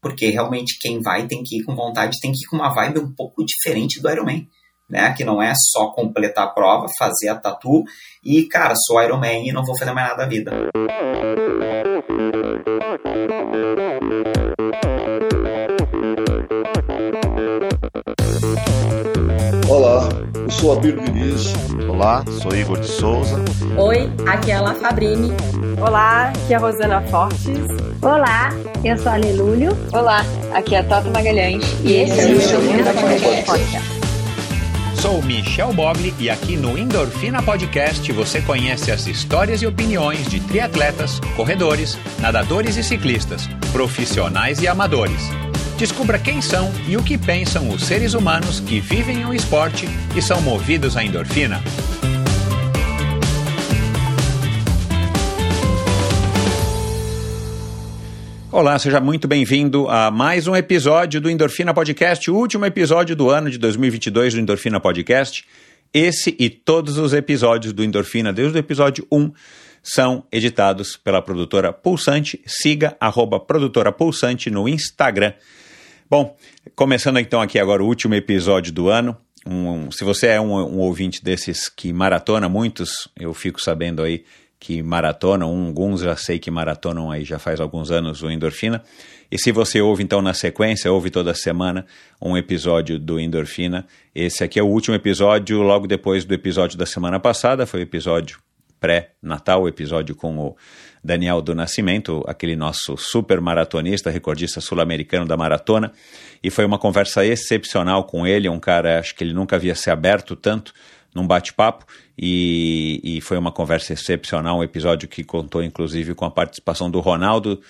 porque realmente quem vai tem que ir com vontade, tem que ir com uma vibe um pouco diferente do Ironman. Né, que não é só completar a prova, fazer a tatu e, cara, sou Iron Man e não vou fazer mais nada da vida. Eu sou Abir Diniz. Olá, sou Igor de Souza. Oi, aqui é a La Fabrini. Olá, aqui é a Rosana Fortes. Olá, eu sou a Lelúlio. Olá, aqui é a Toto Magalhães. E esse é o Endorfina Podcast. Sou Michel Bogli e aqui no Endorfina Podcast você conhece as histórias e opiniões de triatletas, corredores, nadadores e ciclistas, profissionais e amadores. Descubra quem são e o que pensam os seres humanos que vivem o esporte e são movidos à endorfina. Olá, seja muito bem-vindo a mais um episódio do Endorfina Podcast, o último episódio do ano de 2022 do Endorfina Podcast. Esse e todos os episódios do Endorfina, desde o episódio 1, são editados pela produtora Pulsante. Siga arroba produtora Pulsante no Instagram. Bom, começando então aqui agora o último episódio do ano. Um, se você é um, um ouvinte desses que maratona, muitos eu fico sabendo aí que maratonam, alguns já sei que maratonam aí já faz alguns anos o Endorfina. E se você ouve então na sequência, ouve toda semana um episódio do Endorfina, esse aqui é o último episódio, logo depois do episódio da semana passada, foi o episódio pré-natal, o episódio com o Daniel do Nascimento, aquele nosso super maratonista, recordista sul-americano da maratona, e foi uma conversa excepcional com ele, um cara, acho que ele nunca havia se aberto tanto num bate-papo. E, e, foi uma conversa excepcional, um episódio que contou inclusive com a participação do Ronaldo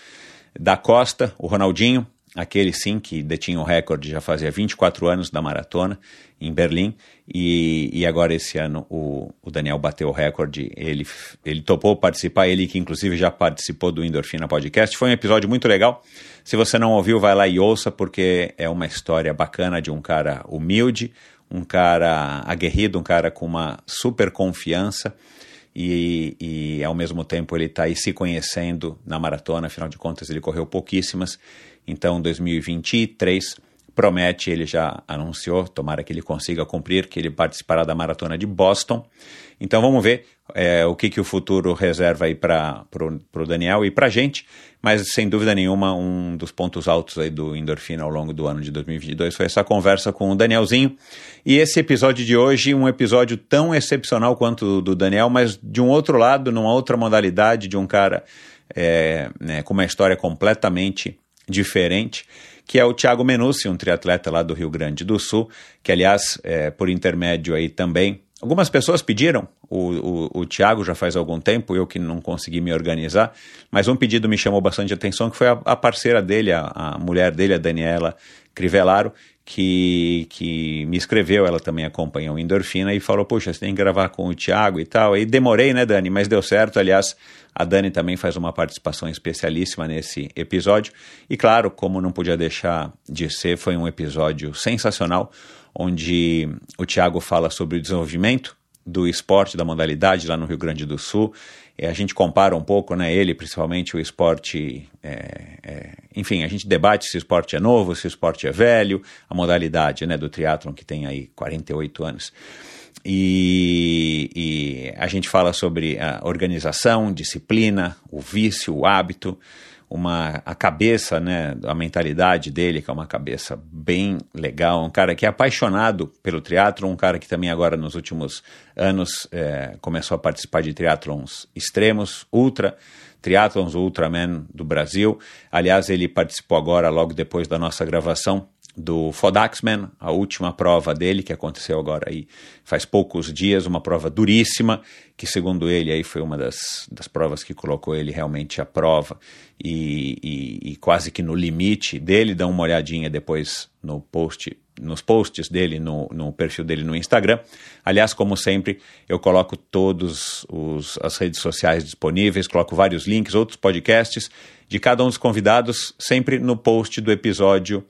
da Costa, o Ronaldinho, aquele sim que detinha o recorde já fazia 24 anos da maratona em Berlim e, e agora esse ano o, o, Daniel bateu o recorde, ele, ele topou participar, ele que inclusive já participou do Endorfina Podcast, foi um episódio muito legal, se você não ouviu vai lá e ouça porque é uma história bacana de um cara humilde, um cara aguerrido, um cara com uma super confiança e, e ao mesmo tempo ele está aí se conhecendo na maratona, afinal de contas ele correu pouquíssimas, então 2023 promete, ele já anunciou, tomara que ele consiga cumprir, que ele participará da maratona de Boston. Então vamos ver é, o que, que o futuro reserva aí para o Daniel e para a gente, mas sem dúvida nenhuma um dos pontos altos aí do Endorfina ao longo do ano de 2022 foi essa conversa com o Danielzinho e esse episódio de hoje, um episódio tão excepcional quanto o do Daniel, mas de um outro lado, numa outra modalidade, de um cara é, né, com uma história completamente diferente que é o Thiago Menucci, um triatleta lá do Rio Grande do Sul, que aliás, é, por intermédio aí também, algumas pessoas pediram, o, o, o Thiago já faz algum tempo, eu que não consegui me organizar, mas um pedido me chamou bastante atenção, que foi a, a parceira dele, a, a mulher dele, a Daniela Crivellaro, que, que me escreveu, ela também acompanhou Endorfina e falou, puxa, você tem que gravar com o Thiago e tal. E demorei, né, Dani? Mas deu certo. Aliás, a Dani também faz uma participação especialíssima nesse episódio. E claro, como não podia deixar de ser, foi um episódio sensacional, onde o Thiago fala sobre o desenvolvimento do esporte, da modalidade lá no Rio Grande do Sul. E a gente compara um pouco, né, ele, principalmente o esporte, é, é, enfim, a gente debate se o esporte é novo, se o esporte é velho, a modalidade, né, do triatlon que tem aí 48 anos. E, e a gente fala sobre a organização, disciplina, o vício, o hábito, uma, a cabeça, né, a mentalidade dele, que é uma cabeça bem legal, um cara que é apaixonado pelo triatlo, um cara que também agora nos últimos anos é, começou a participar de triatlons extremos, ultra, triatlons Ultraman do Brasil. Aliás, ele participou agora, logo depois da nossa gravação, do Fodaxman, a última prova dele, que aconteceu agora aí faz poucos dias, uma prova duríssima, que segundo ele aí foi uma das, das provas que colocou ele realmente à prova e, e, e quase que no limite dele, dá uma olhadinha depois no post, nos posts dele, no, no perfil dele no Instagram. Aliás, como sempre, eu coloco todas as redes sociais disponíveis, coloco vários links, outros podcasts de cada um dos convidados, sempre no post do episódio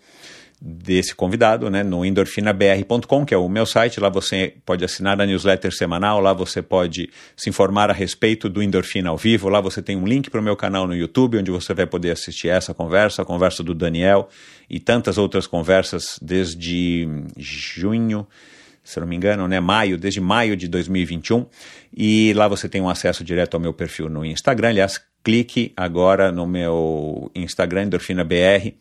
desse convidado, né, no endorfinabr.com, que é o meu site. Lá você pode assinar a newsletter semanal, lá você pode se informar a respeito do Endorfina ao vivo. Lá você tem um link para o meu canal no YouTube, onde você vai poder assistir essa conversa, a conversa do Daniel e tantas outras conversas desde junho se não me engano, né, maio, desde maio de 2021, e lá você tem um acesso direto ao meu perfil no Instagram. Aliás, clique agora no meu Instagram, EndorfinaBR,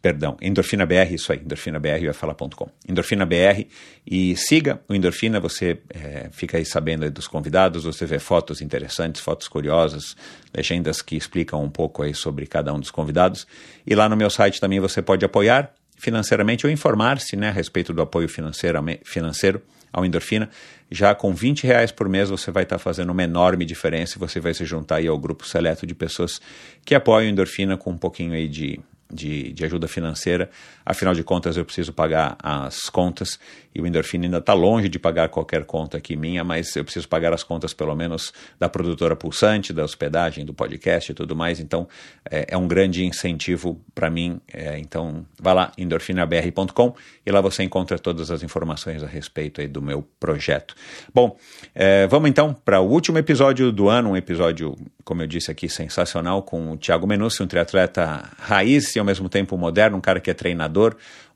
perdão, Endorfina BR, isso aí, endorfinabr, vai falar.com. Endorfina BR e siga o Endorfina, você é, fica aí sabendo aí dos convidados, você vê fotos interessantes, fotos curiosas, legendas que explicam um pouco aí sobre cada um dos convidados. E lá no meu site também você pode apoiar financeiramente ou informar-se né, a respeito do apoio financeiro, financeiro ao Endorfina. Já com 20 reais por mês você vai estar fazendo uma enorme diferença e você vai se juntar aí ao grupo seleto de pessoas que apoiam o Endorfina com um pouquinho aí de de, de ajuda financeira. Afinal de contas, eu preciso pagar as contas e o Endorfina ainda está longe de pagar qualquer conta aqui minha, mas eu preciso pagar as contas pelo menos da produtora Pulsante, da hospedagem, do podcast e tudo mais. Então, é, é um grande incentivo para mim. É, então, vá lá, endorfinabr.com e lá você encontra todas as informações a respeito aí do meu projeto. Bom, é, vamos então para o último episódio do ano, um episódio, como eu disse aqui, sensacional com o Thiago Menucci, um triatleta raiz e ao mesmo tempo moderno, um cara que é treinador,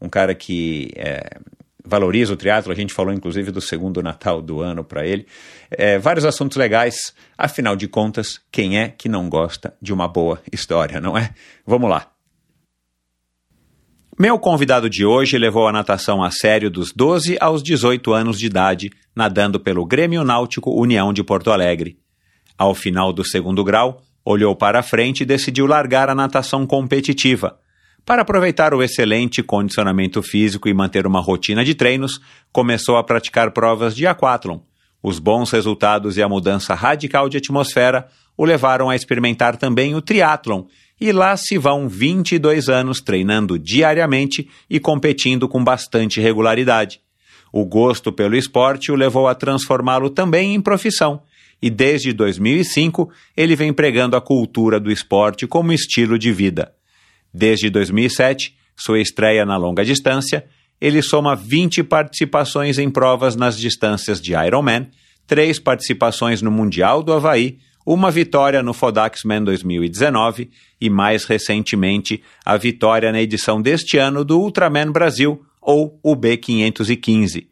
um cara que é, valoriza o teatro. A gente falou inclusive do segundo Natal do ano para ele. É, vários assuntos legais. Afinal de contas, quem é que não gosta de uma boa história, não é? Vamos lá. Meu convidado de hoje levou a natação a sério dos 12 aos 18 anos de idade, nadando pelo Grêmio Náutico União de Porto Alegre. Ao final do segundo grau, olhou para a frente e decidiu largar a natação competitiva para aproveitar o excelente condicionamento físico e manter uma rotina de treinos, começou a praticar provas de aquatlon. Os bons resultados e a mudança radical de atmosfera o levaram a experimentar também o triatlon, e lá se vão 22 anos treinando diariamente e competindo com bastante regularidade. O gosto pelo esporte o levou a transformá-lo também em profissão, e desde 2005 ele vem pregando a cultura do esporte como estilo de vida. Desde 2007, sua estreia na longa distância, ele soma 20 participações em provas nas distâncias de Ironman, três participações no Mundial do Havaí, uma vitória no Fodaxman 2019 e, mais recentemente, a vitória na edição deste ano do Ultraman Brasil, ou o B515.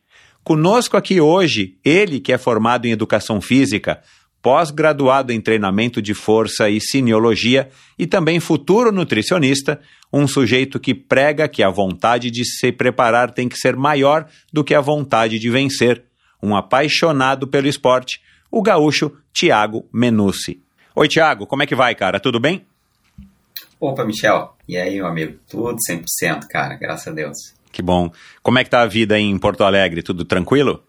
Conosco aqui hoje, ele que é formado em Educação Física, pós-graduado em treinamento de força e cineologia e também futuro nutricionista, um sujeito que prega que a vontade de se preparar tem que ser maior do que a vontade de vencer. Um apaixonado pelo esporte, o gaúcho Tiago Menucci. Oi, Tiago, como é que vai, cara? Tudo bem? Opa, Michel. E aí, meu amigo? Tudo 100%, cara, graças a Deus. Que bom. Como é que tá a vida aí em Porto Alegre? Tudo tranquilo?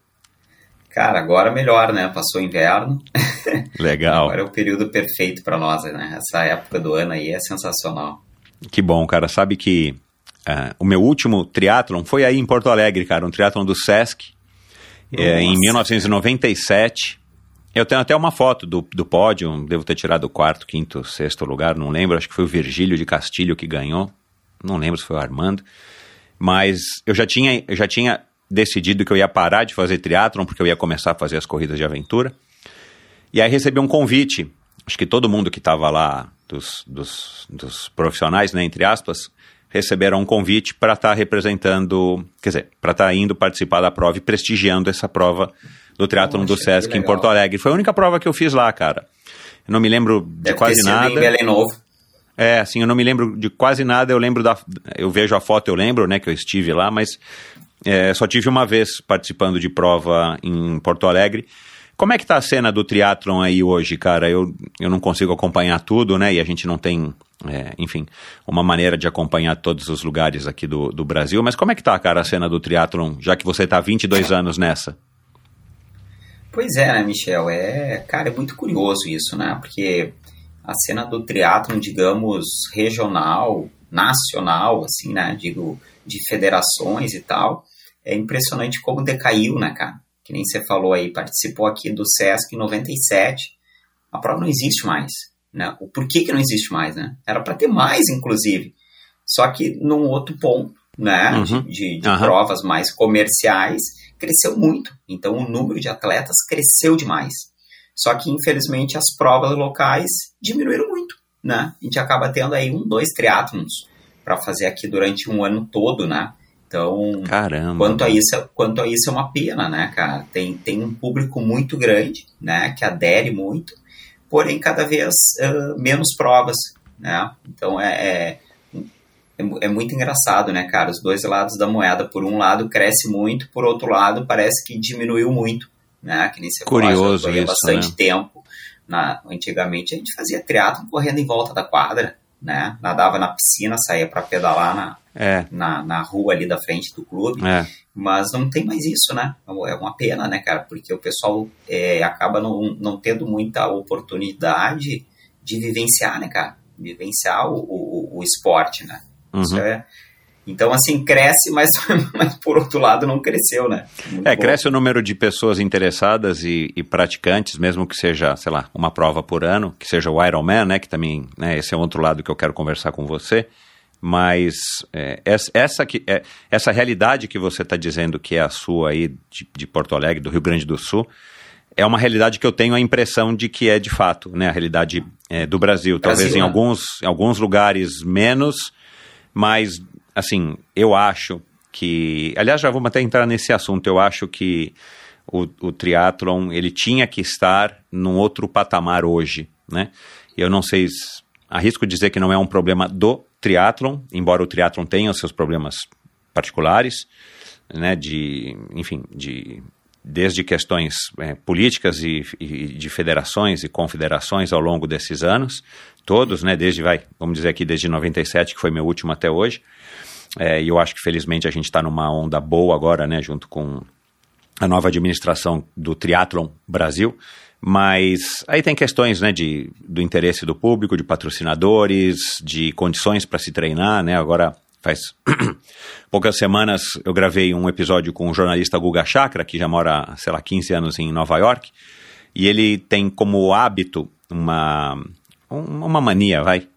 Cara, agora melhor, né? Passou o inverno. Legal. agora é o período perfeito para nós, né? Essa época do ano aí é sensacional. Que bom, cara. Sabe que uh, o meu último triatlon foi aí em Porto Alegre, cara. Um triatlon do Sesc, é, em 1997. Eu tenho até uma foto do, do pódio, devo ter tirado o quarto, quinto, sexto lugar, não lembro. Acho que foi o Virgílio de Castilho que ganhou. Não lembro se foi o Armando. Mas eu já tinha, eu já tinha decidido que eu ia parar de fazer triatlon, porque eu ia começar a fazer as corridas de aventura. E aí recebi um convite, acho que todo mundo que estava lá, dos, dos, dos, profissionais, né, entre aspas, receberam um convite para estar tá representando, quer dizer, para estar tá indo participar da prova e prestigiando essa prova do triatlon do Sesc em Porto Alegre. Foi a única prova que eu fiz lá, cara. Eu não me lembro de Deve quase nada. Em Belém Novo. É, assim, eu não me lembro de quase nada, eu lembro da. Eu vejo a foto, eu lembro, né, que eu estive lá, mas é, só tive uma vez participando de prova em Porto Alegre. Como é que tá a cena do triatlon aí hoje, cara? Eu, eu não consigo acompanhar tudo, né? E a gente não tem, é, enfim, uma maneira de acompanhar todos os lugares aqui do, do Brasil. Mas como é que tá, cara, a cena do triatlon, já que você tá há 22 anos nessa? Pois é, né, Michel? É, cara, é muito curioso isso, né? Porque a cena do triatlon, digamos, regional, nacional, assim, né? Digo, de federações e tal, é impressionante como decaiu, né, cara? Que nem você falou aí, participou aqui do SESC em 97, a prova não existe mais, né? O porquê que não existe mais, né? Era para ter mais, inclusive. Só que num outro ponto, né, uhum. de, de, uhum. provas mais comerciais, cresceu muito. Então o número de atletas cresceu demais. Só que infelizmente as provas locais diminuíram muito, né? A gente acaba tendo aí um, dois triatlons para fazer aqui durante um ano todo, né? Então, Caramba. quanto a isso, quanto a isso é uma pena, né, cara? Tem, tem um público muito grande, né, que adere muito, porém cada vez uh, menos provas, né? Então é, é, é, muito engraçado, né, cara? Os dois lados da moeda. Por um lado cresce muito, por outro lado parece que diminuiu muito, né? Que nem você Curioso falou, isso, bastante né? tempo. Na, antigamente a gente fazia triatlo correndo em volta da quadra, né? Nadava na piscina, saía para pedalar na, é. na, na rua ali da frente do clube. É. Mas não tem mais isso, né? É uma pena, né, cara? Porque o pessoal é, acaba não, não tendo muita oportunidade de vivenciar, né, cara? Vivenciar o, o, o esporte, né? Uhum. Isso é, então, assim, cresce, mas, mas por outro lado não cresceu, né? Muito é, bom. cresce o número de pessoas interessadas e, e, praticantes, mesmo que seja, sei lá, uma prova por ano, que seja o Ironman, né? Que também, né, esse é outro lado que eu quero conversar com você. Mas é, essa, que, é, essa realidade que você está dizendo que é a sua aí de, de Porto Alegre, do Rio Grande do Sul, é uma realidade que eu tenho a impressão de que é de fato, né? A realidade é, do Brasil. Talvez Brasil, em né? alguns, em alguns lugares menos, mas assim, eu acho que, aliás, já vamos até entrar nesse assunto. Eu acho que o, o triatlon ele tinha que estar num outro patamar hoje, né? Eu não sei, arrisco dizer que não é um problema do triatlon, embora o triatlon tenha seus problemas particulares, né? De, enfim, de desde questões é, políticas e, e, de federações e confederações ao longo desses anos, todos, né, desde, vai, vamos dizer aqui, desde 97, que foi meu último até hoje, é, e eu acho que felizmente a gente está numa onda boa agora, né, junto com a nova administração do Triathlon Brasil, mas aí tem questões né, de, do interesse do público, de patrocinadores, de condições para se treinar, né? Agora faz poucas semanas eu gravei um episódio com o jornalista Guga Chakra, que já mora, sei lá, 15 anos em Nova York, e ele tem como hábito uma, uma mania, vai,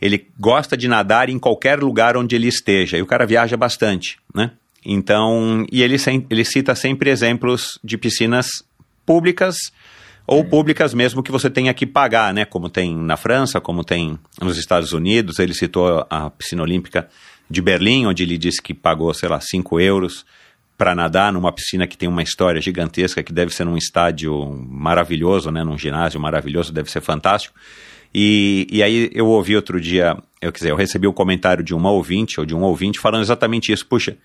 ele gosta de nadar em qualquer lugar onde ele esteja, e o cara viaja bastante, né? Então, e ele, ele cita sempre exemplos de piscinas públicas ou públicas mesmo que você tenha que pagar, né? Como tem na França, como tem nos Estados Unidos. Ele citou a piscina olímpica de Berlim, onde ele disse que pagou, sei lá, 5 euros para nadar numa piscina que tem uma história gigantesca, que deve ser num estádio maravilhoso, né? Num ginásio maravilhoso, deve ser fantástico. E, e aí eu ouvi outro dia, eu quer dizer, eu recebi o um comentário de uma ouvinte ou de um ouvinte falando exatamente isso. Puxa,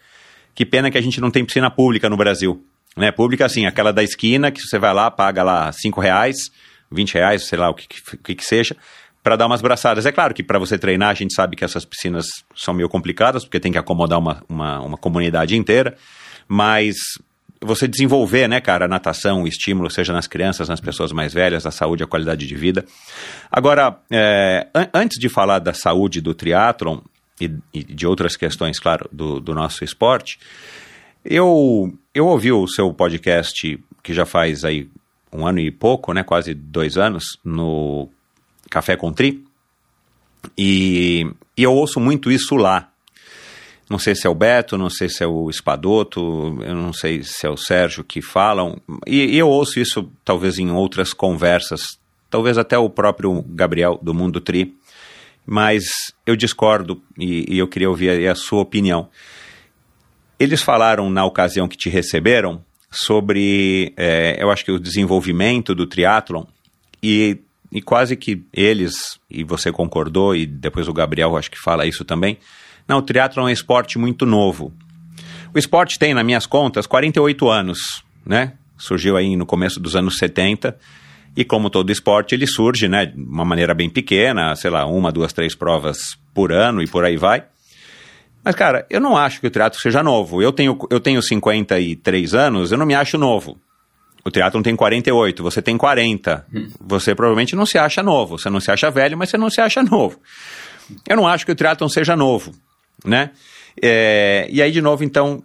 que pena que a gente não tem piscina pública no Brasil. Né? Pública assim, aquela da esquina que você vai lá, paga lá 5 reais, 20 reais, sei lá o que, que, que seja, para dar umas braçadas. É claro que para você treinar, a gente sabe que essas piscinas são meio complicadas, porque tem que acomodar uma, uma, uma comunidade inteira, mas você desenvolver, né, cara, a natação, o estímulo, seja nas crianças, nas pessoas mais velhas, a saúde, a qualidade de vida. Agora, é, an antes de falar da saúde do triatlon e, e de outras questões, claro, do, do, nosso esporte, eu, eu ouvi o seu podcast, que já faz aí um ano e pouco, né, quase dois anos, no Café com Tri, e, e eu ouço muito isso lá, não sei se é o Beto, não sei se é o Espadoto, eu não sei se é o Sérgio que falam. E, e eu ouço isso talvez em outras conversas, talvez até o próprio Gabriel do Mundo Tri. Mas eu discordo e, e eu queria ouvir a, a sua opinião. Eles falaram na ocasião que te receberam sobre, é, eu acho que o desenvolvimento do triatlon e, e quase que eles, e você concordou, e depois o Gabriel acho que fala isso também, não, o triatlo é um esporte muito novo. O esporte tem, nas minhas contas, 48 anos, né? Surgiu aí no começo dos anos 70 e como todo esporte, ele surge, né, de uma maneira bem pequena, sei lá, uma, duas, três provas por ano e por aí vai. Mas, cara, eu não acho que o teatro seja novo. Eu tenho, eu tenho 53 anos, eu não me acho novo. O teatro tem 48, você tem 40. Hum. Você provavelmente não se acha novo. Você não se acha velho, mas você não se acha novo. Eu não acho que o triatlon seja novo né? É, e aí, de novo, então,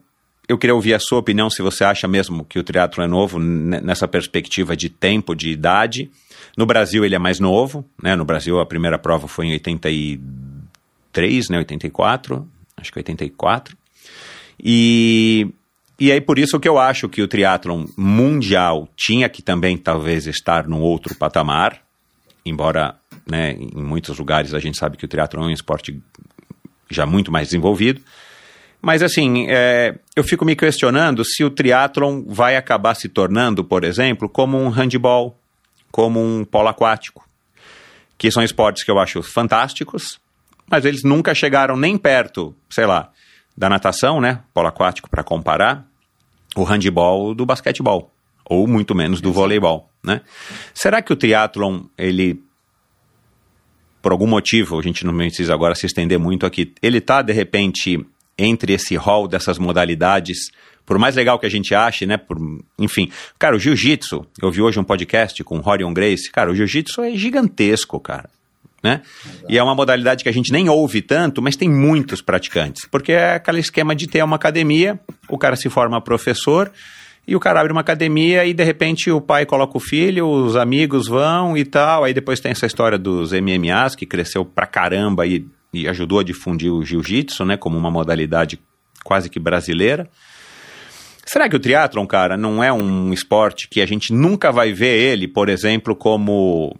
eu queria ouvir a sua opinião, se você acha mesmo que o triatlo é novo nessa perspectiva de tempo, de idade. No Brasil ele é mais novo, né? No Brasil a primeira prova foi em 83, né? 84, acho que 84. E, e aí por isso que eu acho que o triatlon mundial tinha que também talvez estar num outro patamar, embora né, em muitos lugares a gente sabe que o triatlon é um esporte já muito mais desenvolvido. Mas assim, é, eu fico me questionando se o triatlon vai acabar se tornando, por exemplo, como um handball, como um polo aquático, que são esportes que eu acho fantásticos, mas eles nunca chegaram nem perto, sei lá, da natação, né, polo aquático para comparar, o handball do basquetebol, ou muito menos do voleibol, né? Será que o triatlon, ele por algum motivo, a gente não precisa agora se estender muito aqui, ele está, de repente, entre esse rol dessas modalidades, por mais legal que a gente ache, né? Por, enfim, cara, o jiu-jitsu, eu vi hoje um podcast com o Horion Grace, cara, o jiu-jitsu é gigantesco, cara. Né? E é uma modalidade que a gente nem ouve tanto, mas tem muitos praticantes, porque é aquele esquema de ter uma academia, o cara se forma professor, e o cara abre uma academia e de repente o pai coloca o filho, os amigos vão e tal. Aí depois tem essa história dos MMAs, que cresceu pra caramba e, e ajudou a difundir o jiu-jitsu, né, como uma modalidade quase que brasileira. Será que o triatlon, cara, não é um esporte que a gente nunca vai ver ele, por exemplo, como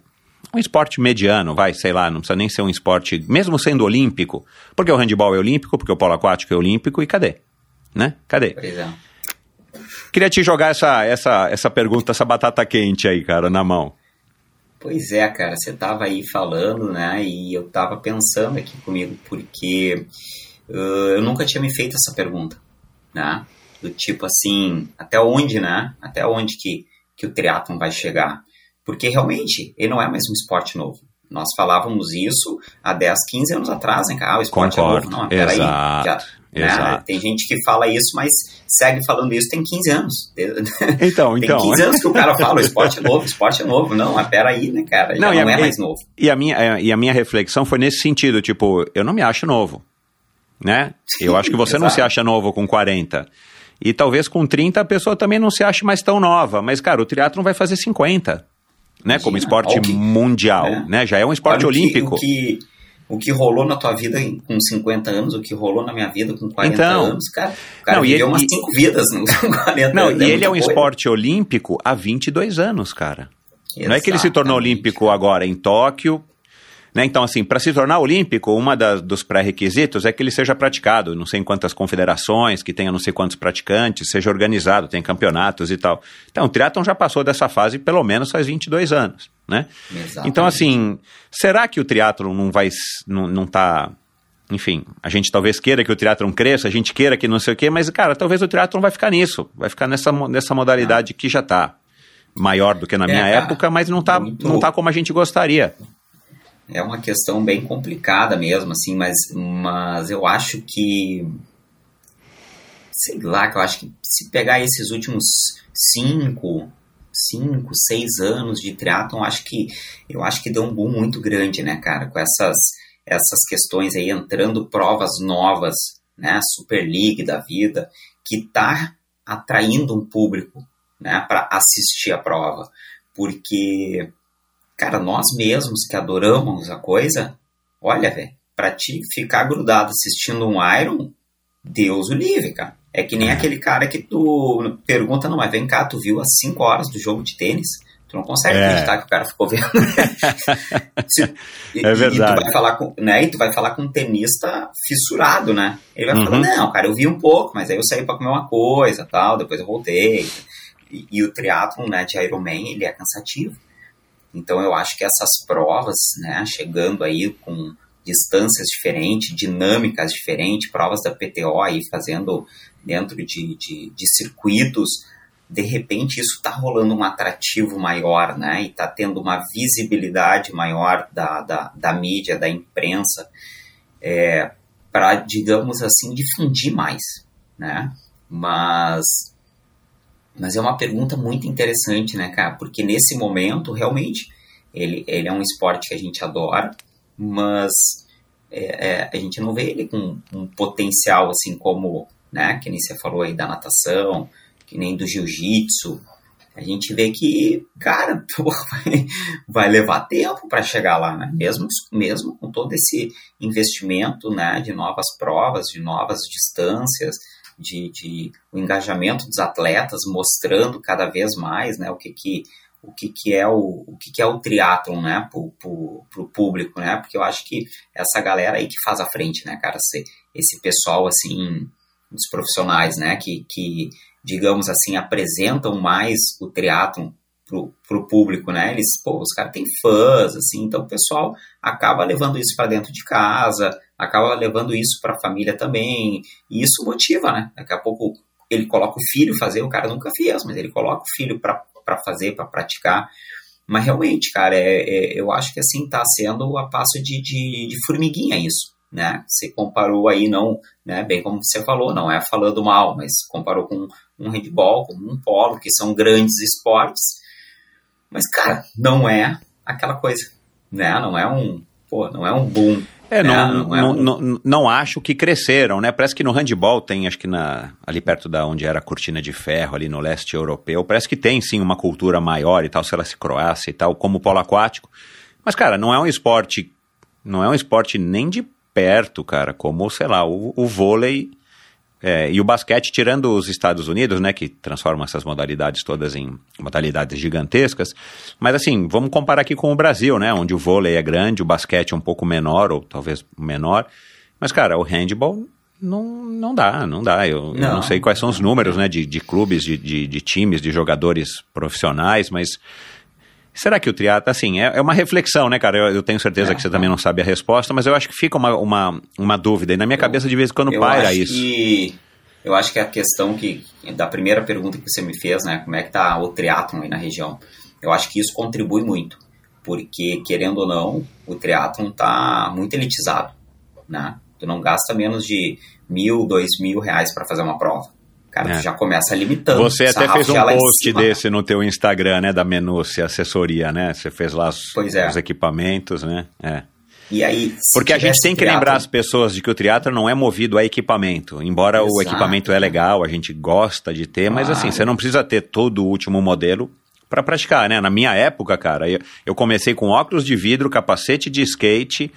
um esporte mediano, vai, sei lá, não precisa nem ser um esporte, mesmo sendo olímpico, porque o handball é olímpico, porque o polo aquático é olímpico, e cadê? Né? Cadê? Pois é. Queria te jogar essa, essa, essa pergunta, essa batata quente aí, cara, na mão. Pois é, cara, você tava aí falando, né, e eu tava pensando aqui comigo, porque uh, eu nunca tinha me feito essa pergunta, né, do tipo assim, até onde, né, até onde que, que o triatlon vai chegar, porque realmente ele não é mais um esporte novo. Nós falávamos isso há 10, 15 anos atrás, hein, cara, ah, o esporte Concordo. é novo. Não, peraí, Exato. já, né, Exato. Tem gente que fala isso, mas segue falando isso tem 15 anos. Então, tem então. 15 anos que o cara fala, o esporte é novo, o esporte é novo. Não, mas peraí, né, cara? Já Não, não, a é mais novo. E a, minha, e a minha reflexão foi nesse sentido, tipo, eu não me acho novo, né? Eu acho que você não Exato. se acha novo com 40. E talvez com 30 a pessoa também não se ache mais tão nova. Mas, cara, o triatlon vai fazer 50, né? Como Imagina, esporte olha o que- mundial, é. né? Já é um esporte Olha o que- olímpico. O que, o que rolou na tua vida com 50 anos, o que rolou na minha vida com 40 Então. anos, cara. O cara Não, e viveu ele- umas e- 5 vidas no- com 40 Não, anos. e ele é um coisa. esporte olímpico há 22 anos, cara. Não é que ele se tornou Exatamente. olímpico agora em Tóquio. Né? Então, assim, para se tornar olímpico, uma das, dos pré-requisitos é que ele seja praticado, não sei em quantas confederações, que tenha não sei quantos praticantes, seja organizado, tem campeonatos e tal. Então, o triatlon já passou dessa fase pelo menos faz 22 anos, né? Exatamente. Então, assim, será que o triatlon não vai, não, não tá... Enfim, a gente talvez queira que o triatlon cresça, a gente queira que não sei o quê, mas, cara, talvez o triatlon vai ficar nisso, vai ficar nessa, nessa modalidade que já tá maior do que na É, minha época, mas não tá, muito- não tá como a gente gostaria. É uma questão bem complicada mesmo, assim, mas, mas eu acho que. Sei lá, que eu acho que se pegar esses últimos cinco, cinco, seis anos de triatlon, acho que eu acho que deu um boom muito grande, né, cara? Com essas, essas questões aí entrando provas novas, né? Super League da vida, que tá atraindo um público, né, para assistir a prova. Porque cara, nós mesmos que adoramos a coisa, olha, velho, pra te ficar grudado assistindo um Iron, Deus o livre, cara. É que nem aquele cara que tu pergunta, não, mas vem cá, tu viu as 5 horas do jogo de tênis? Tu não consegue É. acreditar que o cara ficou vendo. Se- e, É e verdade. tu vai falar com, né, e tu vai falar com um tenista fissurado, né? Ele vai Uhum. falar, não, cara, eu vi um pouco, mas aí eu saí pra comer uma coisa, tal, depois eu voltei. E, e o triatlon, né, de Ironman, ele é cansativo. Então eu acho que essas provas, né, chegando aí com distâncias diferentes, dinâmicas diferentes, provas da PTO aí fazendo dentro de, de, de circuitos, de repente isso está rolando um atrativo maior, né, e está tendo uma visibilidade maior da, da, da mídia, da imprensa, é, para, digamos assim, difundir mais, né, mas mas é uma pergunta muito interessante, né, cara? Porque nesse momento, realmente, ele, ele é um esporte que a gente adora, mas é, é, a gente não vê ele com um potencial, assim, como, né, que nem você falou aí da natação, que nem do jiu-jitsu. A gente vê que, cara, vai, vai levar tempo para chegar lá, né? Mesmo, mesmo com todo esse investimento, né, de novas provas, de novas distâncias, de, de o engajamento dos atletas, mostrando cada vez mais, né, o que que o que, que é o, o que, que é o triatlon, né, pro, pro, pro público, né, porque eu acho que essa galera aí que faz a frente, né, cara, esse, esse pessoal, assim, dos profissionais, né, que, que, digamos assim, apresentam mais o triatlon pro, pro público, né, eles, pô, os caras têm fãs, assim, então o pessoal acaba levando isso para dentro de casa, acaba levando isso para a família também, e isso motiva, né, daqui a pouco ele coloca o filho fazer, o cara nunca fez, mas ele coloca o filho para fazer, para praticar, mas realmente, cara, é, é, eu acho que assim está sendo a passo de, de, de formiguinha isso né? Você comparou aí não, né? Bem como você falou, não é falando mal, mas comparou com um handball, com um polo, que são grandes esportes. Mas cara, não é aquela coisa, né? Não é um, pô, não é um boom. É, né? não, não, é um... não, não, acho que cresceram, né? Parece que no handball tem, acho que na, ali perto da onde era a cortina de ferro, ali no leste europeu, parece que tem sim uma cultura maior e tal, se ela se Croácia e tal, como o polo aquático. Mas, cara, não é um esporte, não é um esporte nem de perto, cara, como, sei lá, o, o vôlei é, e o basquete, tirando os Estados Unidos, né, que transformam essas modalidades todas em modalidades gigantescas. Mas assim, vamos comparar aqui com o Brasil, né, onde o vôlei é grande, o basquete é um pouco menor, ou talvez menor. Mas, cara, o handball não, não dá, não dá. Eu não, eu não sei quais são os números, né, de, de clubes, de, de, de times, de jogadores profissionais, mas Será que o triatlo, assim, é, é uma reflexão, né, cara? Eu, eu tenho certeza é, que você também não sabe a resposta, mas eu acho que fica uma, uma, uma dúvida. E na minha eu, cabeça, de vez em quando, paira isso. Que, eu acho que a questão que, da primeira pergunta que você me fez, né, como é que tá o triatlon aí na região, eu acho que isso contribui muito. Porque, querendo ou não, o triatlon tá muito elitizado, né? Tu não gasta menos de mil, dois mil reais para fazer uma prova. Cara, é. já começa limitando. Você até fez um post desse no teu Instagram, né, da Menúcia Assessoria, né? Você fez lá os, é. os equipamentos, né? É. E aí, Porque a gente tem que lembrar as pessoas de que o teatro não é movido a equipamento. Embora Exato. o equipamento é legal, a gente gosta de ter, mas assim, você não precisa ter todo o último modelo para praticar, né? Na minha época, cara, eu, eu comecei com óculos de vidro, capacete de skate,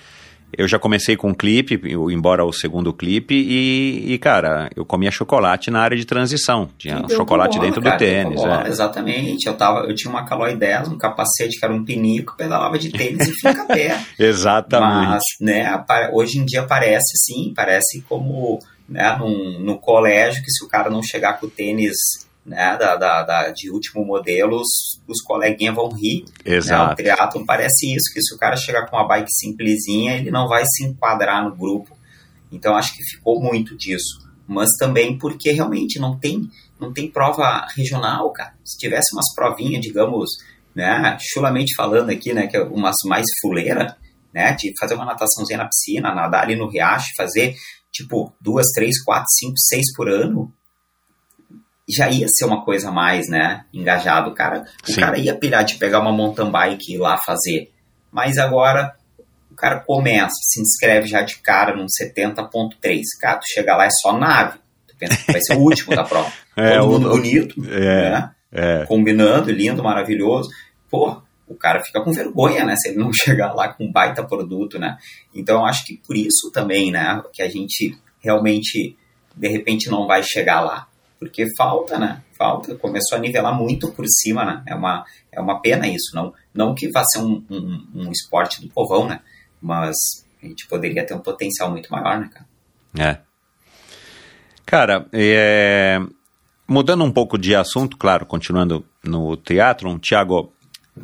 eu já comecei com um clipe, embora o segundo clipe, e, e, cara, eu comia chocolate na área de transição. Tinha um chocolate dentro cara, do tênis. É. Exatamente. Eu, tava, eu tinha uma Caloi 10, um capacete que era um pinico, pedalava de tênis e fica a pé. Exatamente. Mas, né, hoje em dia parece, sim, parece como né, num, no colégio, que se o cara não chegar com o tênis né, da, da, da, de último modelo, os, os coleguinhas vão rir. Exato. Né? O triatlon parece isso, que se o cara chegar com uma bike simplesinha, ele não vai se enquadrar no grupo. Então acho que ficou muito disso. Mas também porque realmente não tem, não tem prova regional, cara. Se tivesse umas provinhas, digamos, né, chulamente falando aqui, né, que é umas mais fuleira, né, de fazer uma nataçãozinha na piscina, nadar ali no riacho, fazer tipo duas, três, quatro, cinco, seis por ano, já ia ser uma coisa mais, né, engajado. Cara, o cara ia pilhar de pegar uma mountain bike e ir lá fazer. Mas agora o cara começa, se inscreve já de cara num 70.3. Cara, tu chega lá é só nave. Tu pensa que vai ser o último da prova. é, Todo mundo o, bonito, é, né? É. Combinando, lindo, maravilhoso. Pô, o cara fica com vergonha, né? Se ele não chegar lá com um baita produto, né? Então, eu acho que por isso também, né? Que a gente realmente, de repente, não vai chegar lá porque falta, né? Falta, começou a nivelar muito por cima, né? É uma, é uma pena isso, não, não que vá ser um, um, um esporte do povão, né? Mas a gente poderia ter um potencial muito maior, né, cara? É. Cara, é... mudando um pouco de assunto, claro, continuando no teatro, Thiago,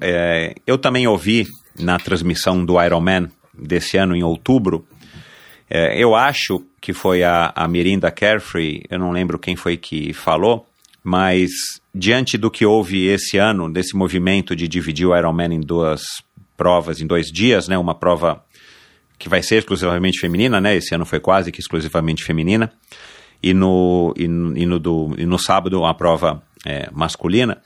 é... eu também ouvi na transmissão do Ironman desse ano, em outubro, é, eu acho que foi a, a Mirinda Carefree, eu não lembro quem foi que falou, mas diante do que houve esse ano, desse movimento de dividir o Ironman em duas provas, em dois dias, né, uma prova que vai ser exclusivamente feminina, né, esse ano foi quase que exclusivamente feminina, e no, e, e no, do, e no sábado uma prova é, masculina,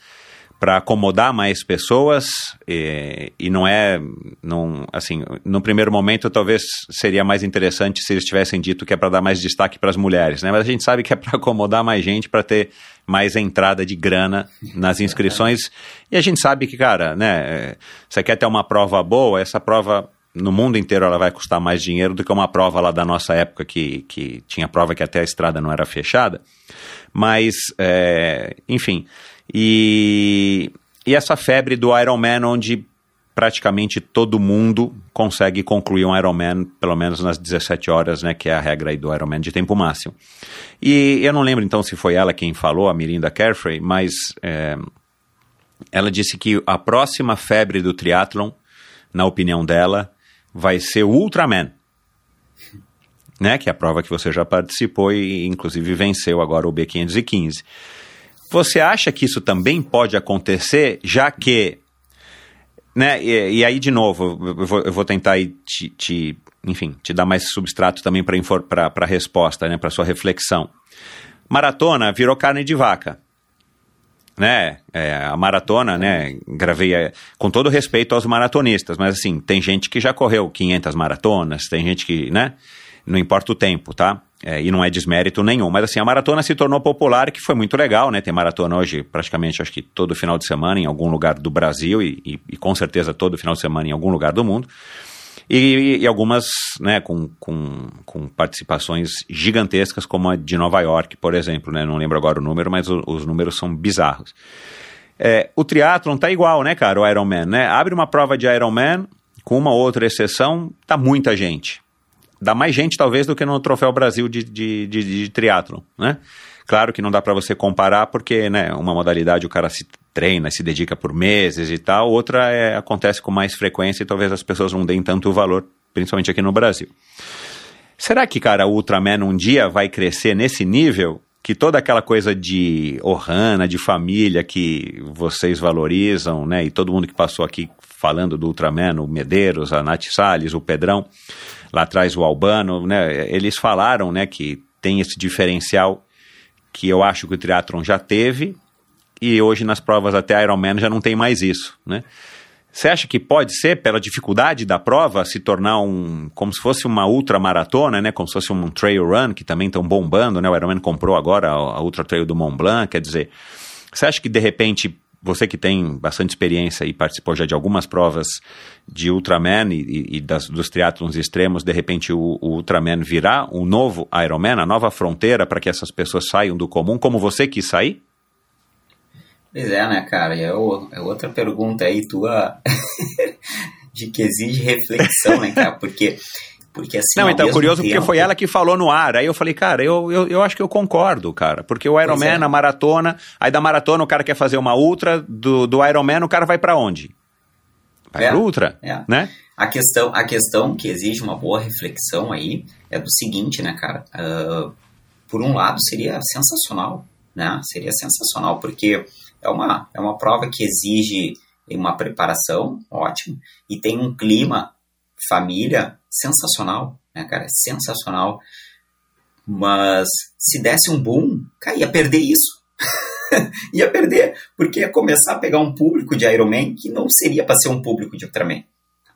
para acomodar mais pessoas e, e, não é, não, assim, no primeiro momento talvez seria mais interessante se eles tivessem dito que é para dar mais destaque para as mulheres, né? Mas a gente sabe que é para acomodar mais gente, para ter mais entrada de grana nas inscrições e a gente sabe que, cara, né? Você quer ter uma prova boa, essa prova no mundo inteiro ela vai custar mais dinheiro do que uma prova lá da nossa época que, que tinha prova que até a estrada não era fechada. Mas, é, enfim, e, e essa febre do Ironman onde praticamente todo mundo consegue concluir um Ironman pelo menos nas 17 horas, né, que é a regra aí do Ironman de tempo máximo. E eu não lembro então se foi ela quem falou, a Mirinda Carefree, mas é, ela disse que a próxima febre do triatlon, na opinião dela, vai ser o Ultraman. Né, que é a prova que você já participou e inclusive venceu agora o B515. Você acha que isso também pode acontecer, já que né, e, e, aí, de novo, eu vou, eu vou tentar te, te, enfim, te dar mais substrato também para a resposta, né, para sua reflexão. Maratona virou carne de vaca. Né, é, a maratona, né, gravei é, com todo respeito aos maratonistas, mas assim, tem gente que já correu 500 maratonas, tem gente que, né, não importa o tempo, tá? É, e não é desmérito nenhum. Mas assim, a maratona se tornou popular, que foi muito legal, né? Tem maratona hoje praticamente, acho que todo final de semana em algum lugar do Brasil e, e, e com certeza todo final de semana em algum lugar do mundo. E, e, algumas né, com, com, com, participações gigantescas, como a de Nova York, por exemplo. Né? Não lembro agora o número, mas o, os números são bizarros. É, o triatlon tá igual, né, cara, o Ironman, né? Abre uma prova de Ironman, com uma outra exceção, tá muita gente dá mais gente talvez do que no Troféu Brasil de, de, de, de triatlon, né? Claro que não dá para você comparar porque, né, uma modalidade o cara se treina, se dedica por meses e tal, outra é, acontece com mais frequência e talvez as pessoas não deem tanto valor, principalmente aqui no Brasil. Será que, cara, o Ultraman um dia vai crescer nesse nível que toda aquela coisa de Ohana, de família que vocês valorizam, né, e todo mundo que passou aqui falando do Ultraman, o Medeiros, a Nath Salles, o Pedrão, lá atrás o Albano, né, eles falaram né, que tem esse diferencial que eu acho que o triatlon já teve e hoje nas provas até Ironman já não tem mais isso, né? Você acha que pode ser, pela dificuldade da prova, se tornar um. como se fosse uma ultramaratona, né? Como se fosse um trail run, que também estão bombando, né? O Ironman comprou agora a, Ultra Trail do Mont Blanc, quer dizer. Você acha que de repente você que tem bastante experiência e participou já de algumas provas de Ultraman e, e, das, dos triatlons extremos, de repente o, o, Ultraman virá um novo Ironman, a nova fronteira para que essas pessoas saiam do comum, como você quis sair? Pois é, né, cara? É, o, é outra pergunta aí tua de que exige reflexão, né, cara? Porque porque assim. Não, então, curioso tempo... porque foi ela que falou no ar. Aí eu falei, cara, eu, eu, eu acho que eu concordo, cara. Porque o Ironman, é. na maratona, aí da maratona o cara quer fazer uma ultra, do, do Ironman o cara vai para onde? Vai é, pro ultra, é. né? A questão, a questão que exige uma boa reflexão aí é do seguinte, né, cara? Uh, por um lado, seria sensacional, né? Seria sensacional, porque é uma, é uma prova que exige uma preparação, ótimo, e tem um clima família sensacional, né, cara? Sensacional. Mas se desse um boom, cara, ia perder isso. ia perder, porque ia começar a pegar um público de Iron Man que não seria para ser um público de Ultraman.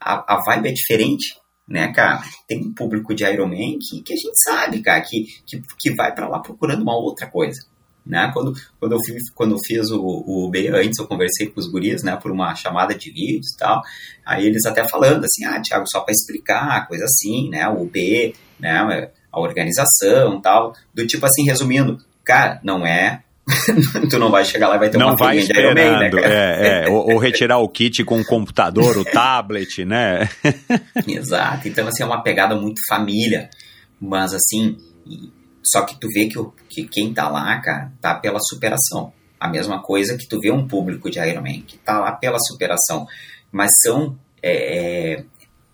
A, a vibe é diferente, né, cara? Tem um público de Iron Man que, que a gente sabe, cara, que, que, que vai para lá procurando uma outra coisa. Né? Quando, quando, eu fiz, quando eu fiz o, o B antes, eu conversei com os guris, né, por uma chamada de vídeo e tal, aí eles até falando assim, ah, Thiago, só para explicar, coisa assim, né, o B, né, a organização tal, do tipo assim, resumindo, cara, não é tu não vai chegar lá e vai ter não uma vai esperando, de Iron Man, né, cara? É, é, ou, ou, retirar o kit com o computador, o tablet, né? Exato, então assim, é uma pegada muito família, mas assim, só que tu vê que, o, que quem tá lá, cara, tá pela superação. A mesma coisa que tu vê um público de Iron Man, que tá lá pela superação. Mas são. É, é,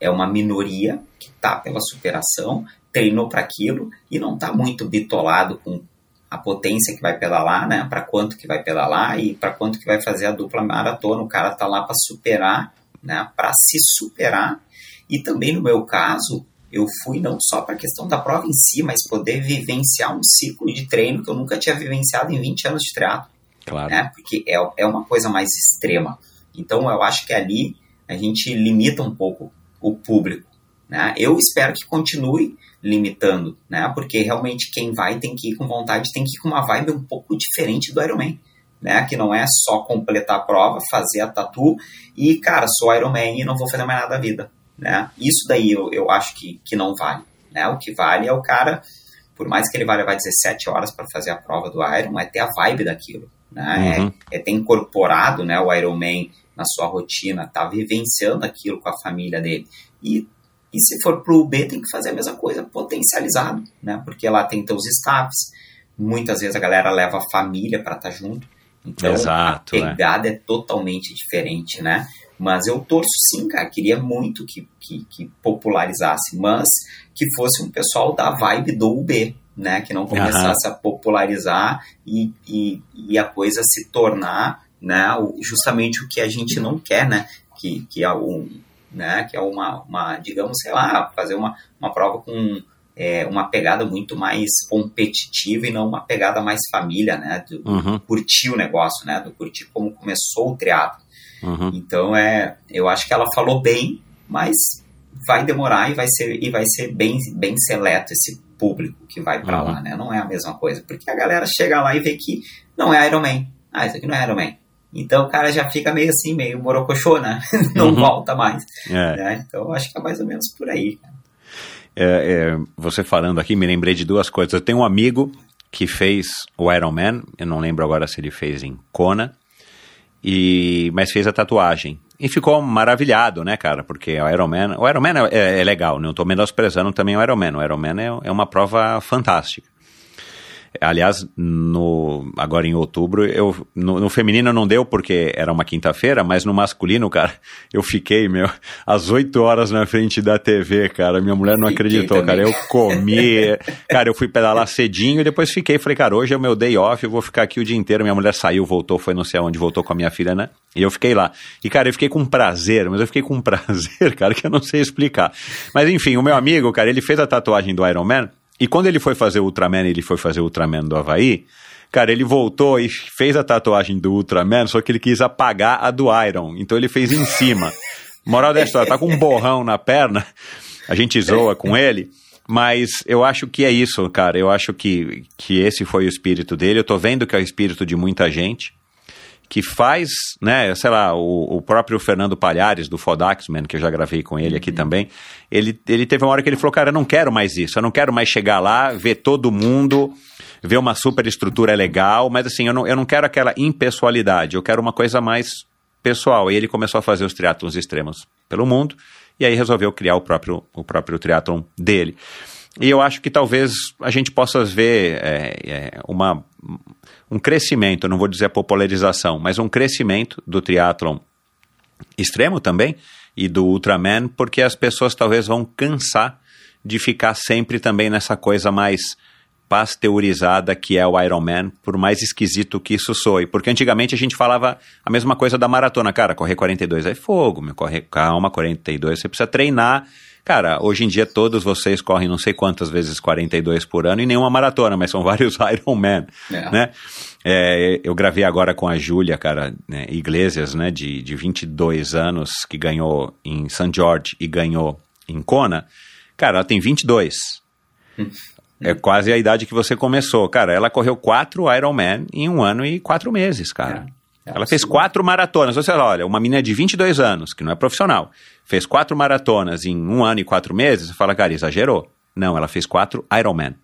é uma minoria que tá pela superação, treinou para aquilo e não tá muito bitolado com a potência que vai pedalar, né? Para quanto que vai pedalar e para quanto que vai fazer a dupla maratona. O cara tá lá para superar, né? Para se superar. E também no meu caso, eu fui não só para a questão da prova em si, mas poder vivenciar um ciclo de treino que eu nunca tinha vivenciado em 20 anos de triatlo. Claro. Né? Porque é, é uma coisa mais extrema. Então eu acho que ali a gente limita um pouco o público. Né? Eu espero que continue limitando, né? porque realmente quem vai tem que ir com vontade, tem que ir com uma vibe um pouco diferente do Ironman. Né? Que não é só completar a prova, fazer a tatu e, cara, sou Ironman e não vou fazer mais nada da vida né? Isso daí eu, eu acho que, que não vale, né? O que vale é o cara, por mais que ele vá levar 17 horas para fazer a prova do Iron, é ter a vibe daquilo, né? Uhum. É, é, ter incorporado, né, o Ironman na sua rotina, tá vivenciando aquilo com a família dele. E, e se for pro B, tem que fazer a mesma coisa, potencializado, né? Porque lá tem teus staffs, muitas vezes a galera leva a família para estar tá junto. Então Exato, a é. pegada é. é totalmente diferente, né? Mas eu torço sim, cara. Queria muito que, que, que, popularizasse, mas que fosse um pessoal da vibe do UB, né? Que não começasse uhum. a popularizar e, e, e, a coisa se tornar né, justamente o que a gente não quer, né? Que, que é um, né? Que é uma, uma digamos, sei lá, fazer uma, uma prova com é, uma pegada muito mais competitiva e não uma pegada mais família, né? Do, uhum. curtir o negócio, né? Do curtir como começou o teatro. Uhum. Então é, eu acho que ela falou bem, mas vai demorar e vai ser e vai ser bem bem seleto esse público que vai para uhum. lá, né? Não é a mesma coisa, porque a galera chega lá e vê que não é Iron Man. Ah, isso aqui não é Iron Man. Então o cara já fica meio assim, meio morocochô, né? não uhum. volta mais. É. Né? Então acho que é mais ou menos por aí. É, é, você falando aqui, me lembrei de duas coisas. Eu tenho um amigo que fez o Iron Man, eu não lembro agora se ele fez em Kona, e, mas fez a tatuagem. E ficou maravilhado, né, cara? Porque o Iron Man, o Iron Man é, é legal, não estou menosprezando também o Iron Man. O Iron Man é, é uma prova fantástica. Aliás, no, agora em outubro, eu, no, no, feminino não deu porque era uma quinta-feira, mas no masculino, cara, eu fiquei, meu, às 8 horas na frente da TV, cara. Minha mulher não acreditou, cara. Eu comi, cara, eu fui pedalar cedinho e depois fiquei. Falei, cara, hoje é o meu day off, eu vou ficar aqui o dia inteiro. Minha mulher saiu, voltou, foi não sei aonde, voltou com a minha filha, né? E eu fiquei lá. E, cara, eu fiquei com prazer, mas eu fiquei com prazer, cara, que eu não sei explicar. Mas enfim, o meu amigo, cara, ele fez a tatuagem do Iron Man. E quando ele foi fazer o Ultraman, ele foi fazer o Ultraman do Havaí, cara, ele voltou e fez a tatuagem do Ultraman, só que ele quis apagar a do Iron. Então ele fez em cima. Moral da história, tá com um borrão na perna, a gente zoa com ele. Mas eu acho que é isso, cara. Eu acho que, que esse foi o espírito dele. Eu tô vendo que é o espírito de muita gente que faz, né, sei lá, o, o próprio Fernando Palhares, do Fodaxman, que eu já gravei com ele aqui uhum. também, ele, ele teve uma hora que ele falou, cara, eu não quero mais isso, eu não quero mais chegar lá, ver todo mundo, ver uma super estrutura legal, mas assim, eu não, eu não quero aquela impessoalidade, eu quero uma coisa mais pessoal. E ele começou a fazer os triatlons extremos pelo mundo, e aí resolveu criar o próprio, o próprio triatlon dele. E eu acho que talvez a gente possa ver é, é, uma, um crescimento, não vou dizer a popularização, mas um crescimento do triatlon extremo também e do Ultraman, porque as pessoas talvez vão cansar de ficar sempre também nessa coisa mais pasteurizada que é o Ironman, por mais esquisito que isso soe. Porque antigamente a gente falava a mesma coisa da maratona. Cara, correr 42 é fogo, meu, correr, calma, 42 você precisa treinar Cara, hoje em dia todos vocês correm não sei quantas vezes 42 por ano e nenhuma maratona, mas são vários Ironman, é. né? É, eu gravei agora com a Júlia, cara, né, Iglesias, né, de, de 22 anos, que ganhou em St. George e ganhou em Kona. Cara, ela tem 22. É quase a idade que você começou. Cara, ela correu quatro Ironman em um ano e quatro meses, cara. É. Ela fez quatro maratonas. Você fala, olha, uma menina de 22 anos, que não é profissional, fez quatro maratonas em um ano e quatro meses, você fala, cara, exagerou. Não, ela fez quatro Ironman.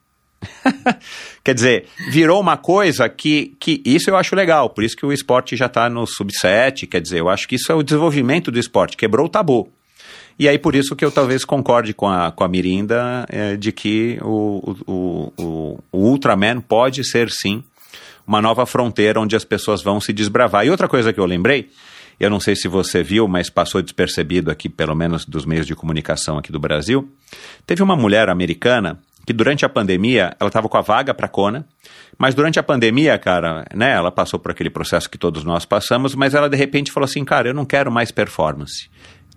Quer dizer, virou uma coisa que, que isso eu acho legal, por isso que o esporte já está no sub-7, quer dizer, eu acho que isso é o desenvolvimento do esporte, quebrou o tabu. E aí por isso que eu talvez concorde com a, com a Mirinda é, de que o, o, o, o Ultraman pode ser sim uma nova fronteira onde as pessoas vão se desbravar. E outra coisa que eu lembrei, eu não sei se você viu, mas passou despercebido aqui, pelo menos dos meios de comunicação aqui do Brasil, teve uma mulher americana que durante a pandemia, ela estava com a vaga para Kona, mas durante a pandemia, cara, né, ela passou por aquele processo que todos nós passamos, mas ela de repente falou assim, cara, eu não quero mais performance.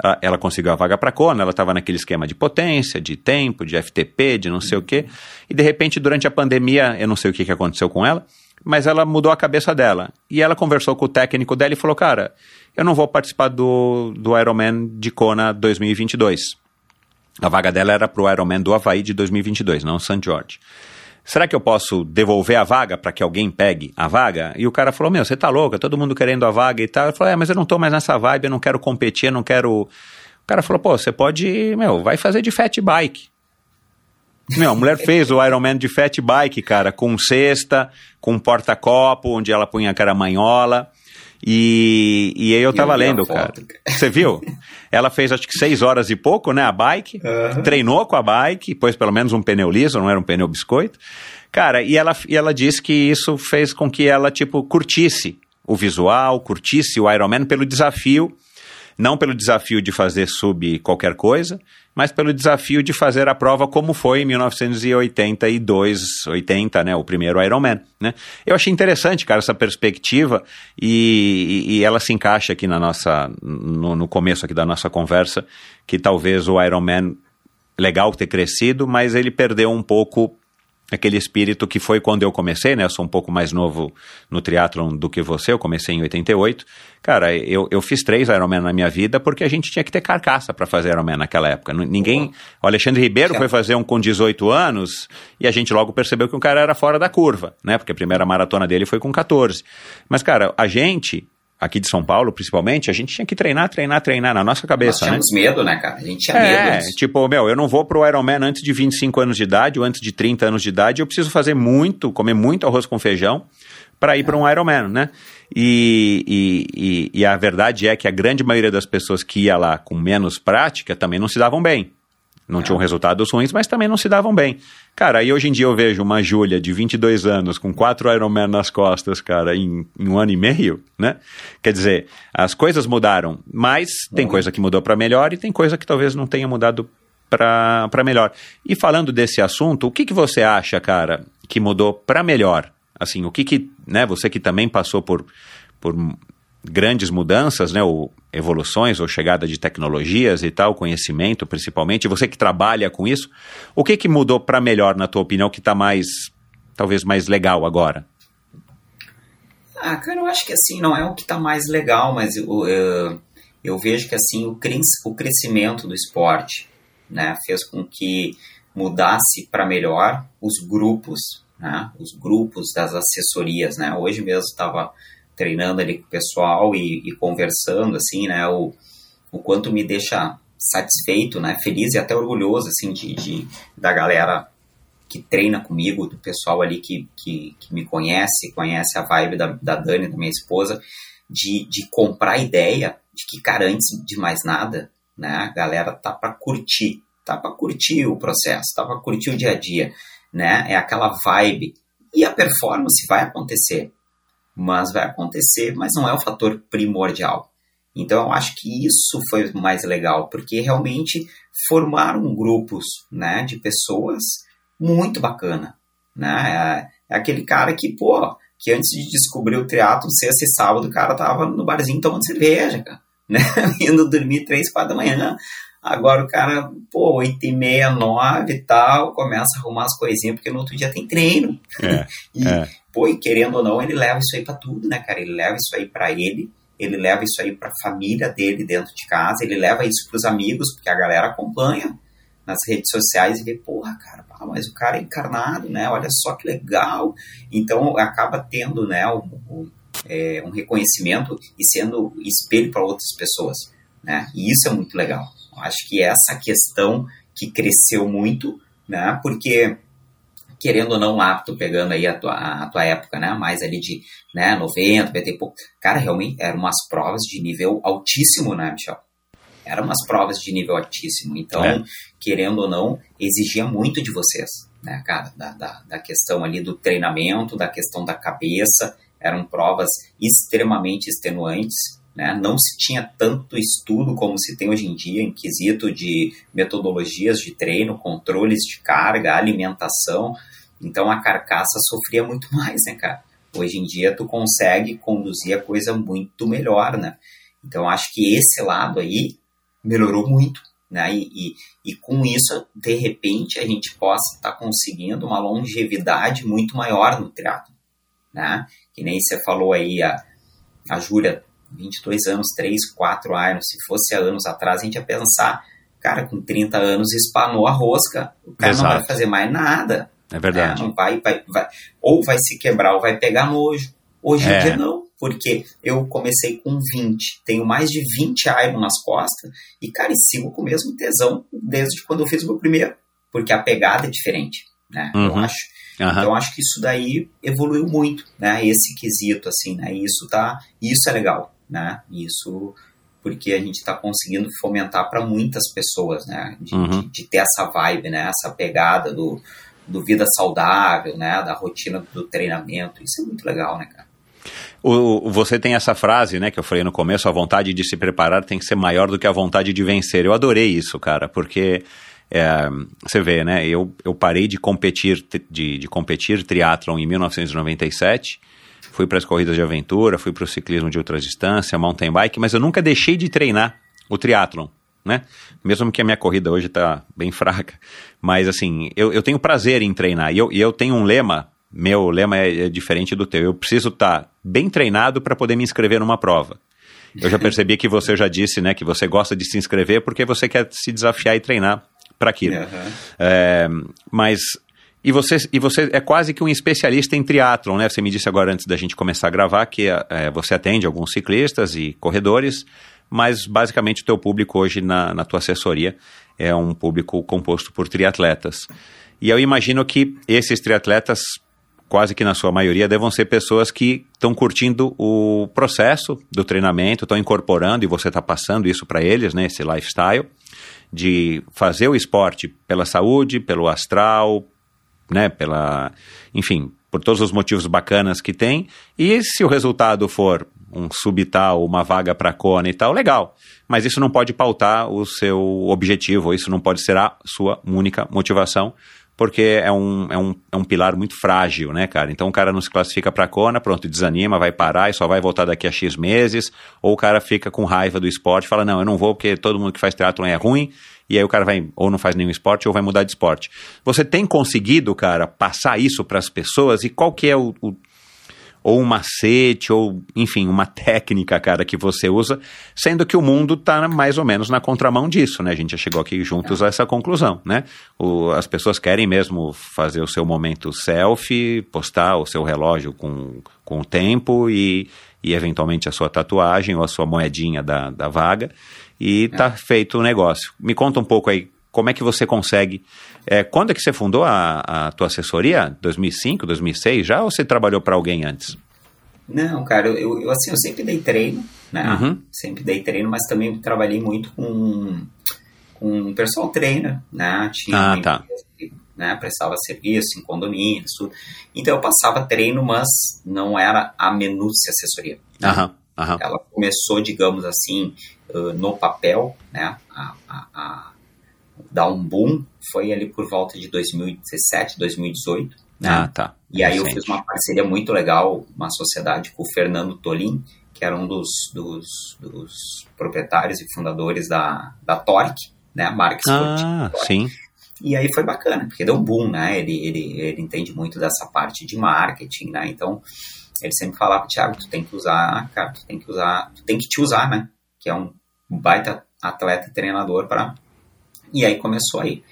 Ela, ela conseguiu a vaga para Kona, ela estava naquele esquema de potência, de tempo, de FTP, de não sei o quê, e de repente durante a pandemia, eu não sei o que, que aconteceu com ela, mas ela mudou a cabeça dela. E ela conversou com o técnico dela e falou: Cara, eu não vou participar do, do Ironman de Kona 2022. A vaga dela era para o Ironman do Havaí de 2022, não St. George. Será que eu posso devolver a vaga para que alguém pegue a vaga? E o cara falou: Meu, você tá louca, todo mundo querendo a vaga e tal. Eu falei: É, mas eu não tô mais nessa vibe, eu não quero competir, eu não quero O cara falou, pô, você pode, meu, vai fazer de fat bike. Meu, a mulher fez o Ironman de fat bike, cara, com cesta, com porta-copo, onde ela punha a caramanhola. E, e aí eu tava lendo, cara. Você viu? Ela fez acho que seis horas e pouco, né? A bike. Uhum. Treinou com a bike, pôs pelo menos um pneu liso, não era um pneu biscoito. Cara, e ela, e ela disse que isso fez com que ela, tipo, curtisse o visual, curtisse o Ironman pelo desafio não pelo desafio de fazer sub qualquer coisa, mas pelo desafio de fazer a prova como foi em 1982, 80, né, o primeiro Ironman, né? Eu achei interessante, cara, essa perspectiva e, e, ela se encaixa aqui na nossa, no, no começo aqui da nossa conversa, que talvez o Ironman legal ter crescido, mas ele perdeu um pouco aquele espírito que foi quando eu comecei, né? Eu sou um pouco mais novo no triatlon do que você, eu comecei em 88. Cara, eu, eu fiz três Ironman na minha vida porque a gente tinha que ter carcaça para fazer Ironman naquela época. Ninguém... O Alexandre Ribeiro foi fazer um com 18 anos e a gente logo percebeu que o cara era fora da curva, né? Porque a primeira maratona dele foi com 14. Mas, cara, a gente aqui de São Paulo, principalmente, a gente tinha que treinar, treinar, treinar na nossa cabeça, Nós tínhamos né? medo, né, cara? A gente tinha é, medo. tipo, meu, eu não vou pro Ironman antes de 25 anos de idade ou antes de 30 anos de idade, eu preciso fazer muito, comer muito arroz com feijão para ir é. para um Ironman, né? E, e, e, e a verdade é que a grande maioria das pessoas que ia lá com menos prática também não se davam bem. Não tinham resultados ruins, mas também não se davam bem. Cara, aí hoje em dia eu vejo uma Júlia de 22 anos com quatro Ironman nas costas, cara, em, em, um ano e meio, né? Quer dizer, as coisas mudaram, mas tem coisa que mudou para melhor e tem coisa que talvez não tenha mudado para melhor. E falando desse assunto, o que, que você acha, cara, que mudou para melhor? Assim, o que que, né, você que também passou por, por grandes mudanças, né, ou evoluções, ou chegada de tecnologias e tal, conhecimento principalmente, você que trabalha com isso, o que que mudou para melhor, na tua opinião, que está mais, talvez mais legal agora? Ah, cara, eu acho que assim, não é o que está mais legal, mas eu, eu, eu, vejo que assim, o, o crescimento do esporte, né, fez com que mudasse para melhor os grupos, né, os grupos das assessorias, né, hoje mesmo estava treinando ali com o pessoal e, e conversando, assim, né, o, o quanto me deixa satisfeito, né, feliz e até orgulhoso, assim, de, de da galera que treina comigo, do pessoal ali que, que, que, me conhece, conhece a vibe da, da Dani, da minha esposa, de, de comprar a ideia de que, cara, antes de mais nada, né, a galera tá para curtir, tá para curtir o processo, tá para curtir o dia a dia, né, é aquela vibe. E a performance vai acontecer, mas vai acontecer, mas não é o fator primordial. Então eu acho que isso foi mais legal, porque realmente formaram grupos né, de pessoas muito bacana. Né? É, é aquele cara que, pô, que antes de descobrir o teatro, sexta e sábado, o cara tava no barzinho tomando cerveja, cara, né? Indo dormir três, quatro da manhã. Agora o cara, pô, oito e meia, nove e tal, começa a arrumar as coisinhas, porque no outro dia tem treino. É, e, é. pô, e querendo ou não, ele leva isso aí para tudo, né, cara? Ele leva isso aí para ele, ele leva isso aí para a família dele dentro de casa, ele leva isso para os amigos, porque a galera acompanha nas redes sociais e vê, porra, cara, mas o cara é encarnado, né? Olha só que legal. Então acaba tendo, né, um, um, é, um reconhecimento e sendo espelho para outras pessoas, né? E isso é muito legal. Acho que essa questão que cresceu muito, né? Porque querendo ou não, apto, pegando aí a tua, a tua época, né? Mais ali de né, 90, 90 e pouco. Cara, realmente eram umas provas de nível altíssimo, né, Michel? Eram umas provas de nível altíssimo. Então, é. querendo ou não, exigia muito de vocês, né, cara? Da, da, da questão ali do treinamento, da questão da cabeça. Eram provas extremamente extenuantes né? Não se tinha tanto estudo como se tem hoje em dia em quesito de metodologias de treino, controles de carga, alimentação. Então a carcaça sofria muito mais, né, cara? Hoje em dia tu consegue conduzir a coisa muito melhor, né? Então acho que esse lado aí melhorou muito, né? E, e, e com isso, de repente, a gente possa estar tá conseguindo uma longevidade muito maior no triatlo, né? Que nem você falou aí, a, a Júlia 22 anos, 3, 4 anos, se fosse há anos atrás, a gente ia pensar, cara, com 30 anos espanou a rosca, o cara Exato. não vai fazer mais nada. É verdade. Né? Não vai, vai, vai, ou vai se quebrar ou vai pegar nojo. Hoje em é. dia não. porque eu comecei com 20, tenho mais de 20 Iron nas costas, e, cara, e sigo com o mesmo tesão desde quando eu fiz o meu primeiro, porque a pegada é diferente, né? Uhum. Eu acho. Uhum. Então acho que isso daí evoluiu muito, né? Esse quesito, assim, né? Isso tá, isso é legal, né? Isso porque a gente está conseguindo fomentar para muitas pessoas, né? De, uhum. de, de, ter essa vibe, né? Essa pegada do, do vida saudável, né? Da rotina do treinamento. Isso é muito legal, né, cara? O, você tem essa frase, né, que eu falei no começo, a vontade de se preparar tem que ser maior do que a vontade de vencer. Eu adorei isso, cara, porque é, você vê, né, eu, eu parei de competir, de, de competir triatlon em 1997, fui para as corridas de aventura, fui para o ciclismo de ultradistância, mountain bike, mas eu nunca deixei de treinar o triatlon, né? Mesmo que a minha corrida hoje está bem fraca, mas assim, eu, eu tenho prazer em treinar e eu, e eu tenho um lema, meu lema é, é diferente do teu, eu preciso estar tá bem treinado para poder me inscrever numa prova. Eu já percebi que você já disse, né, que você gosta de se inscrever porque você quer se desafiar e treinar para aquilo. Uhum. É, mas e você, e você é quase que um especialista em triatlon, né? Você me disse agora antes da gente começar a gravar que é, você atende alguns ciclistas e corredores, mas basicamente o teu público hoje na, na tua assessoria é um público composto por triatletas. E eu imagino que esses triatletas, quase que na sua maioria, devam ser pessoas que estão curtindo o processo do treinamento, estão incorporando e você está passando isso para eles, né? Esse lifestyle de fazer o esporte pela saúde, pelo astral, né, pela, enfim, por todos os motivos bacanas que tem. E se o resultado for um subtal, uma vaga para Kona e tal, legal. Mas isso não pode pautar o seu objetivo, isso não pode ser a sua única motivação, porque é um, é um, é um pilar muito frágil, né, cara? Então o cara não se classifica para Kona, pronto, desanima, vai parar e só vai voltar daqui a X meses, ou o cara fica com raiva do esporte, fala, não, eu não vou porque todo mundo que faz triatlon é ruim, e aí o cara vai ou não faz nenhum esporte ou vai mudar de esporte. Você tem conseguido, cara, passar isso para as pessoas e qual que é o, o ou um macete, ou enfim, uma técnica, cara, que você usa, sendo que o mundo está mais ou menos na contramão disso, né? A gente já chegou aqui juntos a essa conclusão, né? O, as pessoas querem mesmo fazer o seu momento selfie, postar o seu relógio com, com o tempo e, e eventualmente a sua tatuagem ou a sua moedinha da, da vaga e está é. feito o negócio. Me conta um pouco aí, como é que você consegue... É, quando é que você fundou a, a tua assessoria? 2005, 2006 já? Ou você trabalhou para alguém antes? Não, cara, eu, eu, assim, eu sempre dei treino, né? Uhum. Sempre dei treino, mas também trabalhei muito com, com personal trainer, né? Tinha ah, tá. Que, né, prestava serviço em condomínios, tudo. Então eu passava treino, mas não era a minúcia assessoria. Aham. Uhum. Uhum. Ela começou, digamos assim, no papel, né, a, a, a, dar um boom, foi ali por volta de 2017, 2018. Né? Ah, tá. E aí eu fiz uma parceria muito legal, uma sociedade com o Fernando Tolim, que era um dos, dos, dos proprietários e fundadores da, da Torque, né, a marca. Ah, sim. E aí foi bacana, porque deu um boom, né? Ele, ele, ele entende muito dessa parte de marketing, né? Então, ele sempre falava, Thiago, tu tem que usar, cara, tu tem que usar, tu tem que te usar, né? Que é um baita atleta e treinador para. E aí começou aí.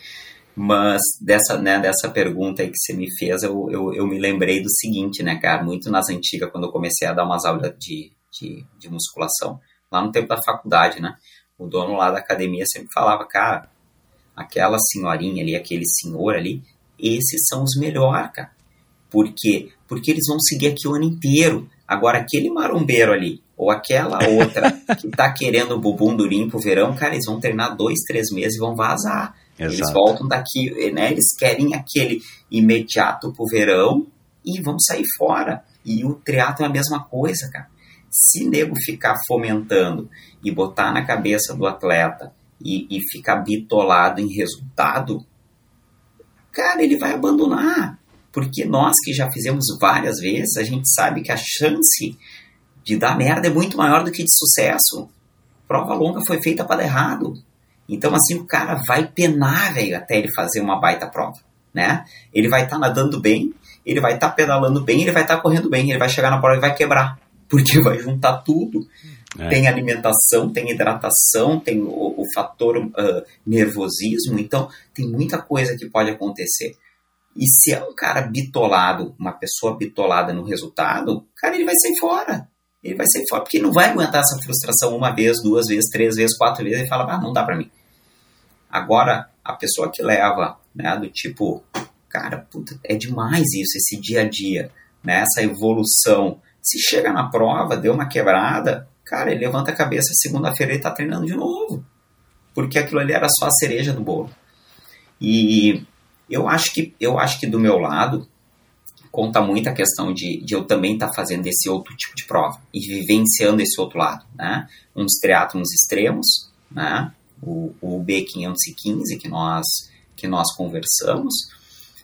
Mas dessa, né, dessa pergunta aí que você me fez, eu, eu, eu me lembrei do seguinte, né, cara? Muito nas antigas, quando eu comecei a dar umas aulas de, de, de musculação, lá no tempo da faculdade, né? O dono lá da academia sempre falava, cara, aquela senhorinha ali, aquele senhor ali, esses são os melhores, cara. Por quê? Porque eles vão seguir aqui o ano inteiro. Agora, aquele marombeiro ali, ou aquela outra que tá querendo o bumbum durinho pro verão, cara, eles vão treinar dois, três meses e vão vazar. Exato. Eles voltam daqui, né? Eles querem aquele imediato pro verão e vão sair fora. E o triatlo é a mesma coisa, cara. Se nego ficar fomentando e botar na cabeça do atleta e, e ficar bitolado em resultado, cara, ele vai abandonar. Porque nós que já fizemos várias vezes, a gente sabe que a chance de dar merda é muito maior do que de sucesso. Prova longa foi feita para dar errado. Então, assim, o cara vai penar, velho, até ele fazer uma baita prova, né? Ele vai estar tá nadando bem, ele vai estar tá pedalando bem, ele vai estar tá correndo bem, ele vai chegar na prova e vai quebrar, porque vai juntar tudo. É. Tem alimentação, tem hidratação, tem o, o fator uh, nervosismo, então tem muita coisa que pode acontecer. E se é um cara bitolado, uma pessoa bitolada no resultado, cara, ele vai sair fora. Ele vai sair fora, porque não vai aguentar essa frustração uma vez, duas vezes, três vezes, quatro vezes, e fala, ah, não dá para mim. Agora, a pessoa que leva, né, do tipo, cara, puta, é demais isso, esse dia a dia, né, essa evolução. Se chega na prova, deu uma quebrada, cara, ele levanta a cabeça, segunda-feira ele tá treinando de novo. Porque aquilo ali era só a cereja do bolo. E eu acho que, eu acho que do meu lado, conta muito a questão de, de eu também estar tá fazendo esse outro tipo de prova e vivenciando esse outro lado, né? Uns triatlons extremos, né? O, o B515 que nós, que nós conversamos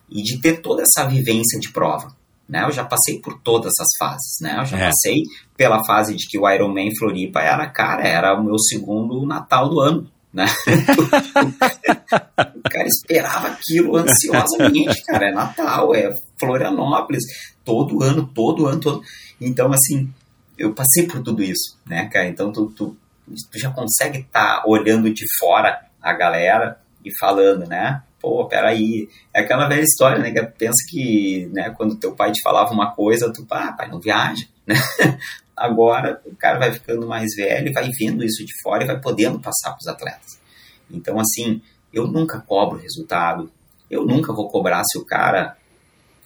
e de ter toda essa vivência de prova, né? Eu já passei por todas as fases, né? Eu já é. passei pela fase de que o Ironman Floripa era, cara, era o meu segundo Natal do ano, né? o cara esperava aquilo ansiosamente, cara. É Natal, é Florianópolis, todo ano, todo ano, todo. Então, assim, eu passei por tudo isso, né, cara? Então, tu, tu, tu já consegue estar tá olhando de fora a galera e falando, né? Pô, peraí. É aquela velha história, né? Que pensa que, né, quando teu pai te falava uma coisa, tu, ah, pai, não viaja, né? Agora, o cara vai ficando mais velho, vai vendo isso de fora e vai podendo passar para os atletas. Então, assim, eu nunca cobro resultado, eu nunca vou cobrar se o cara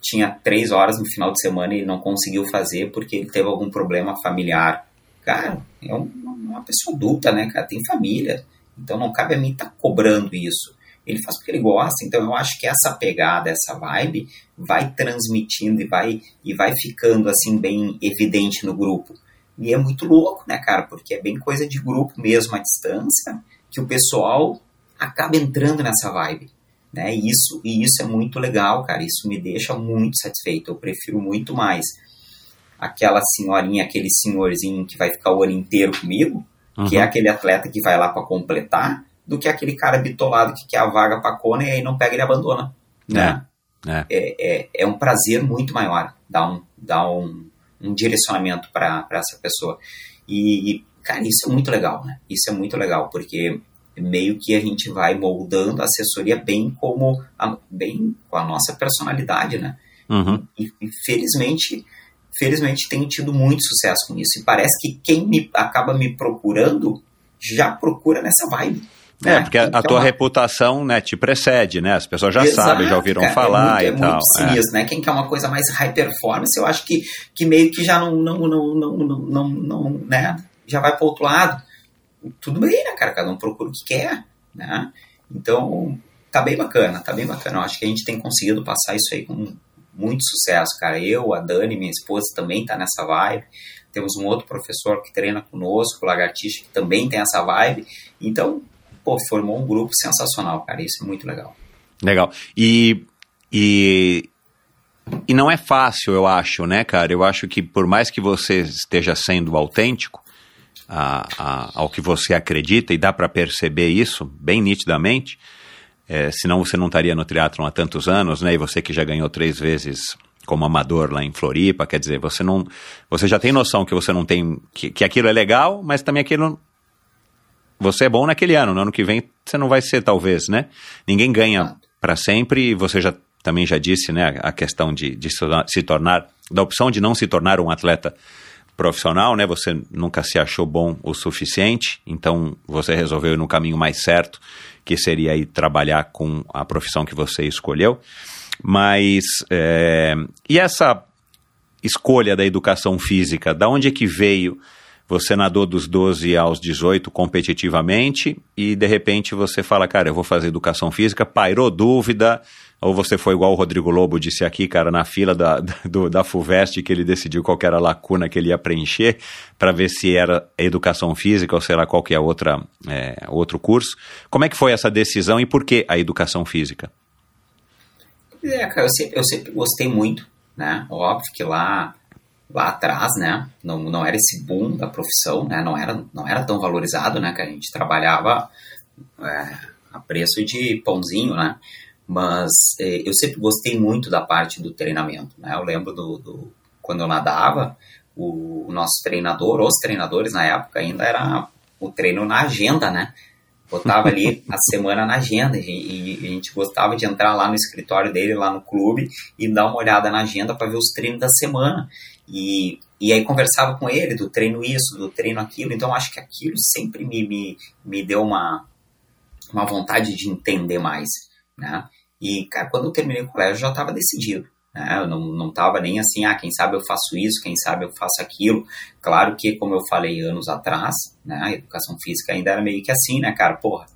tinha três horas no final de semana e não conseguiu fazer porque ele teve algum problema familiar. Cara, é uma pessoa adulta, né, cara? Tem família. Então não cabe a mim estar tá cobrando isso. Ele faz porque ele gosta. Então eu acho que essa pegada, essa vibe, vai transmitindo e vai, e vai ficando assim bem evidente no grupo. E é muito louco, né, cara? Porque é bem coisa de grupo mesmo à distância que o pessoal acaba entrando nessa vibe. Né? E isso, e isso é muito legal, cara. Isso me deixa muito satisfeito. Eu prefiro muito mais aquela senhorinha, aquele senhorzinho que vai ficar o ano inteiro comigo, uhum. que é aquele atleta que vai lá para completar, do que aquele cara bitolado que quer a vaga para Kona e aí não pega e abandona. Né? É, é. É, é, um prazer muito maior dar um, dar um, um direcionamento para essa pessoa. E, cara, isso é muito legal, né? Isso é muito legal, porque meio que a gente vai moldando a assessoria bem como a, bem com a nossa personalidade, né? Uhum. E, e, felizmente, felizmente tenho tido muito sucesso com isso. E parece que quem me acaba me procurando já procura nessa vibe. É, né? porque a, a então, tua reputação né, te precede, né? As pessoas já Exato, sabem, já ouviram cara, é falar é muito, e é tal. Muito sinistro, né? Quem quer uma coisa mais high performance, eu acho que, que meio que já não, não, não, não, não, não, não né? Já vai para outro lado tudo bem, né, cara? Cada um procura o que quer, né? Então, tá bem bacana, tá bem bacana. Eu acho que a gente tem conseguido passar isso aí com muito sucesso, cara. Eu, a Dani, minha esposa, também tá nessa vibe. Temos um outro professor que treina conosco, o Lagartixa, que também tem essa vibe. Então, pô, formou um grupo sensacional, cara. Isso é muito legal. Legal. E, e, e não é fácil, eu acho, né, cara? Eu acho que por mais que você esteja sendo autêntico, a, a, ao que você acredita, e dá para perceber isso bem nitidamente, é, senão você não estaria no triatlon há tantos anos, né? E você que já ganhou três vezes como amador lá em Floripa, quer dizer, você não, você já tem noção que você não tem, que, que aquilo é legal, mas também aquilo, você é bom naquele ano, no ano que vem você não vai ser talvez, né? Ninguém ganha para sempre e você já também já disse, né, a questão de, de se tornar, da opção de não se tornar um atleta profissional, né? Você nunca se achou bom o suficiente, então você resolveu ir no caminho mais certo, que seria aí trabalhar com a profissão que você escolheu. Mas é, e essa escolha da educação física, da onde é que veio? Você nadou dos 12 aos 18 competitivamente e de repente você fala, cara, eu vou fazer educação física, pairou dúvida, ou você foi igual o Rodrigo Lobo disse aqui, cara, na fila da, do, da FUVEST, que ele decidiu qual era a lacuna que ele ia preencher para ver se era educação física ou sei lá qual que é outra, é, outro curso. Como é que foi essa decisão e por que a educação física? É, cara, eu sempre, eu sempre gostei muito, né? Óbvio que lá lá atrás, né, não, não era esse boom da profissão, né, não era, não era tão valorizado, né, que a gente trabalhava é, a preço de pãozinho, né, mas é, eu sempre gostei muito da parte do treinamento. Né? Eu lembro do, do quando eu nadava, o, o, nosso treinador, os treinadores na época ainda era o treino na agenda, né? Botava ali a semana na agenda e, e, a gente gostava de entrar lá no escritório dele, lá no clube, e dar uma olhada na agenda para ver os treinos da semana. E, e aí conversava com ele do treino isso, do treino aquilo, então acho que aquilo sempre me, me, me deu uma, uma vontade de entender mais, né? E, cara, quando eu terminei o colégio, eu já estava decidido. Né? Eu não, não tava nem assim, ah, quem sabe eu faço isso, quem sabe eu faço aquilo. Claro que, como eu falei anos atrás, né, a educação física ainda era meio que assim, né, cara? Porra,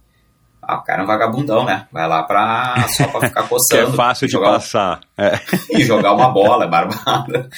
ah, o cara é um vagabundão, né? Vai lá pra, só pra ficar coçando. que é fácil de passar. É. e jogar uma bola, é barbada.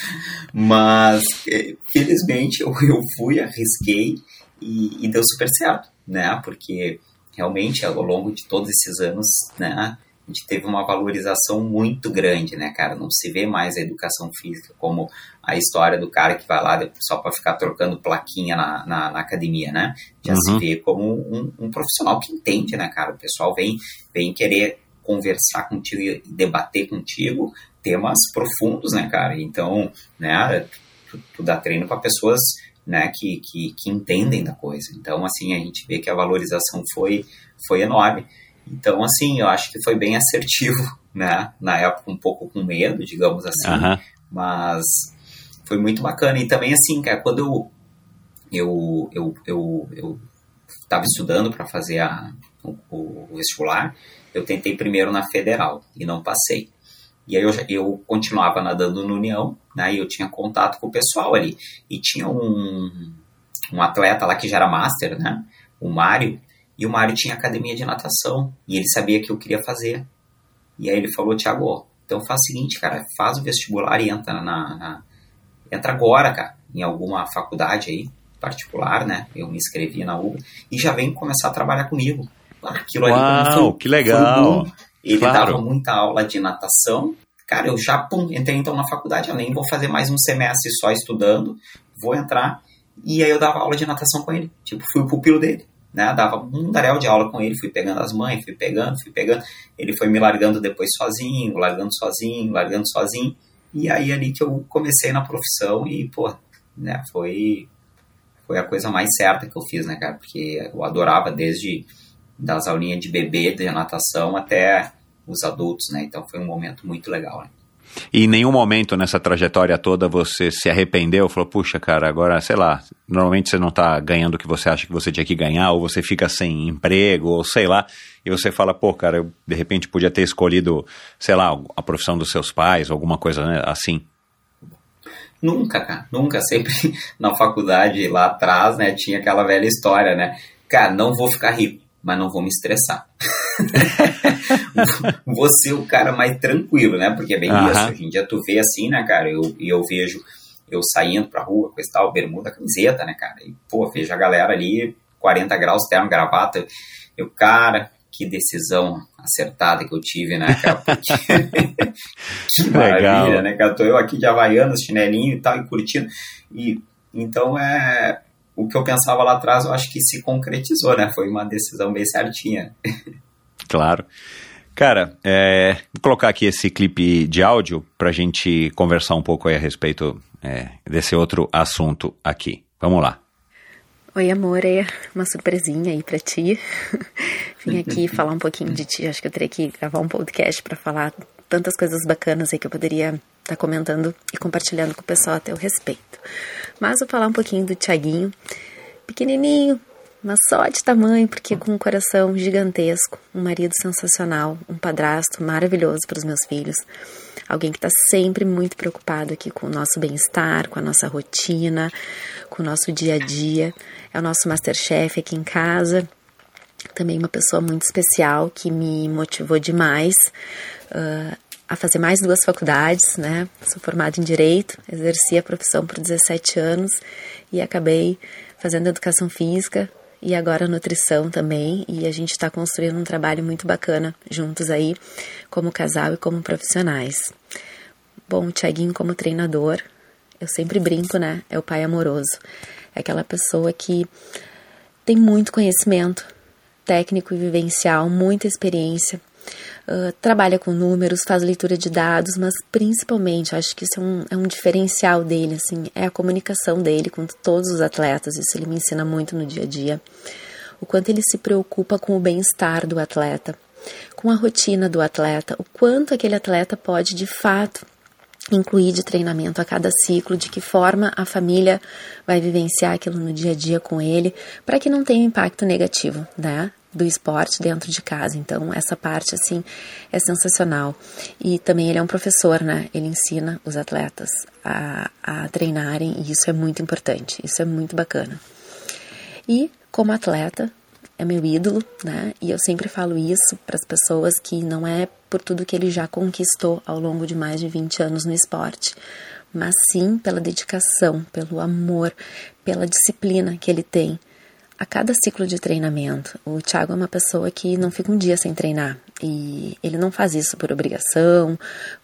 Mas, eh, felizmente, eu, eu fui, arrisquei e, e deu super certo, né? Porque realmente, ao longo de todos esses anos, né? A gente teve uma valorização muito grande, né, cara? Não se vê mais a educação física como a história do cara que vai lá só para ficar trocando plaquinha na, na, na academia, né? Já uhum. se vê como um, um, profissional que entende, né, cara? O pessoal vem, vem querer conversar contigo e debater contigo temas profundos, né, cara? Então, né, tu, tu dá treino para pessoas né, que, que, que entendem da coisa. Então, assim, a gente vê que a valorização foi, foi enorme. Então, assim, eu acho que foi bem assertivo, né? Na época, um pouco com medo, digamos assim, uhum. mas foi muito bacana. E também, assim, cara, quando eu eu, eu, eu, eu estava estudando para fazer a, o, o, vestibular, eu tentei primeiro na federal e não passei. E aí eu, eu continuava nadando no União, né? E eu tinha contato com o pessoal ali. E tinha um, um atleta lá que já era master, né? O Mário, e o Mário tinha academia de natação e ele sabia que eu queria fazer. E aí ele falou, Tiago, então faz o seguinte, cara, faz o vestibular e entra na, na, entra agora, cara, em alguma faculdade aí particular, né? Eu me inscrevi na UBA e já vem começar a trabalhar comigo. Aquilo Uau, ali foi, que legal. Ele claro. dava muita aula de natação. Cara, eu já pum, entrei então na faculdade, além vou fazer mais um semestre só estudando, vou entrar e aí eu dava aula de natação com ele. Tipo, fui o pupilo dele né? Dava um mundaréu de aula com ele, fui pegando as mães, fui pegando, fui pegando. Ele foi me largando depois sozinho, largando sozinho, largando sozinho. E aí ali que eu comecei na profissão e, pô, né, foi foi a coisa mais certa que eu fiz, né, cara? Porque eu adorava desde das aulinhas de bebê, de natação, até os adultos, né? Então foi um momento muito legal, né? E em nenhum momento nessa trajetória toda você se arrependeu, falou, puxa, cara, agora, sei lá, normalmente você não está ganhando o que você acha que você tinha que ganhar, ou você fica sem emprego, ou sei lá, e você fala, pô, cara, eu de repente podia ter escolhido, sei lá, a profissão dos seus pais, alguma coisa né, assim. Nunca, cara, nunca. Sempre na faculdade, lá atrás, né, tinha aquela velha história, né? Cara, não vou ficar rico mas não vou me estressar. vou ser o cara mais tranquilo, né? Porque é bem uhum. isso. Hoje em dia tu vê assim, né, cara? Eu, eu vejo eu saindo pra rua esse tal, bermuda, camiseta, né, cara? E, pô, vejo a galera ali, 40 graus, terno, gravata. Eu, cara, que decisão acertada que eu tive, né, cara? Porque... que maravilha, Legal. né, cara? Tô eu aqui de Havaianas, chinelinho e tal, e curtindo. E, então, é o que eu pensava lá atrás, eu acho que se concretizou, né? Foi uma decisão bem certinha. Claro. Cara, é, vou colocar aqui esse clipe de áudio para a gente conversar um pouco aí a respeito é, desse outro assunto aqui. Vamos lá. Oi, amor, é uma surpresinha aí para ti. Vim aqui falar um pouquinho de ti. Acho que eu teria que gravar um podcast para falar tantas coisas bacanas aí que eu poderia estar tá comentando e compartilhando com o pessoal a teu respeito. Mas vou falar um pouquinho do Tiaguinho, pequenininho, mas só de tamanho, porque com um coração gigantesco, um marido sensacional, um padrasto maravilhoso para os meus filhos, alguém que está sempre muito preocupado aqui com o nosso bem-estar, com a nossa rotina, com o nosso dia a dia. É o nosso masterchef aqui em casa. Também uma pessoa muito especial que me motivou demais uh, a fazer mais duas faculdades, né? Sou formada em Direito, exerci a profissão por 17 anos e acabei fazendo Educação Física e agora Nutrição também. E a gente está construindo um trabalho muito bacana juntos aí, como casal e como profissionais. Bom, o Tiaguinho como treinador, eu sempre brinco, né? É o pai amoroso. É aquela pessoa que tem muito conhecimento técnico e vivencial, muita experiência, uh, trabalha com números, faz leitura de dados, mas principalmente, acho que isso é um, é um diferencial dele, assim, é a comunicação dele com todos os atletas, isso ele me ensina muito no dia a dia. O quanto ele se preocupa com o bem-estar do atleta, com a rotina do atleta, o quanto aquele atleta pode de fato incluir de treinamento a cada ciclo, de que forma a família vai vivenciar aquilo no dia a dia com ele, para que não tenha impacto negativo, né? do esporte dentro de casa. Então, essa parte, assim, é sensacional. E também ele é um professor, né? Ele ensina os atletas a, a treinarem e isso é muito importante. Isso é muito bacana. E, como atleta, é meu ídolo, né? E eu sempre falo isso para as pessoas que não é por tudo que ele já conquistou ao longo de mais de 20 anos no esporte, mas sim pela dedicação, pelo amor, pela disciplina que ele tem a cada ciclo de treinamento. O Thiago é uma pessoa que não fica um dia sem treinar e ele não faz isso por obrigação,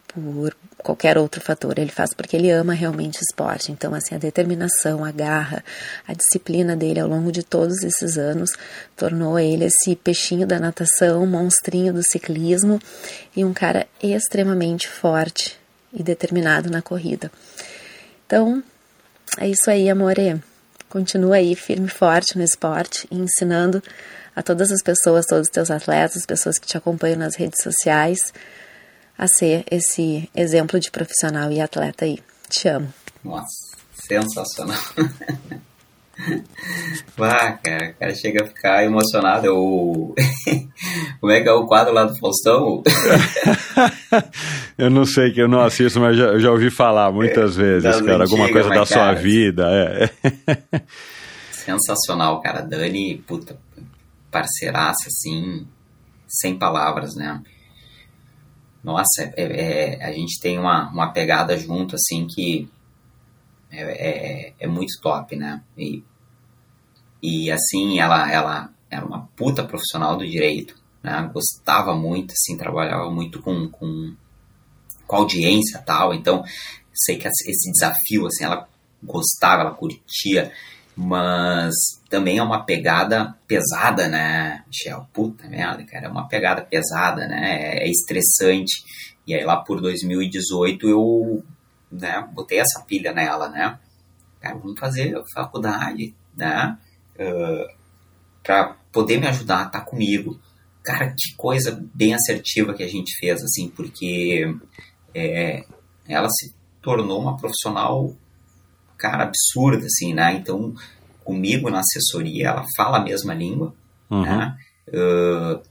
por qualquer outro fator. Ele faz porque ele ama realmente esporte. Então, assim, a determinação, a garra, a disciplina dele ao longo de todos esses anos tornou ele esse peixinho da natação, monstrinho do ciclismo e um cara extremamente forte e determinado na corrida. Então, é isso aí, amore. Continua aí firme e forte no esporte ensinando a todas as pessoas, todos os teus atletas, as pessoas que te acompanham nas redes sociais, a ser esse exemplo de profissional e atleta aí. Te amo. Nossa, sensacional. Vá, cara, o cara chega a ficar emocionado. Eu... Como é que é o quadro lá do Faustão? eu não sei, que eu não assisto, mas já, eu já ouvi falar muitas vezes, das cara. alguma coisa da cara, sua vida. É. Sensacional, cara. Dani, puta, parceiraça, assim, sem palavras, né? Nossa, é, é, a gente tem uma, uma pegada junto, assim, que é, é, é, muito top, né? E, e assim, ela, ela era uma puta profissional do direito, né? Gostava muito, assim, trabalhava muito com, com, com audiência tal, então sei que esse desafio, assim, ela gostava, ela curtia, mas também é uma pegada pesada, né, Michel? Puta merda, cara, é uma pegada pesada, né? É estressante. E aí lá por 2018 eu né, botei essa pilha nela, né? Cara, vamos fazer faculdade, né? Uh, para poder me ajudar, tá comigo. Cara, que coisa bem assertiva que a gente fez, assim, porque é, ela se tornou uma profissional, cara, absurda, assim, né? Então, comigo na assessoria, ela fala a mesma língua, uhum. né? Uh,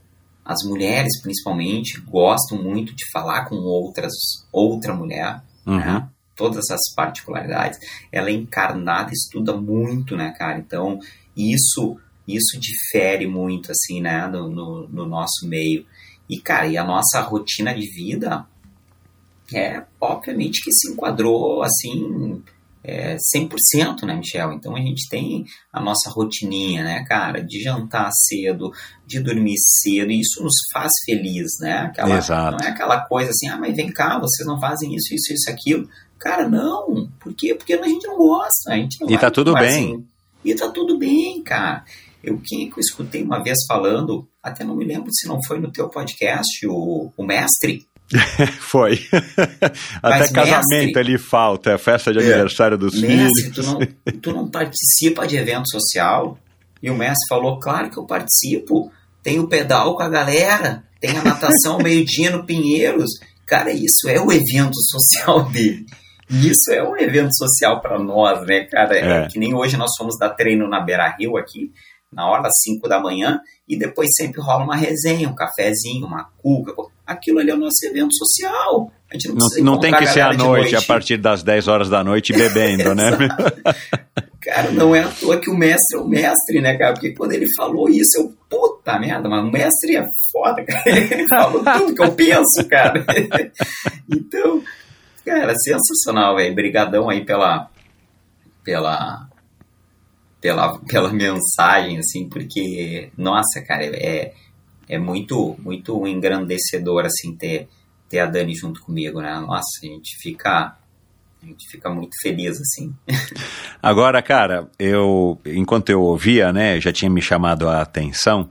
as mulheres, principalmente, gostam muito de falar com outras, outra mulher, uhum. né? todas as particularidades. Ela é encarnada, estuda muito, né, cara? Então, isso isso difere muito, assim, né, no, no, no nosso meio. E, cara, e a nossa rotina de vida é, obviamente, que se enquadrou, assim, é, 100%, né, Michel? Então a gente tem a nossa rotininha, né, cara, de jantar cedo, de dormir cedo, e isso nos faz feliz, né? Aquela, Exato. Não é aquela coisa assim, ah, mas vem cá, vocês não fazem isso, isso, isso, aquilo. Cara, não. Por quê? Porque a gente não gosta. A gente não e tá tudo bem. Assim. E tá tudo bem, cara. Eu, quem é que eu escutei uma vez falando, até não me lembro se não foi no teu podcast, o, o mestre, Foi. Até casamento mestre, ele falta, é a festa de é, aniversário dos mestre, filhos. Tu não, tu não participa de evento social? E o mestre falou: Claro que eu participo. Tem o pedal com a galera, tem a natação meio-dia no Pinheiros. Cara, isso é o evento social dele. Isso é um evento social para nós, né, cara? É. é. que nem hoje nós fomos dar treino na Beira Rio aqui, na hora das 5 da manhã, e depois sempre rola uma resenha, um cafezinho, uma cuca. Aquilo ali é o nosso evento social. A gente não, não, não tem que ser à noite, noite, a partir das 10 horas da noite, bebendo, né? cara, não é à toa que o mestre é o mestre, né, cara? Porque quando ele falou isso, eu, puta merda, mas o mestre é foda, cara. Ele falou tudo que eu penso, cara. então, cara, sensacional, velho. Brigadão aí pela, pela, pela, pela mensagem, assim, porque, nossa, cara, é, é muito, muito engrandecedor, assim, ter, ter a Dani junto comigo, né? Nossa, a gente fica, a gente fica muito feliz, assim. Agora, cara, eu, enquanto eu ouvia, né, já tinha me chamado a atenção,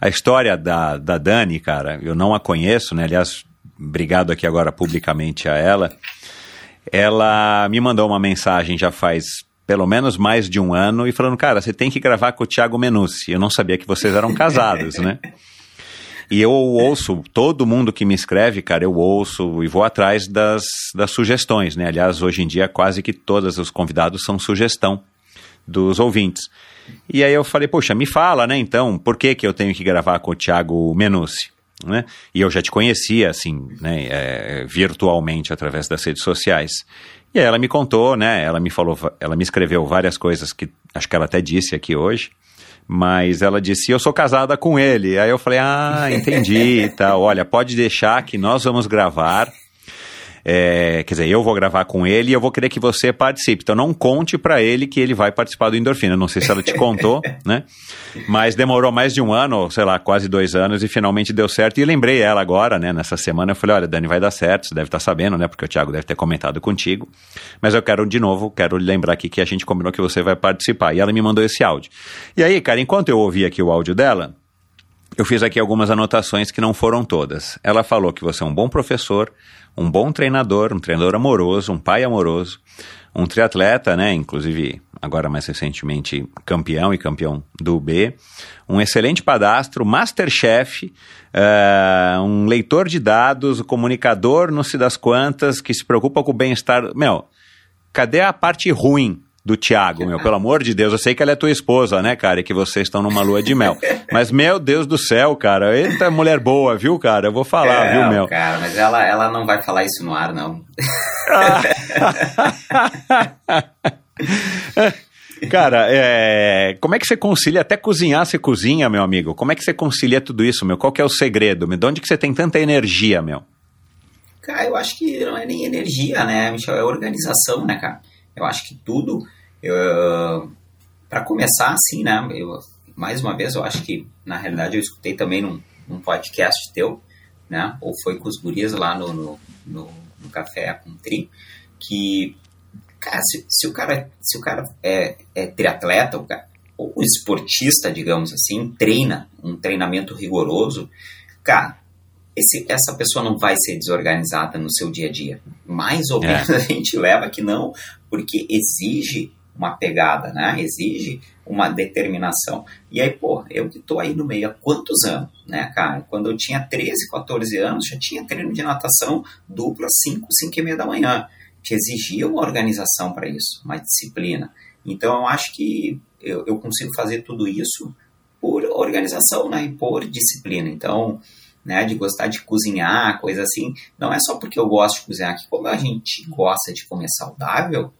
a história da, da Dani, cara, eu não a conheço, né, aliás, obrigado aqui agora publicamente a ela, ela me mandou uma mensagem já faz pelo menos mais de um ano e falando, cara, você tem que gravar com o Thiago Menucci. Eu não sabia que vocês eram casados, né? E eu ouço, todo mundo que me escreve, cara, eu ouço e vou atrás das, das sugestões, né? Aliás, hoje em dia quase que todos os convidados são sugestão dos ouvintes. E aí eu falei, poxa, me fala, né, então, por que que eu tenho que gravar com o Thiago Menucci? Né? E eu já te conhecia, assim, né, é, virtualmente através das redes sociais. E aí ela me contou, né, ela me falou, ela me escreveu várias coisas que acho que ela até disse aqui hoje, mas ela disse, eu sou casada com ele. Aí eu falei, ah, entendi e tal. Olha, pode deixar que nós vamos gravar é, quer dizer, eu vou gravar com ele e eu vou querer que você participe. Então não conte para ele que ele vai participar do Endorfina. Não sei se ela te contou, né? Mas demorou mais de um ano, sei lá, quase dois anos e finalmente deu certo. E lembrei ela agora, né? Nessa semana eu falei, olha, Dani, vai dar certo. Você deve estar tá sabendo, né? Porque o Thiago deve ter comentado contigo. Mas eu quero de novo, quero lembrar aqui que a gente combinou que você vai participar. E ela me mandou esse áudio. E aí, cara, enquanto eu ouvi aqui o áudio dela, eu fiz aqui algumas anotações que não foram todas. Ela falou que você é um bom professor, um bom treinador, um treinador amoroso, um pai amoroso, um triatleta, né? Inclusive, agora mais recentemente, campeão e campeão do B, um excelente padastro, masterchef, uh, um leitor de dados, um comunicador, não se das quantas, que se preocupa com o bem-estar. Meu, cadê a parte ruim do Tiago, meu, pelo amor de Deus, eu sei que ela é tua esposa, né, cara, e que vocês estão numa lua de mel. Mas, meu Deus do céu, cara, eita mulher boa, viu, cara? Eu vou falar, é, viu, meu? Cara, mas ela, ela não vai falar isso no ar, não. Cara, é... como é que você concilia, até cozinhar você cozinha, meu amigo? Como é que você concilia tudo isso, meu? Qual que é o segredo? De onde que você tem tanta energia, meu? Cara, eu acho que não é nem energia, né, Michel? É organização, né, cara? Eu acho que tudo, para começar assim, né? Eu, mais uma vez, eu acho que, na realidade, eu escutei também num, num podcast teu, né? Ou foi com os gurias lá no, no, no, no Café com Tri, que, cara, se, se, o cara, se o cara é, é triatleta, o cara, ou esportista, digamos assim, treina um treinamento rigoroso, cara, esse, essa pessoa não vai ser desorganizada no seu dia a dia. Mais ou é. menos é. a gente leva que não, porque exige uma pegada, né? Exige uma determinação. E aí, pô, eu que tô aí no meio há quantos anos, né, cara? Quando eu tinha 13, 14 anos, já tinha treino de natação duplo às 5, 5 e meia da manhã. Te exigia uma organização para isso, uma disciplina. Então, eu acho que eu, eu consigo fazer tudo isso por organização, né? E por disciplina. Então, né, de gostar de cozinhar, coisa assim, não é só porque eu gosto de cozinhar, que como a gente gosta de comer saudável,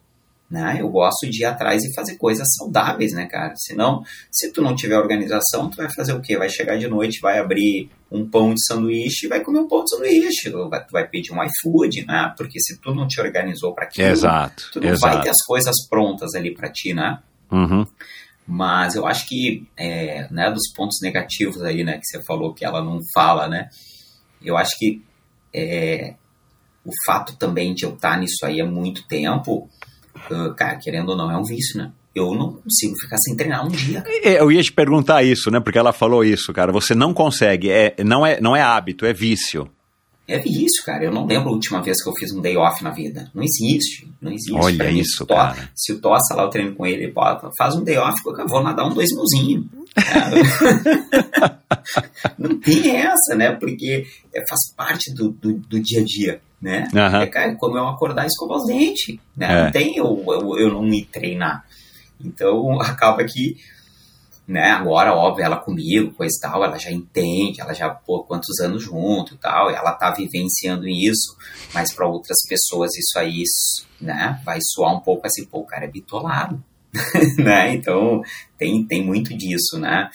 né, eu gosto de ir atrás e fazer coisas saudáveis, né, cara? Senão, se tu não tiver organização, tu vai fazer o quê? Vai chegar de noite, vai abrir um pão de sanduíche e vai comer um pão de sanduíche, tu vai, tu vai pedir um iFood, né? Porque se tu não te organizou para aquilo, exato, tu não exato. vai ter as coisas prontas ali para ti, né? Uhum. Mas eu acho que, é, né, dos pontos negativos aí, né, que você falou que ela não fala, né, eu acho que é, o fato também de eu estar nisso aí há muito tempo, cara, querendo ou não, é um vício, né? Eu não consigo ficar sem treinar um dia. É, eu ia te perguntar isso, né? Porque ela falou isso, cara. Você não consegue, é, não, é, não é hábito, é vício. É isso, cara. Eu não lembro a última vez que eu fiz um day off na vida. Não existe. Não existe. Olha isso, se cara. Se o Tossa lá, eu treino com ele, faz um day off, eu vou nadar um dois milzinho. não tem essa, né? Porque é, faz parte do, do, do, dia a dia, né? Uhum. É, cara, como eu acordar e escovar os dentes, né? É. Não tem eu, eu, eu não ir treinar. Então, acaba que né? Agora, óbvio, ela comigo, coisa e tal, ela já entende, ela já, pô, quantos anos junto e tal, ela tá vivenciando isso, mas para outras pessoas isso aí, né, vai soar um pouco assim, pô, o cara é bitolado, né? Então, tem, tem muito disso, né?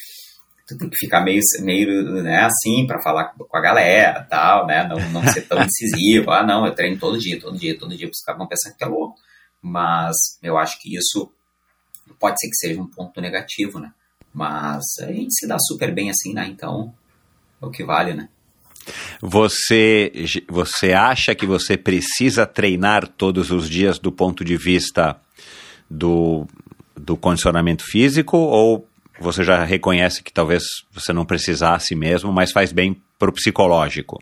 Tu tem que ficar meio, meio né, assim para falar com a galera tal, né? Não, não ser tão incisivo. Ah, não, eu treino todo dia, todo dia, todo dia, os caras vão pensar que é louco. Mas eu acho que isso pode ser que seja um ponto negativo, né? Mas a gente se dá super bem assim, né? Então, é o que vale, né? Você, você acha que você precisa treinar todos os dias do ponto de vista do, do condicionamento físico ou você já reconhece que talvez você não precisasse mesmo, mas faz bem para o psicológico?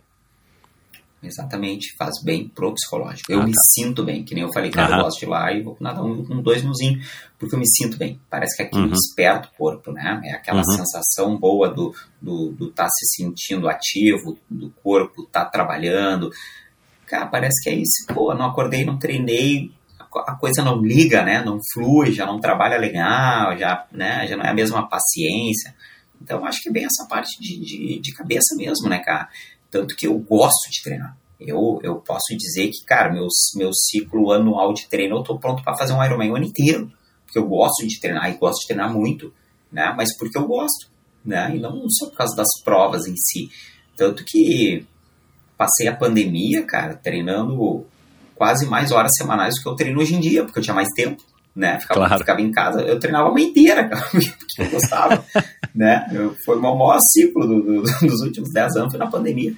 Exatamente, faz bem pro psicológico. Eu Ah, me tá. sinto bem, que nem eu falei, cara, Aham. eu gosto de ir lá e vou nadar um, um dois milzinho, porque eu me sinto bem. Parece que aquilo Uhum. desperta o corpo, né? É aquela Uhum. sensação boa do do do tá se sentindo ativo, do corpo tá trabalhando. Cara, parece que é isso. Pô, não acordei, não treinei, a coisa não liga, né? Não flui, já não trabalha legal, já, né? Já não é a mesma paciência. Então, acho que é bem essa parte de, de, de cabeça mesmo, né, cara? Tanto que eu gosto de treinar. Eu, eu posso dizer que, cara, meu, meu ciclo anual de treino, eu tô pronto para fazer um Ironman o ano inteiro. Porque eu gosto de treinar e gosto de treinar muito, né? Mas porque eu gosto, né? E não só por causa das provas em si. Tanto que passei a pandemia, cara, treinando quase mais horas semanais do que eu treino hoje em dia, porque eu tinha mais tempo, né? Ficava, Claro. ficava em casa, eu treinava uma inteira, cara, porque eu gostava, né? Eu, foi o meu maior ciclo do- do- dos últimos 10 anos, foi na pandemia.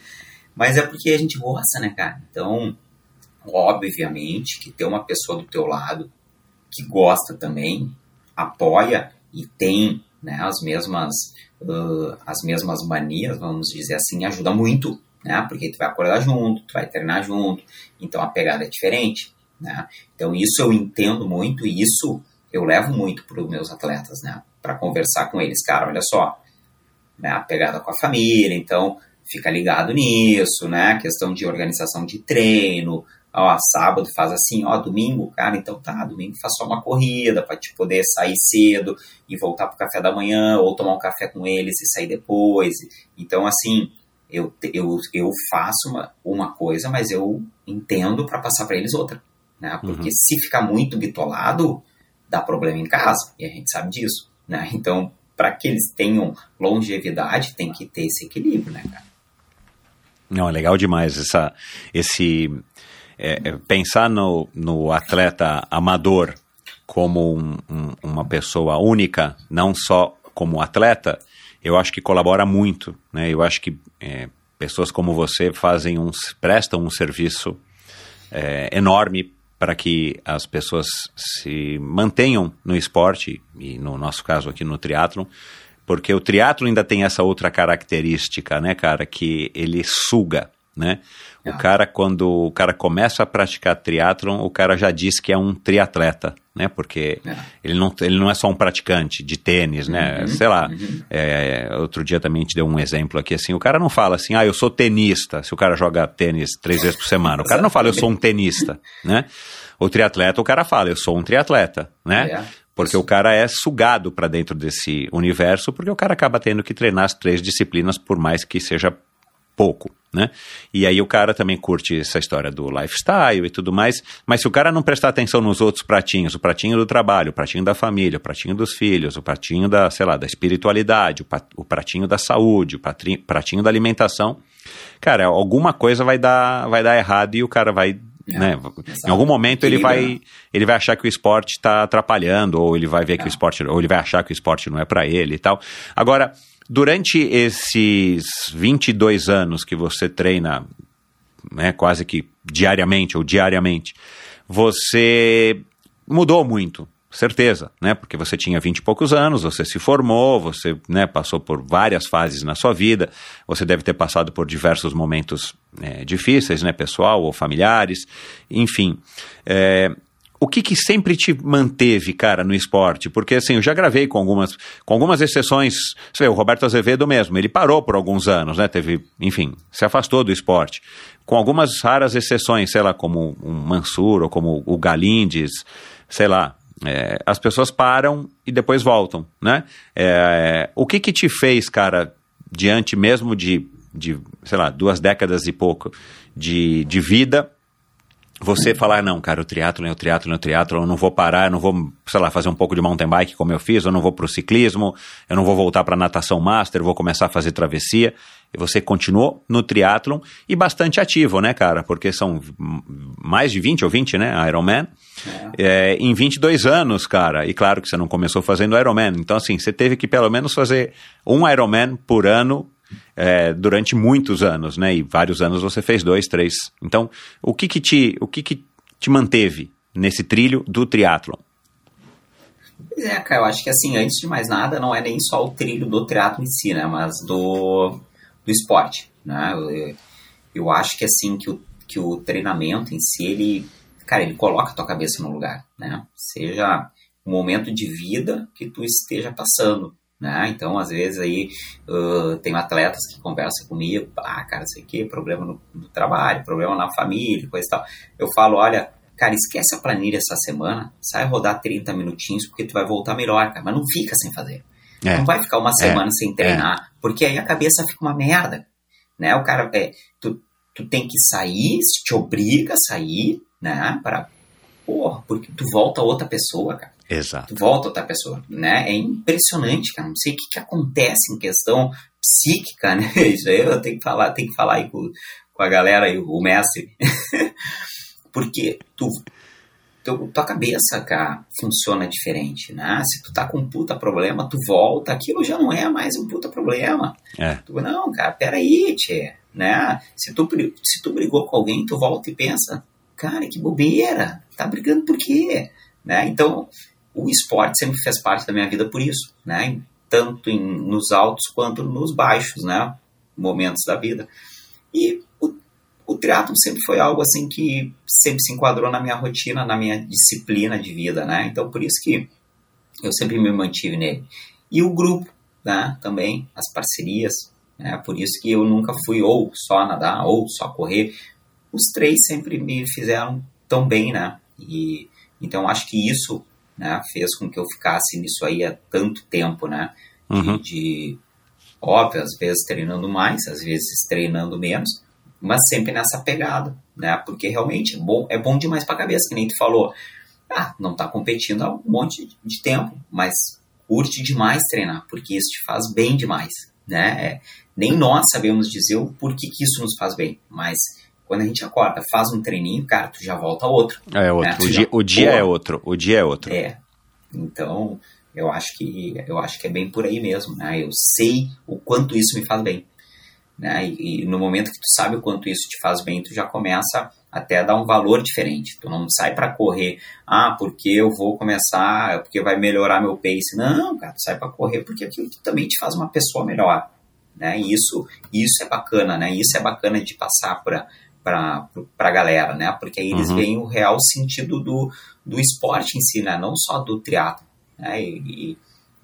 Mas é porque a gente gosta, né, cara? Então, obviamente que ter uma pessoa do teu lado que gosta também, apoia e tem né, as mesmas uh, as mesmas manias, vamos dizer assim, ajuda muito, né? Porque tu vai acordar junto, tu vai treinar junto, então a pegada é diferente, né? Então isso eu entendo muito e isso eu levo muito para os meus atletas, né? Para conversar com eles, cara, olha só, né? A pegada com a família, então fica ligado nisso, né? A questão de organização de treino, ó, sábado faz assim, ó, domingo, cara, então tá, domingo faz só uma corrida para te poder sair cedo e voltar pro café da manhã, ou tomar um café com eles e sair depois. Então, assim, eu, eu, eu faço uma, uma coisa, mas eu entendo para passar para eles outra, né? Porque se ficar muito bitolado, dá problema em casa, e a gente sabe disso, né? Então, para que eles tenham longevidade, tem que ter esse equilíbrio, né, cara? Não, é legal demais essa, esse é, é, pensar no, no atleta amador como um- um- uma pessoa única, não só como atleta, eu acho que colabora muito, né? Eu acho que é, pessoas como você fazem um, prestam um serviço é, enorme para que as pessoas se mantenham no esporte e no nosso caso aqui no triatlon, porque o triatlo ainda tem essa outra característica, né, cara, que ele suga, né? O Ah. cara quando o cara começa a praticar triatlon, o cara já diz que é um triatleta, né? Porque É. ele não, ele não é só um praticante de tênis, né? Uhum, Sei lá. uhum. é, outro dia também te deu um exemplo aqui assim. O cara não fala assim, ah, eu sou tenista. Se o cara joga tênis três vezes por semana, o cara não fala, eu sou um tenista, né? O triatleta, o cara fala, eu sou um triatleta, né? É. Porque o cara é sugado para dentro desse universo, porque o cara acaba tendo que treinar as três disciplinas, por mais que seja pouco, né? E aí o cara também curte essa história do lifestyle e tudo mais, mas se o cara não prestar atenção nos outros pratinhos, o pratinho do trabalho, o pratinho da família, o pratinho dos filhos, o pratinho da, sei lá, da espiritualidade, o, pratinho da saúde, o pratinho da alimentação, cara, alguma coisa vai dar, vai dar errado e o cara vai, É, né? Em algum momento ele vai, né? ele vai achar que o esporte está atrapalhando, ou ele vai ver que o É. esporte, ou ele vai achar que o esporte não é para ele e tal. Agora, durante esses 22 anos que você treina, né, quase que diariamente ou diariamente, você mudou muito, certeza, né? Porque você tinha 20 e poucos anos, você se formou, você né, passou por várias fases na sua vida, você deve ter passado por diversos momentos né, difíceis, né, pessoal ou familiares, enfim. É, o que, que sempre te manteve, cara, no esporte? Porque, assim, eu já gravei com algumas, com algumas exceções. Você vê, o Roberto Azevedo mesmo, ele parou por alguns anos, né? Teve, enfim, se afastou do esporte. Com algumas raras exceções, sei lá, como o Mansur ou como o Galindes, sei lá. é, as pessoas param e depois voltam, né? É, o que que te fez, cara, diante mesmo de, de sei lá, duas décadas e pouco de, de vida, você falar, não, cara, o triatlo é o triatlo é o triatlo, eu não vou parar, eu não vou, sei lá, fazer um pouco de mountain bike como eu fiz, eu não vou pro ciclismo, eu não vou voltar para natação master, eu vou começar a fazer travessia. E você continuou no triatlon e bastante ativo, né, cara? Porque são mais de 20 ou 20, né, Ironman. É, em 22 anos, cara. E claro que você não começou fazendo Ironman. Então, assim, você teve que pelo menos fazer um Ironman por ano é, durante muitos anos, né? E vários anos você fez dois, três. Então, o que que te, o que que te manteve nesse trilho do triatlon? Pois é, cara, eu acho que assim, antes de mais nada, não é nem só o trilho do triatlo em si, né? Mas do, do esporte, né? Eu, eu acho que assim que o, que o treinamento em si, ele, cara, ele coloca a tua cabeça no lugar, né? Seja um momento de vida que tu esteja passando, né? Então, às vezes aí uh, tem atletas que conversam comigo, ah, cara, aqui é problema no, no, trabalho, problema na família, coisa e tal. Eu falo, olha, cara, esquece a planilha essa semana, sai rodar 30 minutinhos porque tu vai voltar melhor, cara, mas não fica sem fazer. É. Não vai ficar uma semana é. sem treinar, é. porque aí a cabeça fica uma merda, né? O cara, é, tu, tu tem que sair, te obriga a sair, né? Para, porra, porque tu volta outra pessoa, cara. Exato. Volta outra pessoa, né? É impressionante, cara. Não sei o que, que acontece em questão psíquica, né? Isso aí eu tenho que falar, tenho que falar aí com, com a galera aí, o mestre. Porque tu, tu, tua cabeça, cara, funciona diferente, né? Se tu tá com um puta problema, tu volta, aquilo já não é mais um puta problema. É. Tu, não, cara, peraí, tchê, né? Se tu, se tu brigou com alguém, tu volta e pensa, cara, que bobeira, tá brigando por quê? Né? Então, o esporte sempre fez parte da minha vida por isso, né? Tanto em, nos altos quanto nos baixos, né? Momentos da vida. E o, o sempre foi algo assim que sempre se enquadrou na minha rotina, na minha disciplina de vida, né? Então por isso que eu sempre me mantive nele. E o grupo, né? Também as parcerias, né? Por isso que eu nunca fui ou só nadar ou só correr. Os três sempre me fizeram tão bem, né? E então acho que isso né, fez com que eu ficasse nisso aí há tanto tempo, né? Uhum. De, de, óbvio, às vezes treinando mais, às vezes treinando menos, mas sempre nessa pegada, né? Porque realmente é bom, é bom demais para a cabeça, que nem tu falou. Ah, não tá competindo há um monte de tempo, mas curte demais treinar, porque isso te faz bem demais, né? É, nem nós sabemos dizer o porquê que isso nos faz bem, mas quando a gente acorda, faz um treininho, cara, tu já volta outro. É outro. Né? O, dia, o dia é outro. O dia é outro. É. Então, eu acho que eu acho que é bem por aí mesmo, né? Eu sei o quanto isso me faz bem. Né? E, e, no momento que tu sabe o quanto isso te faz bem, tu já começa até a dar um valor diferente. Tu não sai para correr, ah, porque eu vou começar, porque vai melhorar meu pace. Não, cara, tu sai para correr porque aquilo também te faz uma pessoa melhor. Né? E isso, isso é bacana, né? Isso é bacana de passar para para a galera, né? Porque aí eles uhum. veem o real sentido do, do esporte em si, né? Não só do triatlo, né? E, e,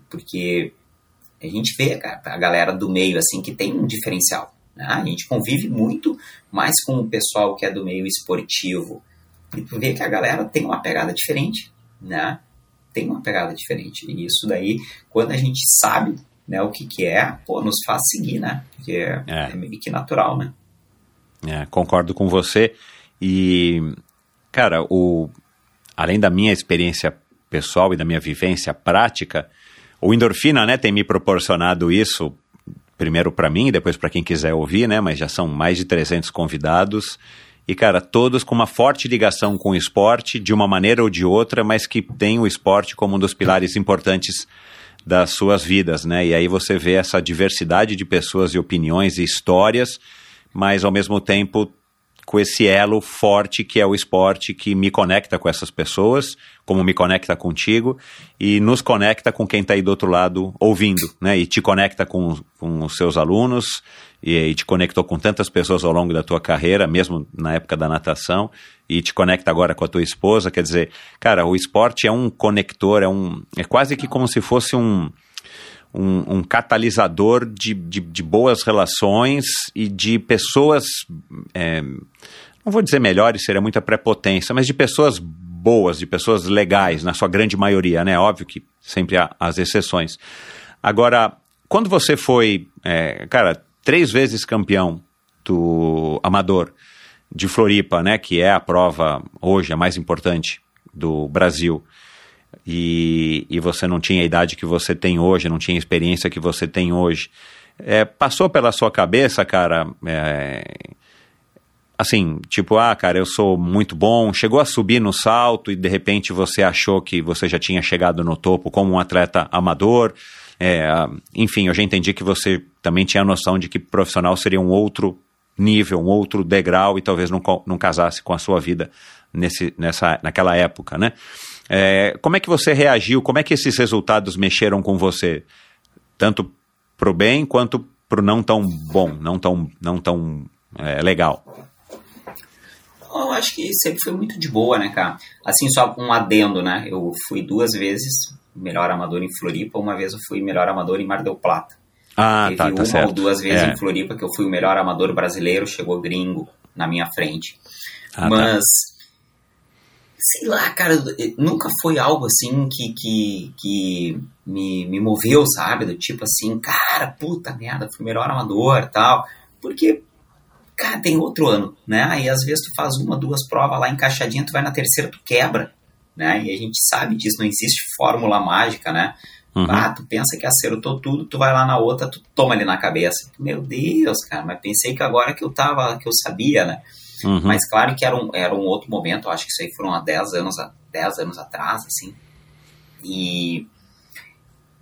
porque a gente vê, cara, a galera do meio, assim, que tem um diferencial, né? A gente convive muito mais com o pessoal que é do meio esportivo e tu vê que a galera tem uma pegada diferente, né? Tem uma pegada diferente. E isso daí, quando a gente sabe né, o que que é, pô, nos faz seguir, né? Porque é, é. é meio que natural, né? É, concordo com você. E, cara, o, além da minha experiência pessoal e da minha vivência prática, o endorfina, né, tem me proporcionado isso, primeiro para mim, depois para quem quiser ouvir, né, mas já são mais de 300 convidados. E, cara, todos com uma forte ligação com o esporte, de uma maneira ou de outra, mas que tem o esporte como um dos pilares importantes das suas vidas, né? E aí você vê essa diversidade de pessoas e opiniões e histórias mas ao mesmo tempo com esse elo forte que é o esporte que me conecta com essas pessoas, como me conecta contigo e nos conecta com quem está aí do outro lado ouvindo, né? E te conecta com, com os seus alunos e, e, te conectou com tantas pessoas ao longo da tua carreira, mesmo na época da natação, e te conecta agora com a tua esposa. Quer dizer, cara, o esporte é um conector, é um é quase que como se fosse um um, um catalisador de, de, de, boas relações e de pessoas, é, não vou dizer melhores, seria muita prepotência, mas de pessoas boas, de pessoas legais, na sua grande maioria, né? Óbvio que sempre há as exceções. Agora, quando você foi, é, cara, três vezes campeão do amador de Floripa, né, que é a prova hoje a mais importante do Brasil, e, e você não tinha a idade que você tem hoje, não tinha a experiência que você tem hoje. É, passou pela sua cabeça, cara, é, assim, tipo, ah, cara, eu sou muito bom, chegou a subir no salto e de repente você achou que você já tinha chegado no topo como um atleta amador. É, enfim, eu já entendi que você também tinha a noção de que profissional seria um outro nível, um outro degrau e talvez não, não casasse com a sua vida nesse, nessa, naquela época, né? É, como é que você reagiu? Como é que esses resultados mexeram com você? Tanto pro bem quanto pro não tão bom, não tão, não tão é legal? Eu acho que sempre foi muito de boa, né, cara? Assim, só um adendo, né? Eu fui duas vezes melhor amador em Floripa, uma vez eu fui melhor amador em Mar del Plata. Ah, Teve tá, tá uma certo. ou duas vezes É. em Floripa que eu fui o melhor amador brasileiro, chegou gringo na minha frente. Ah, tá. Sei lá, cara, nunca foi algo assim que, que, que me, me moveu, sabe? Do tipo assim, cara, puta merda, fui o melhor amador tal. Porque, cara, tem outro ano, né? Aí às vezes tu faz uma, duas provas lá encaixadinha, tu vai na terceira, tu quebra, né? E a gente sabe disso, não existe fórmula mágica, né? Uhum. Ah, tu pensa que acertou tudo, tu vai lá na outra, tu toma ali na cabeça. Meu Deus, cara, mas pensei que agora que eu tava, que eu sabia, né? Uhum. Mas claro que era um, era um outro momento, acho que isso aí foram há 10 anos, a- 10 anos atrás, assim. E,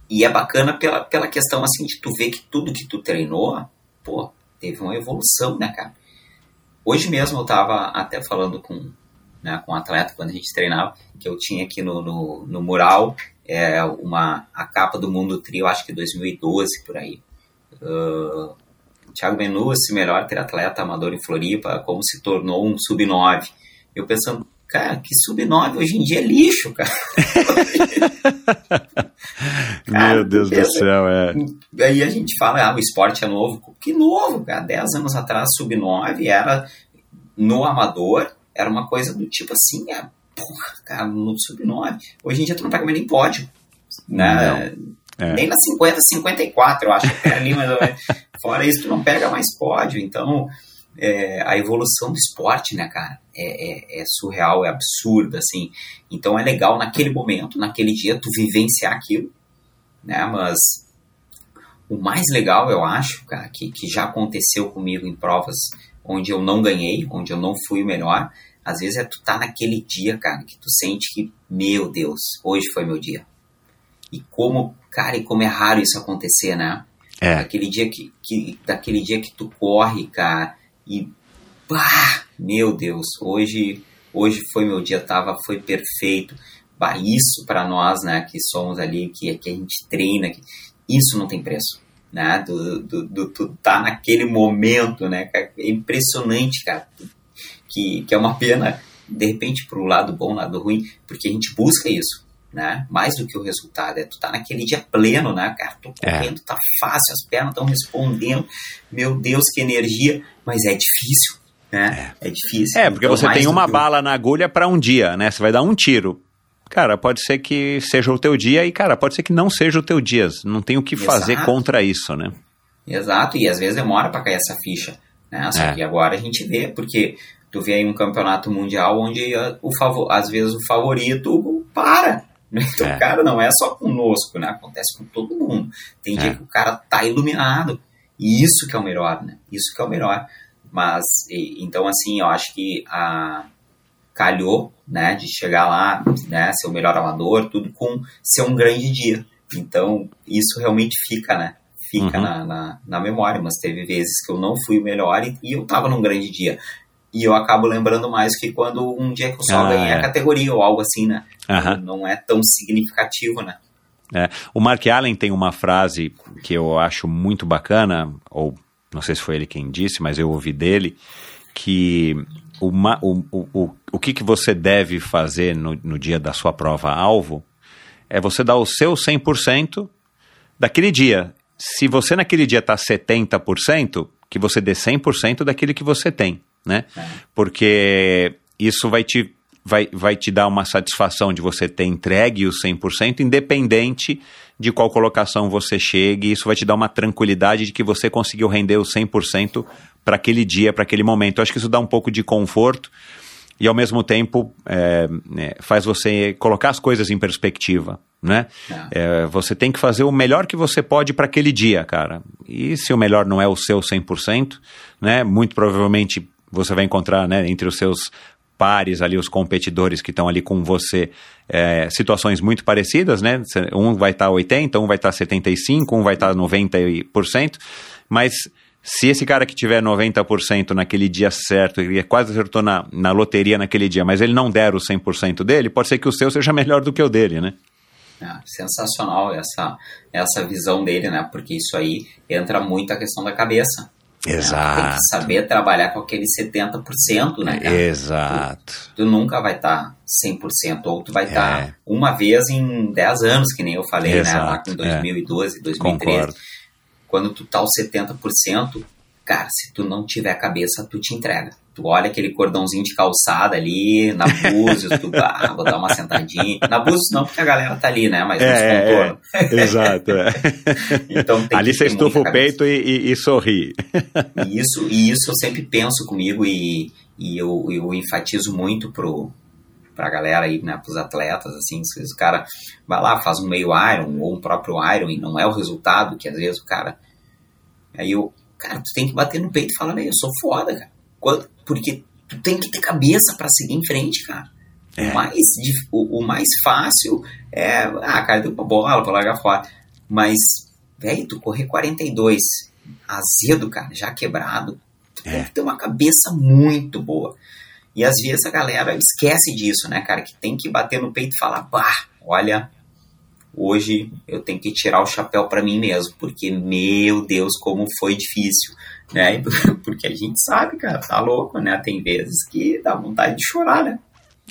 e é bacana pela, pela questão, assim, de tu ver que tudo que tu treinou, pô, teve uma evolução, né, cara? Hoje mesmo eu tava até falando com, né, com um atleta quando a gente treinava, que eu tinha aqui no, no, no mural é, uma, a capa do Mundo Trio, acho que 2012, por aí. Thiago Benucci, melhor triatleta amador em Floripa, como se tornou um sub-9. Eu pensando, cara, que sub-9 hoje em dia é lixo, cara. Cara, Meu Deus do pensa- céu, é. Aí a gente fala, ah, o esporte é novo. Que novo, cara? 10 anos atrás, sub-9 era no amador, era uma coisa do tipo assim, é, porra, cara, no sub-9. Hoje em dia tu não pega mais nem pódio. Né? É. Nem na 50, 54, eu acho que é ali, mas fora isso tu não pega mais pódio. Então, é, a evolução do esporte, né, cara, é, é- é surreal, é absurda, assim. Então é legal naquele momento, naquele dia, tu vivenciar aquilo, né, mas o mais legal, eu acho, cara, que, que já aconteceu comigo em provas onde eu não ganhei, onde eu não fui o melhor, às vezes é tu tá naquele dia, cara, que tu sente que, meu Deus, hoje foi meu dia. E como, cara, e como é raro isso acontecer, né? É. Daquele dia que, que, daquele dia que tu corre, cara, e pá, meu Deus, hoje, hoje foi meu dia, tava, foi perfeito. Bah, isso para nós, né, que somos ali, que, que a gente treina, que, isso não tem preço, né? Do, do, do, tu tá naquele momento, né? cara? É impressionante, cara, que, que é uma pena, de repente, pro lado bom, lado ruim, porque a gente busca isso, né? Mais do que o resultado, é tu tá naquele dia pleno, né, cara? Tô É. correndo, tá fácil, as pernas estão respondendo, meu Deus, que energia, mas é difícil, né? É, difícil. É, porque Então, você tem uma bala na agulha para um dia, né? Você vai dar um tiro. Cara, pode ser que seja o teu dia e, cara, pode ser que não seja o teu dia. Não tem o que fazer Exato. contra isso, né? Exato, e às vezes demora para cair essa ficha, né? Só É. que agora a gente vê, porque tu vê aí um campeonato mundial onde ah, o favor, às vezes o favorito para. Então, É. cara, não é só conosco, né? Acontece com todo mundo. Tem dia É. que o cara tá iluminado. E isso que é o melhor, né? Isso que é o melhor. Mas, e- então, assim, eu acho que a calhou, né, de chegar lá, né, ser o melhor amador, tudo com ser um grande dia. Então, isso realmente fica, né? Fica Uhum. na, na, na memória, mas teve vezes que eu não fui o melhor e, e eu tava num grande dia. E eu acabo lembrando mais que quando um dia que eu só Ah, ganhei é. a categoria ou algo assim, né? Aham. Não é tão significativo, né? É. O Mark Allen tem uma frase que eu acho muito bacana, ou não sei se foi ele quem disse, mas eu ouvi dele, que o, o, o, o, que, que você deve fazer no, no dia da sua prova-alvo é você dar o seu 100% daquele dia. Se você naquele dia está 70%, que você dê 100% daquilo que você tem, né? Porque isso vai te, vai, vai te dar uma satisfação de você ter entregue o 100%, independente de qual colocação você chegue, isso vai te dar uma tranquilidade de que você conseguiu render o 100% para aquele dia, para aquele momento. Eu acho que isso dá um pouco de conforto e ao mesmo tempo é, é, faz você colocar as coisas em perspectiva, né? É, você tem que fazer o melhor que você pode para aquele dia, cara. E se o melhor não é o seu 100%, né? Muito provavelmente você vai encontrar, né, entre os seus pares ali, os competidores que estão ali com você, é, situações muito parecidas, né? Um vai estar tá 80, um vai estar tá 75, um vai estar tá 90%, mas se esse cara que tiver 90% naquele dia certo, ele quase acertou na, na loteria naquele dia, mas ele não der o 100% dele, pode ser que o seu seja melhor do que o dele, né? É, sensacional essa, essa visão dele, né? Porque isso aí entra muito a questão da cabeça. Exato. Né? Tem que saber trabalhar com aquele 70%, né? Cara? Exato. Tu, tu, nunca vai estar tá 100%, ou tu vai estar tá é. uma vez em 10 anos, que nem eu falei, Exato. né? Lá em 2012, é. 2013. Concordo. Quando tu tá aos 70%, cara, se tu não tiver cabeça, tu te entrega. Tu olha aquele cordãozinho de calçada ali, na Búzios, tu, ah, vou dar uma sentadinha. Na Búzios não, porque a galera tá ali, né? Mas é, nos contornos. É, exato. É. então, ali você estufa o peito e, e, e, sorri. E isso, e isso eu sempre penso comigo e, e eu, eu enfatizo muito pro, pra galera aí, né, pros atletas, assim, se o cara vai lá, faz um meio Iron ou um próprio Iron e não é o resultado que às vezes o cara... Aí eu, cara, tu tem que bater no peito e falar, eu sou foda, cara. Quando, porque tu tem que ter cabeça para seguir em frente, cara. É. O, mais, o, o, mais fácil é, ah, cara, deu pra bola, pra largar fora. Mas, velho, tu correr 42 azedo, cara, já quebrado, tu é. tem que ter uma cabeça muito boa. E às vezes a galera esquece disso, né, cara? Que tem que bater no peito e falar, bah, olha, hoje eu tenho que tirar o chapéu para mim mesmo, porque, meu Deus, como foi difícil né? Porque a gente sabe, cara, tá louco, né? Tem vezes que dá vontade de chorar, né?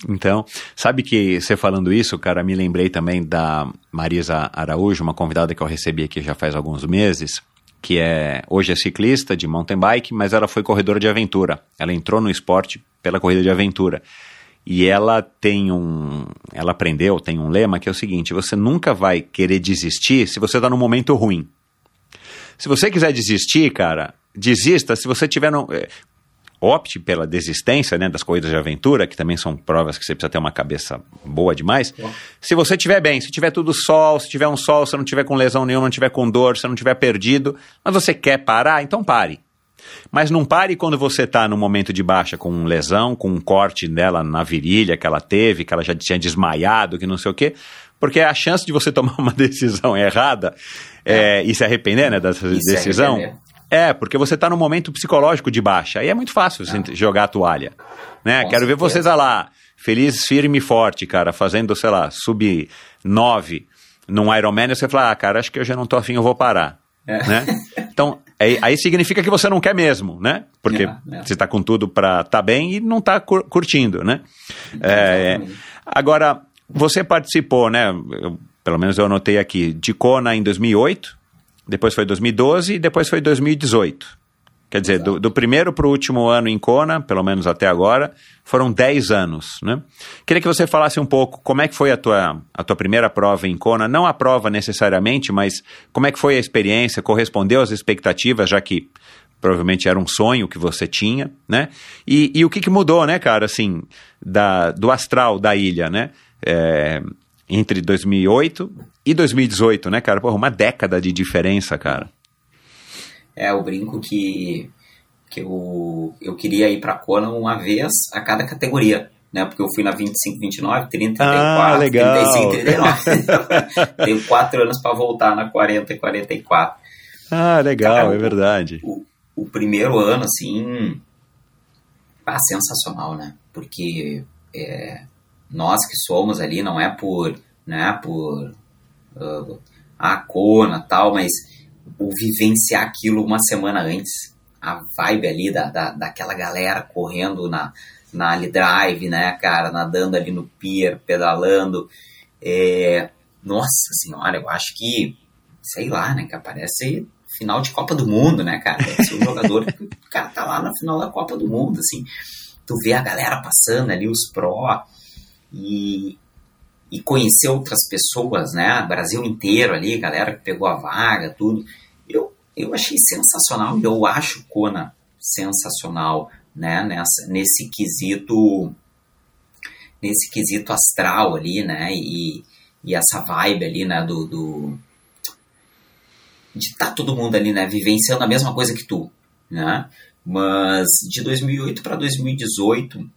Então, sabe que você falando isso, cara, me lembrei também da Marisa Araújo, uma convidada que eu recebi aqui já faz alguns meses, que é hoje é ciclista de mountain bike, mas ela foi corredora de aventura. Ela entrou no esporte pela corrida de aventura. E ela tem um. Ela aprendeu, tem um lema que é o seguinte: você nunca vai querer desistir se você está num momento ruim. Se você quiser desistir, cara, desista se você tiver. No, é, opte pela desistência né, das corridas de aventura, que também são provas que você precisa ter uma cabeça boa demais. Se você estiver bem, se tiver tudo sol, se tiver um sol, se não tiver com lesão nenhuma, não tiver com dor, se não tiver perdido, mas você quer parar, então pare. Mas não pare quando você está no momento de baixa, com lesão, com um corte dela na virilha que ela teve, que ela já tinha desmaiado, que não sei o quê, porque a chance de você tomar uma decisão errada é. É, e se arrepender né, dessa e decisão é, porque você está num momento psicológico de baixa. Aí é muito fácil ah. jogar a toalha. Né? Quero ver vocês lá, feliz, firme e forte, cara, fazendo, sei lá, sub 9 num Ironman, e você fala, ah, cara, acho que eu já não tô afim, eu vou parar. É. Né? Então, aí, aí, significa que você não quer mesmo, né? Porque é, é. você está com tudo para estar tá bem e não está cur curtindo, né? É, agora, você participou, né? Eu, pelo menos eu anotei aqui, de Kona em 2008, depois foi 2012 e depois foi 2018. Quer dizer, do, do primeiro para o último ano em Kona, pelo menos até agora, foram 10 anos, né? Queria que você falasse um pouco como é que foi a tua, a tua primeira prova em Kona, não a prova necessariamente, mas como é que foi a experiência, correspondeu às expectativas, já que provavelmente era um sonho que você tinha, né? E, e o que, que mudou, né, cara, assim, da, do astral da ilha, né? É, entre 2008 e 2018, né, cara? Porra, uma década de diferença, cara. É, eu brinco que, que eu, eu queria ir pra Kona uma vez a cada categoria, né? Porque eu fui na 25, 29, 30, 34, ah, legal. 35, 39. Tenho quatro anos para voltar na 40 e 44. Ah, legal, Cara, é verdade. O, o, primeiro ano, assim, ah, sensacional, né? Porque é, nós que somos ali, não é por, né, por uh, a Kona tal, mas o vivenciar aquilo uma semana antes, a vibe ali da, da, daquela galera correndo na, na Ali Drive, né, cara, nadando ali no pier, pedalando, é, nossa senhora, eu acho que, sei lá, né, que aparece final de Copa do Mundo, né, cara, deve ser um jogador que cara tá lá na final da Copa do Mundo, assim, tu vê a galera passando ali, os pró, e, e conhecer outras pessoas, né? Brasil inteiro ali, galera que pegou a vaga, tudo. Eu, eu achei sensacional e eu acho Kona sensacional, né? Nessa, nesse quesito nesse quesito astral ali, né? E, e essa vibe ali, né? Do, do de estar tá todo mundo ali, né? Vivenciando a mesma coisa que tu, né? Mas de 2008 para 2018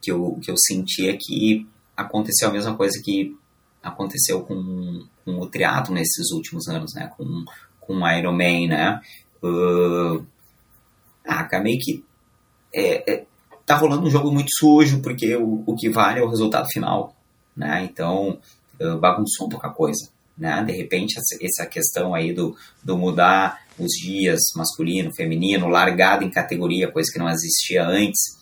que eu, que eu senti é que aconteceu a mesma coisa que aconteceu com, com o triatlo nesses últimos anos, né? Com, com o Ironman, né? Uh, ah, meio que é, é, tá rolando um jogo muito sujo, porque o, o que vale é o resultado final, né? Então, uh, bagunçou um pouco a coisa, né? De repente, essa, questão aí do, do mudar os dias masculino, feminino, largada em categoria, coisa que não existia antes,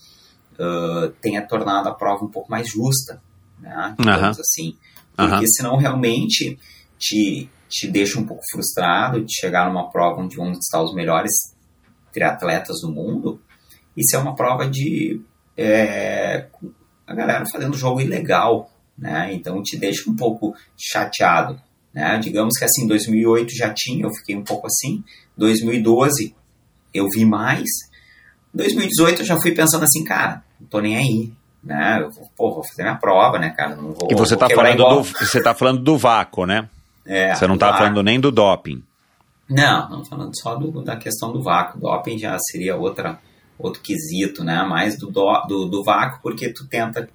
uh, tenha tornado a prova um pouco mais justa, né? Digamos assim. Porque senão realmente te, te deixa um pouco frustrado de chegar numa prova onde vão estar os melhores triatletas do mundo. Isso é uma prova de é, a galera fazendo jogo ilegal, né? Então te deixa um pouco chateado, né? Digamos que assim, 2008 já tinha, eu fiquei um pouco assim. 2012 eu vi mais. 2018 eu já fui pensando assim, cara, não tô nem aí, né? Eu, pô, vou fazer minha prova, né, cara? Não vou, e você está falando do você tá falando do vácuo, né? É, você não está falando nem do doping. Não, não falando só do, da questão do vácuo. Doping já seria outra outro quesito, né? Mais do, do, do, do vácuo, porque tu tenta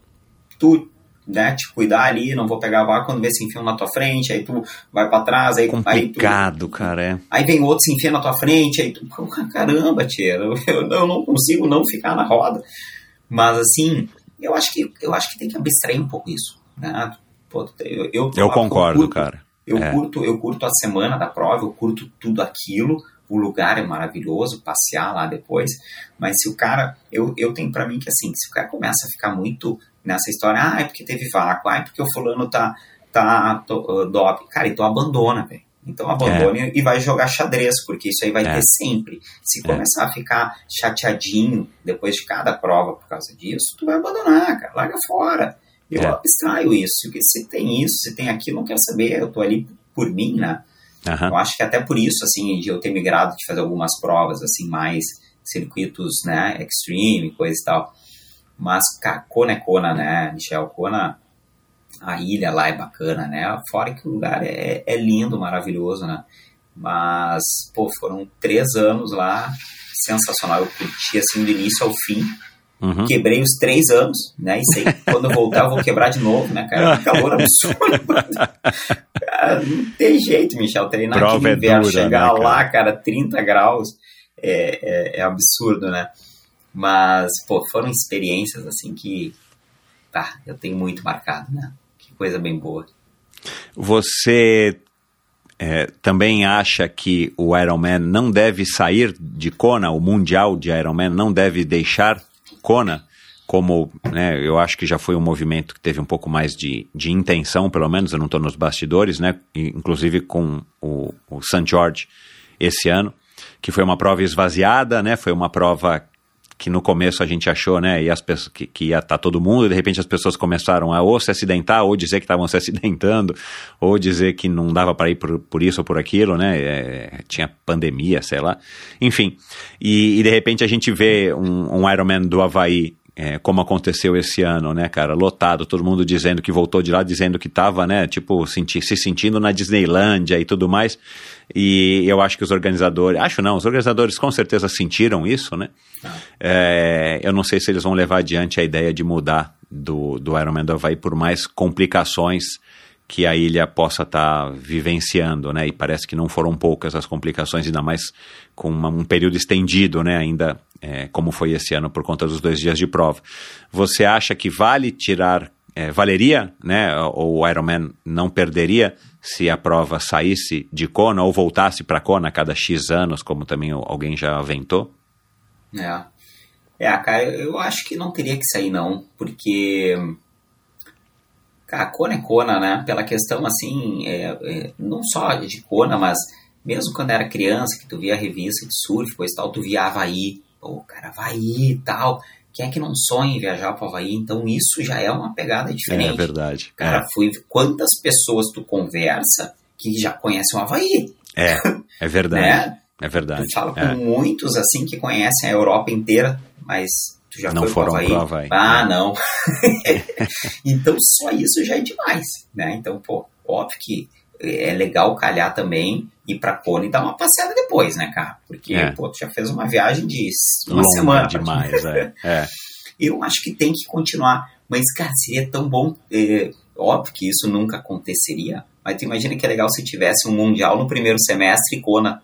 tu né, te cuidar ali, não vou pegar vácuo quando vê se enfia na tua frente, aí tu vai para trás, aí complicado, aí tu, cara, é. Aí vem outro se enfia na tua frente, aí tu, caramba, tia, eu, eu não consigo não ficar na roda. Mas assim, eu acho que eu acho que tem que abstrair um pouco isso, né? Pô, eu, eu, eu concordo, eu curto, cara. Eu é. curto, eu curto a semana da prova, eu curto tudo aquilo. O lugar é maravilhoso, passear lá depois. Mas se o cara, eu, eu tenho para mim que assim, se o cara começa a ficar muito nessa história, ah, é porque teve vácuo, ah, é porque o fulano tá, tá uh, dop. Cara, então abandona, velho. Então abandone é. e vai jogar xadrez, porque isso aí vai é. ter sempre. Se é. começar a ficar chateadinho depois de cada prova por causa disso, tu vai abandonar, cara, larga fora. Eu é. abstraio isso, porque se tem isso, se tem aquilo, não quero saber, eu tô ali por mim, né? Uhum. Eu acho que até por isso, assim, de eu ter migrado de fazer algumas provas, assim, mais circuitos, né, extreme, coisa e tal. Mas, cara, Kona é Kona, né, Michel? Kona, a ilha lá é bacana, né? Fora que o lugar é, é lindo, maravilhoso, né? Mas, pô, foram três anos lá, sensacional. Eu curti, assim, do início ao fim. Uhum. Quebrei os três anos, né? E sei que quando eu voltar eu vou quebrar de novo, né, cara? Um calor absurdo. cara, não tem jeito, Michel. Treinar Prova aqui no inverno, é dura, chegar né, lá, cara, 30 graus, é, é, é, absurdo, né? Mas, pô, foram experiências, assim, que tá, eu tenho muito marcado, né? Coisa bem boa. Você é, também acha que o Ironman não deve sair de Kona, o Mundial de Ironman não deve deixar Kona, como né, eu acho que já foi um movimento que teve um pouco mais de, de intenção, pelo menos, eu não estou nos bastidores, né, inclusive com o, o St. George esse ano, que foi uma prova esvaziada, né, foi uma prova que no começo a gente achou, né, e as pessoas, que, que ia estar tá todo mundo, e de repente as pessoas começaram a ou se acidentar, ou dizer que estavam se acidentando, ou dizer que não dava para ir por, por isso ou por aquilo, né, é, tinha pandemia, sei lá, enfim. E, e, de repente a gente vê um, um Ironman do Havaí é, como aconteceu esse ano, né, cara? Lotado, todo mundo dizendo que voltou de lá, dizendo que tava, né, tipo, senti se sentindo na Disneylândia e tudo mais. E eu acho que os organizadores, acho não, os organizadores com certeza sentiram isso, né? É, eu não sei se eles vão levar adiante a ideia de mudar do, do Ironman do Havaí por mais complicações que a ilha possa estar tá vivenciando, né? E parece que não foram poucas as complicações, ainda mais com uma, um período estendido, né? Ainda é, como foi esse ano por conta dos dois dias de prova. Você acha que vale tirar, é, valeria, né? Ou o Ironman não perderia se a prova saísse de Kona ou voltasse para Kona a cada X anos, como também alguém já aventou? É. É, cara, eu acho que não teria que sair não, porque Cara, Kona é Kona, né? Pela questão, assim, é, é, não só de Kona, mas mesmo quando era criança, que tu via a revista de surf, coisa tal, tu via Havaí. Pô, cara, Havaí e tal. Quem é que não sonha em viajar para Havaí? Então isso já é uma pegada diferente. É verdade. Cara, é. fui quantas pessoas tu conversa que já conhecem o Havaí? É, é verdade. né? É verdade. Tu fala é. com muitos assim que conhecem a Europa inteira, mas Tu já não foi foram pro Havaí? Ah, não. então só isso já é demais, né? Então, pô, óbvio que é legal calhar também ir pra Cone e dar uma passeada depois, né, cara? Porque, é. pô, tu já fez uma viagem de uma Longa semana. demais, é. é. Eu acho que tem que continuar. Mas, cara, seria tão bom. É, óbvio que isso nunca aconteceria. Mas tu imagina que é legal se tivesse um Mundial no primeiro semestre e Kona,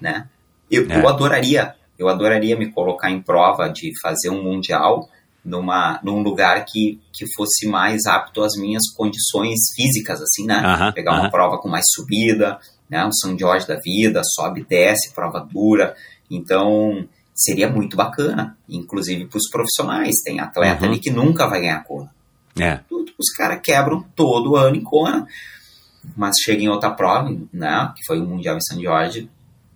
né? Eu, eu é. adoraria eu adoraria me colocar em prova de fazer um mundial numa, num lugar que, que fosse mais apto às minhas condições físicas, assim, né? Uh -huh, Pegar uh -huh. uma prova com mais subida, né? Um São Jorge da vida, sobe, desce, prova dura. Então, seria muito bacana, inclusive para os profissionais. Tem atleta uhum. ali que nunca vai ganhar Kona. É. Os caras quebram todo ano em Kona, mas chega em outra prova, né? Que foi o Mundial em São Jorge,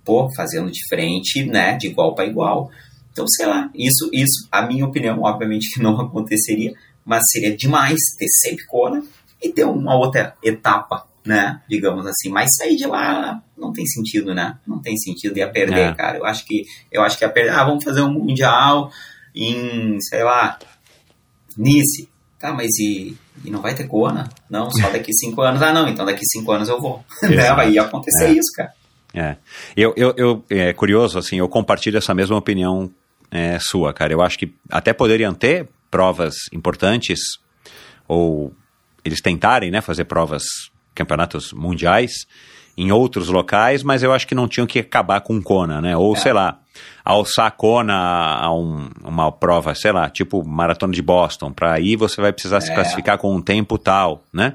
pô, fazendo diferente, né? De igual para igual. Então, sei lá, isso, isso, a minha opinião, obviamente que não aconteceria, mas seria demais ter sempre Kona e ter uma outra etapa né? Digamos assim. Mas sair de lá não tem sentido, né? Não tem sentido. Ia perder, é. cara. Eu acho que eu acho que ia perder. Ah, vamos fazer um mundial em, sei lá, Nice. Tá, mas e, e não vai ter Kona? Não, só daqui cinco anos. Ah, não, então daqui cinco anos eu vou. né? Vai acontecer é. isso, cara. É. Eu, eu, eu, é curioso, assim, eu compartilho essa mesma opinião é, sua, cara. Eu acho que até poderiam ter provas importantes, ou eles tentarem, né, fazer provas campeonatos mundiais em outros locais, mas eu acho que não tinham que acabar com Kona, né? Ou, é. sei lá, alçar Kona a um, uma prova, sei lá, tipo maratona de Boston, para aí você vai precisar é. se classificar com um tempo tal, né?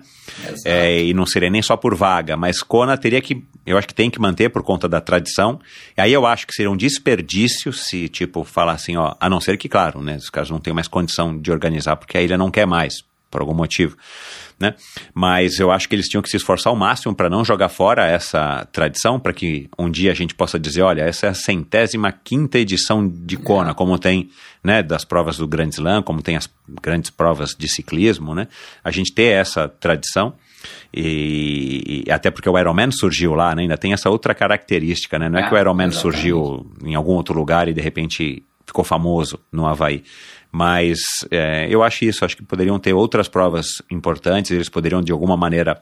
É, e não seria nem só por vaga, mas Kona teria que, eu acho que tem que manter por conta da tradição. E aí eu acho que seria um desperdício se, tipo, falar assim, ó, a não ser que, claro, né, os caras não têm mais condição de organizar, porque a ilha não quer mais, por algum motivo né? Mas eu acho que eles tinham que se esforçar ao máximo para não jogar fora essa tradição, para que um dia a gente possa dizer, olha, essa é a centésima quinta edição de Kona, como tem, né, das provas do Grand Slam, como tem as grandes provas de ciclismo, né? A gente ter essa tradição e, e, até porque o Ironman surgiu lá, né? ainda tem essa outra característica, né? Não é, é que o Ironman exatamente. surgiu em algum outro lugar e de repente ficou famoso no Havaí. Mas é, eu acho isso, acho que poderiam ter outras provas importantes, eles poderiam de alguma maneira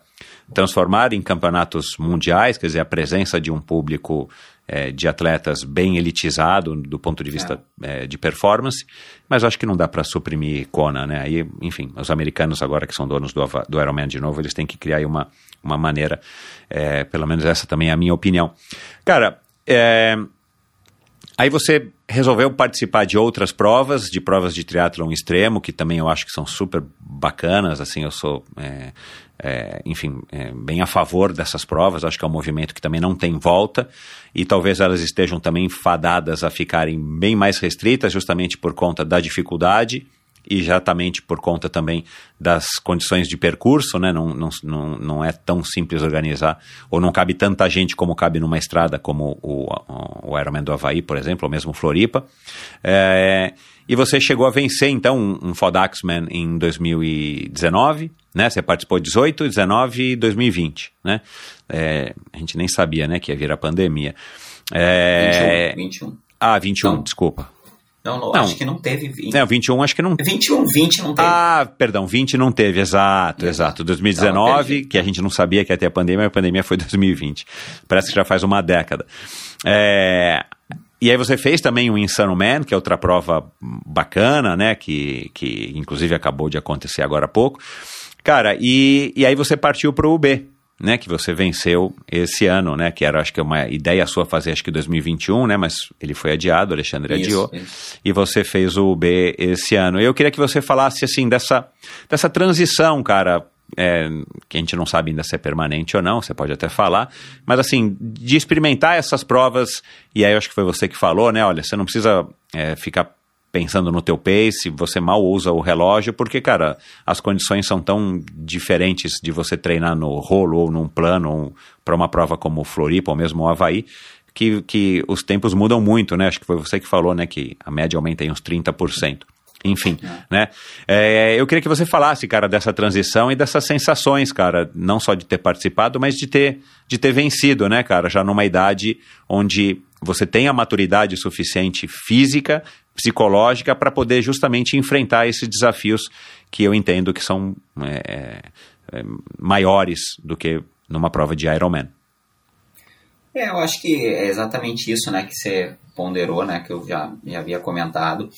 transformar em campeonatos mundiais, quer dizer, a presença de um público é, de atletas bem elitizado do ponto de vista é. É, de performance, mas acho que não dá para suprimir Kona, né? Aí, enfim, os americanos agora que são donos do, do Ironman de novo, eles têm que criar uma, uma maneira, é, pelo menos essa também é a minha opinião. Cara, é, Aí você resolveu participar de outras provas, de provas de triatlon extremo, que também eu acho que são super bacanas, assim, eu sou, é, é, enfim, é, bem a favor dessas provas, acho que é um movimento que também não tem volta, e talvez elas estejam também fadadas a ficarem bem mais restritas, justamente por conta da dificuldade e exatamente por conta também das condições de percurso, né? Não, não, não, não é tão simples organizar, ou não cabe tanta gente como cabe numa estrada como o, o, o Ironman do Havaí, por exemplo, ou mesmo Floripa. É, e você chegou a vencer, então, um, um Fodaxman em 2019, né? Você participou 18, 19 e 2020, né? É, a gente nem sabia, né, que ia vir a pandemia. É, 21, 21. Ah, 21, não. desculpa. Não, não, acho que não teve 20. Não, 21 acho que não 21, 20 não teve. Ah, perdão, 20 não teve, exato, exato. 2019, que a gente não sabia que ia ter a pandemia, a pandemia foi 2020. Parece que já faz uma década. É, e aí você fez também o Insano Man, que é outra prova bacana, né? Que, que inclusive acabou de acontecer agora há pouco. Cara, e, e aí você partiu para o UB, né, que você venceu esse ano, né, que era acho que uma ideia sua fazer acho que 2021, né, mas ele foi adiado, Alexandre isso, adiou, isso. e você fez o B esse ano. Eu queria que você falasse assim dessa dessa transição, cara, é, que a gente não sabe ainda se é permanente ou não, você pode até falar, mas assim, de experimentar essas provas, e aí eu acho que foi você que falou, né, olha, você não precisa é, ficar pensando no teu pace, você mal usa o relógio, porque, cara, as condições são tão diferentes de você treinar no rolo ou num plano para uma prova como o Floripa ou mesmo o Havaí, que, que os tempos mudam muito, né? Acho que foi você que falou, né, que a média aumenta em uns 30%. Enfim, né? É, eu queria que você falasse, cara, dessa transição e dessas sensações, cara, não só de ter participado, mas de ter, de ter vencido, né, cara, já numa idade onde você tem a maturidade suficiente física, psicológica, para poder justamente enfrentar esses desafios que eu entendo que são é, é, maiores do que numa prova de Ironman. É, eu acho que é exatamente isso, né, que você ponderou, né, que eu já, já havia comentado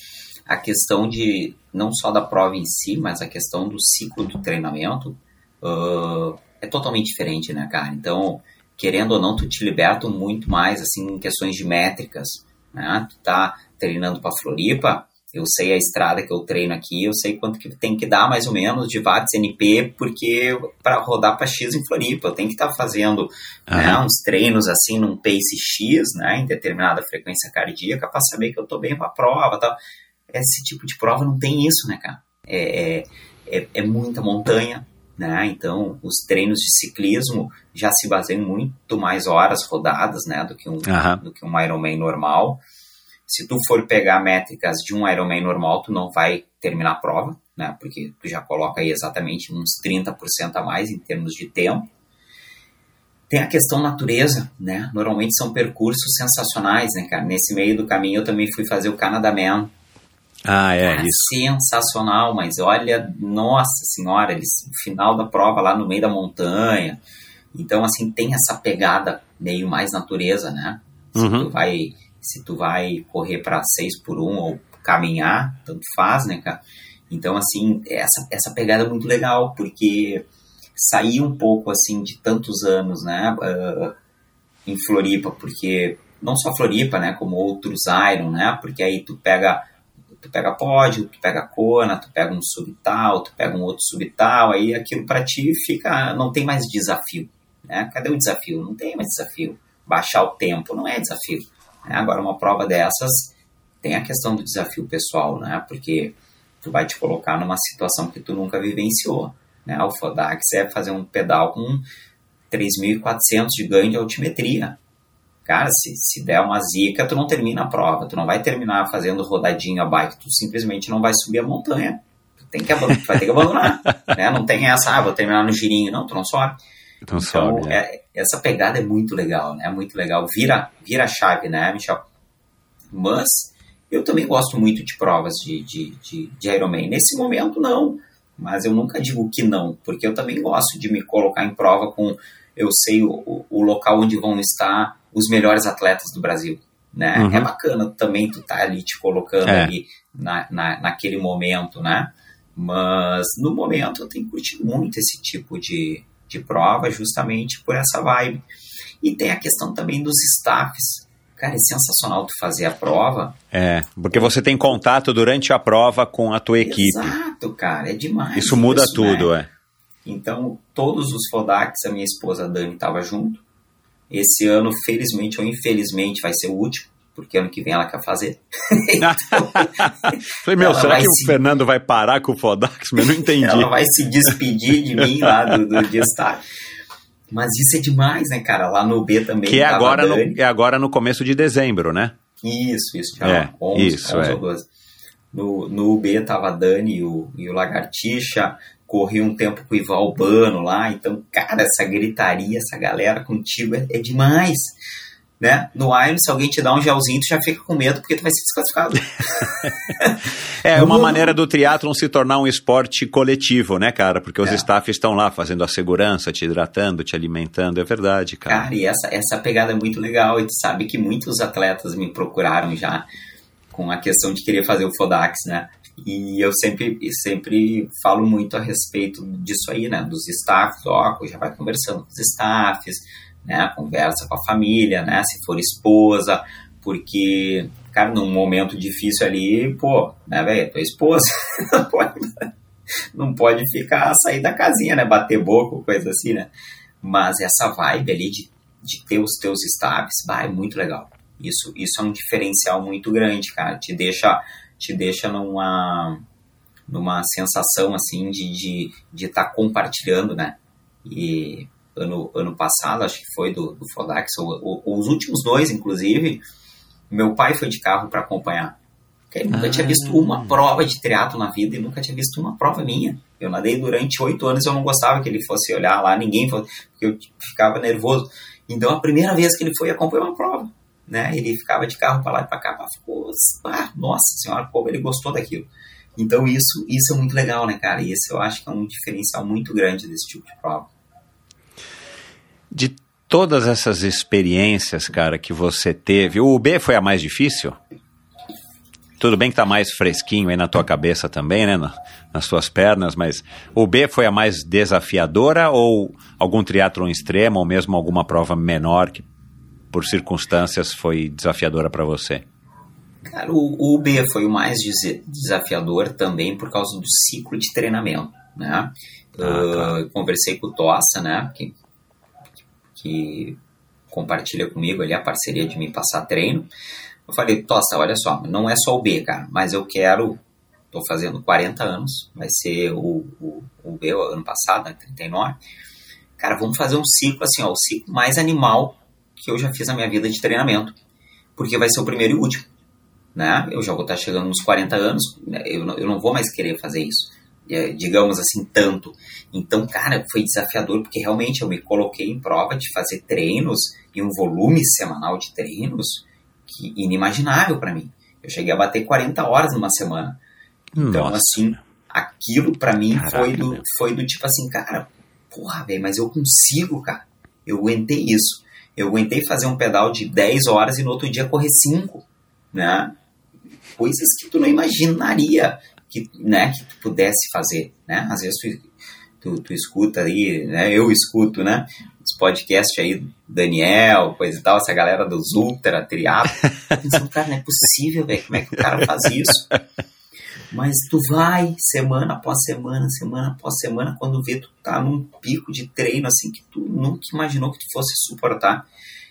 a questão de não só da prova em si, mas a questão do ciclo do treinamento uh, é totalmente diferente, né, cara? Então, querendo ou não, tu te liberta muito mais, assim, em questões de métricas, né? Tu tá treinando para Floripa, Eu sei a estrada que eu treino aqui, eu sei quanto que tem que dar mais ou menos de watts NP, porque para rodar para X em Floripa, eu tenho que estar tá fazendo uhum. né, uns treinos assim num pace X, né, em determinada frequência cardíaca, para saber que eu estou bem para a prova, tal. Esse tipo de prova não tem isso, né, cara? É, é, é, é muita montanha, né? Então, os treinos de ciclismo já se baseiam muito mais horas rodadas, né, do que um, uhum. do que um Ironman normal. Se tu for pegar métricas de um Ironman normal, tu não vai terminar a prova, né, porque tu já coloca aí exatamente uns 30% a mais em termos de tempo. Tem a questão natureza, né? Normalmente são percursos sensacionais, né, cara? Nesse meio do caminho eu também fui fazer o Canada Man, ah, é, Cara, isso. Sensacional, mas olha, nossa senhora, eles, final da prova lá no meio da montanha. Então, assim, tem essa pegada meio mais natureza, né? Uhum. tu vai se tu vai correr para 6 por 1 ou caminhar, tanto faz, né, cara? Então, assim, essa, essa pegada é muito legal, porque sair um pouco, assim, de tantos anos, né, uh, em Floripa, porque não só Floripa, né, como outros Iron, né, porque aí tu pega tu pega pódio, tu pega cona, tu pega um subtal, tu pega um outro subtal, aí aquilo para ti fica, não tem mais desafio, né? Cadê o desafio? Não tem mais desafio. Baixar o tempo não é desafio. Né? Agora uma prova dessas tem a questão do desafio pessoal, né? Porque tu vai te colocar numa situação que tu nunca vivenciou, né? O Fodax é fazer um pedal com 3.400 de ganho de altimetria, Cara, se, se der uma zica, tu não termina a prova. Tu não vai terminar fazendo rodadinha a bike. Tu simplesmente não vai subir a montanha. Tu tem que vai ter que abandonar. né? Não tem essa, ah, vou terminar no girinho. Não, tu não sobe. Então, sobe, é, é, essa pegada é muito legal, né? Muito legal. Vira, vira a chave, né, Michel? Mas eu também gosto muito de provas de, de, de, de Ironman. Nesse momento, não. Mas eu nunca digo que não, porque eu também gosto de me colocar em prova com... Eu sei o, o local onde vão estar os melhores atletas do Brasil. Né? Uhum. É bacana também tu tá ali te colocando é. ali na, na, naquele momento, né? Mas no momento eu tenho curtido muito esse tipo de, de prova justamente por essa vibe. E tem a questão também dos staffs. Cara, é sensacional tu fazer a prova. É, porque você tem contato durante a prova com a tua equipe. Exato, cara, é demais. Isso muda isso, tudo, né? é. Então, todos os Fodacs, a minha esposa Dani estava junto. Esse ano, felizmente ou infelizmente, vai ser o último, porque ano que vem ela quer fazer. então, Falei, meu, será que se... o Fernando vai parar com o Fodax? Eu não entendi. ela vai se despedir de mim lá do, do destaque. Mas isso é demais, né, cara? Lá no B também. Que é agora, no, é agora no começo de dezembro, né? Isso, isso, já é, 11, isso, 11 é. ou 12. No, no UB tava a Dani e o, e o Lagartixa, corri um tempo com o Ival Urbano lá, então, cara, essa gritaria, essa galera contigo é, é demais. Né? No Iron, se alguém te dá um gelzinho, tu já fica com medo porque tu vai ser desclassificado. é uma maneira do triatlon se tornar um esporte coletivo, né, cara? Porque os é. staff estão lá fazendo a segurança, te hidratando, te alimentando, é verdade, cara. Cara, e essa, essa pegada é muito legal, e tu sabe que muitos atletas me procuraram já com a questão de querer fazer o Fodax, né? E eu sempre, sempre falo muito a respeito disso aí, né? Dos staffs, ó, já vai conversando com os staffs, né? Conversa com a família, né? Se for esposa, porque, cara, num momento difícil ali, pô, né, velho? Tua esposa não pode, não pode ficar, sair da casinha, né? Bater boca, coisa assim, né? Mas essa vibe ali de, de ter os teus staffs, vai, é muito legal. Isso, isso é um diferencial muito grande, cara. Te deixa te deixa numa, numa sensação assim de estar de, de tá compartilhando, né? E ano, ano passado, acho que foi do, do Fodax, ou, ou, os últimos dois, inclusive, meu pai foi de carro para acompanhar. Ele nunca ah. tinha visto uma prova de triatlo na vida e nunca tinha visto uma prova minha. Eu nadei durante oito anos e eu não gostava que ele fosse olhar lá, ninguém, porque eu ficava nervoso. Então, a primeira vez que ele foi acompanhar uma prova né? Ele ficava de carro para lá e para cá, ficou, ah, nossa senhora, como ele gostou daquilo. Então isso, isso é muito legal, né, cara? E esse eu acho que é um diferencial muito grande desse tipo de prova. De todas essas experiências, cara, que você teve, o B foi a mais difícil? Tudo bem que tá mais fresquinho aí na tua cabeça também, né? nas tuas pernas, mas o B foi a mais desafiadora ou algum triatlon extremo ou mesmo alguma prova menor que por circunstâncias foi desafiadora para você? Cara, o, o B foi o mais desafiador também por causa do ciclo de treinamento, né? Ah, tá. uh, conversei com o Tossa, né? Que, que compartilha comigo ali a parceria de me passar treino. Eu falei, Tossa, olha só, não é só o B, cara, mas eu quero, tô fazendo 40 anos, vai ser o, o, o B ano passado, né, 39. Cara, vamos fazer um ciclo assim, ó, o ciclo mais animal que eu já fiz na minha vida de treinamento, porque vai ser o primeiro e último, né? Eu já vou estar chegando nos 40 anos, né? eu não, eu não vou mais querer fazer isso. É, digamos assim, tanto. Então, cara, foi desafiador porque realmente eu me coloquei em prova de fazer treinos e um volume semanal de treinos que inimaginável para mim. Eu cheguei a bater 40 horas numa semana. Então, Nossa. assim, aquilo para mim Caraca, foi do, foi do tipo assim, cara, porra, velho, mas eu consigo, cara. Eu aguentei isso. Eu aguentei fazer um pedal de 10 horas e no outro dia correr 5, né? Coisas que tu não imaginaria que, né, que tu pudesse fazer, né? Às vezes tu, tu, tu escuta aí, né? Eu escuto, né? Os podcasts aí, Daniel, coisa e tal, essa galera dos ultra, triatlo. Pensando, cara, não é possível, velho, como é que o cara faz isso? Mas tu vai semana após semana, semana após semana, quando vê tu tá num pico de treino assim que tu nunca imaginou que tu fosse suportar.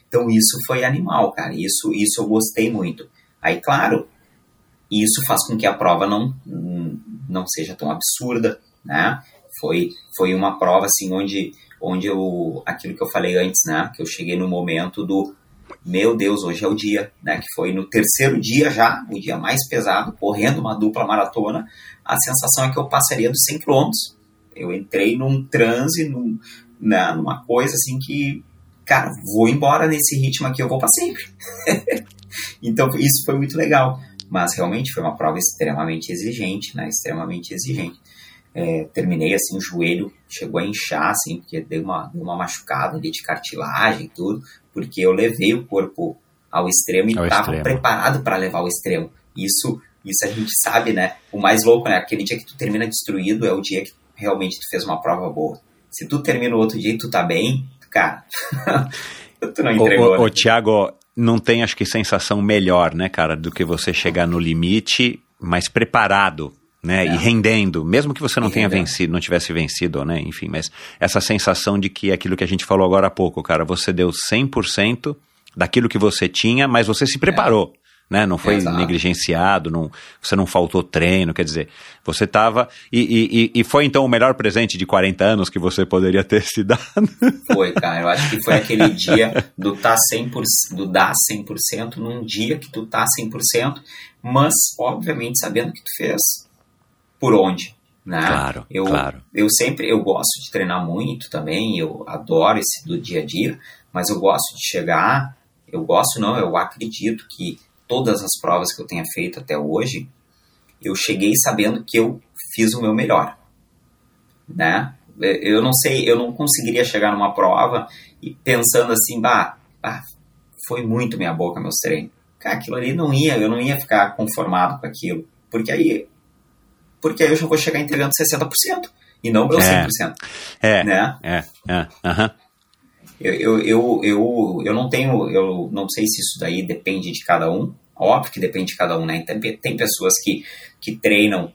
Então isso foi animal, cara. Isso, isso eu gostei muito. Aí, claro, isso faz com que a prova não, não seja tão absurda, né? Foi, foi uma prova, assim, onde, onde eu, aquilo que eu falei antes, né? Que eu cheguei no momento do, meu Deus, hoje é o dia, né? Que foi no terceiro dia já, o dia mais pesado, correndo uma dupla maratona, a sensação é que eu passaria dos 100 quilômetros. Eu entrei num transe, num, né, numa coisa assim que, cara, vou embora nesse ritmo aqui, eu vou para sempre. então isso foi muito legal mas realmente foi uma prova extremamente exigente, né? Extremamente exigente. É, terminei assim, o joelho chegou a inchar, assim, porque deu uma, deu uma machucada ali de cartilagem e tudo, porque eu levei o corpo ao extremo e estava preparado para levar ao extremo. Isso, isso a gente sabe, né? O mais louco, né? Aquele dia que tu termina destruído é o dia que realmente tu fez uma prova boa. Se tu termina o outro dia e tu tá bem, cara, tu não entregou. Ô, ô, né? ô Thiago, não tem, acho que, sensação melhor, né, cara, do que você chegar no limite, mais preparado, né, é. e rendendo, mesmo que você não e tenha rendendo. vencido, não tivesse vencido, né, enfim, mas essa sensação de que aquilo que a gente falou agora há pouco, cara, você deu 100% daquilo que você tinha, mas você se preparou. É né? Não foi Exato. negligenciado, não, você não faltou treino, quer dizer, você estava. E, e, e, foi então o melhor presente de 40 anos que você poderia ter se dado? Foi, cara. Eu acho que foi aquele dia do, tá 100%, do dar 100% num dia que tu tá 100%, mas, obviamente, sabendo que tu fez por onde. Né? Claro, eu, claro. Eu sempre eu gosto de treinar muito também, eu adoro esse do dia a dia, mas eu gosto de chegar, eu gosto não, eu acredito que todas as provas que eu tenha feito até hoje, eu cheguei sabendo que eu fiz o meu melhor, né? Eu não sei, eu não conseguiria chegar numa prova e pensando assim, bah, bah foi muito minha boca meu treinos. Cara, aquilo ali não ia, eu não ia ficar conformado com aquilo, porque aí, porque aí eu já vou chegar entregando 60% e não meu 100%. É, é, né? é, é. Eu, eu, eu, eu, eu não tenho, eu não sei se isso daí depende de cada um, Óbvio que depende de cada um, né? Tem, tem pessoas que, que treinam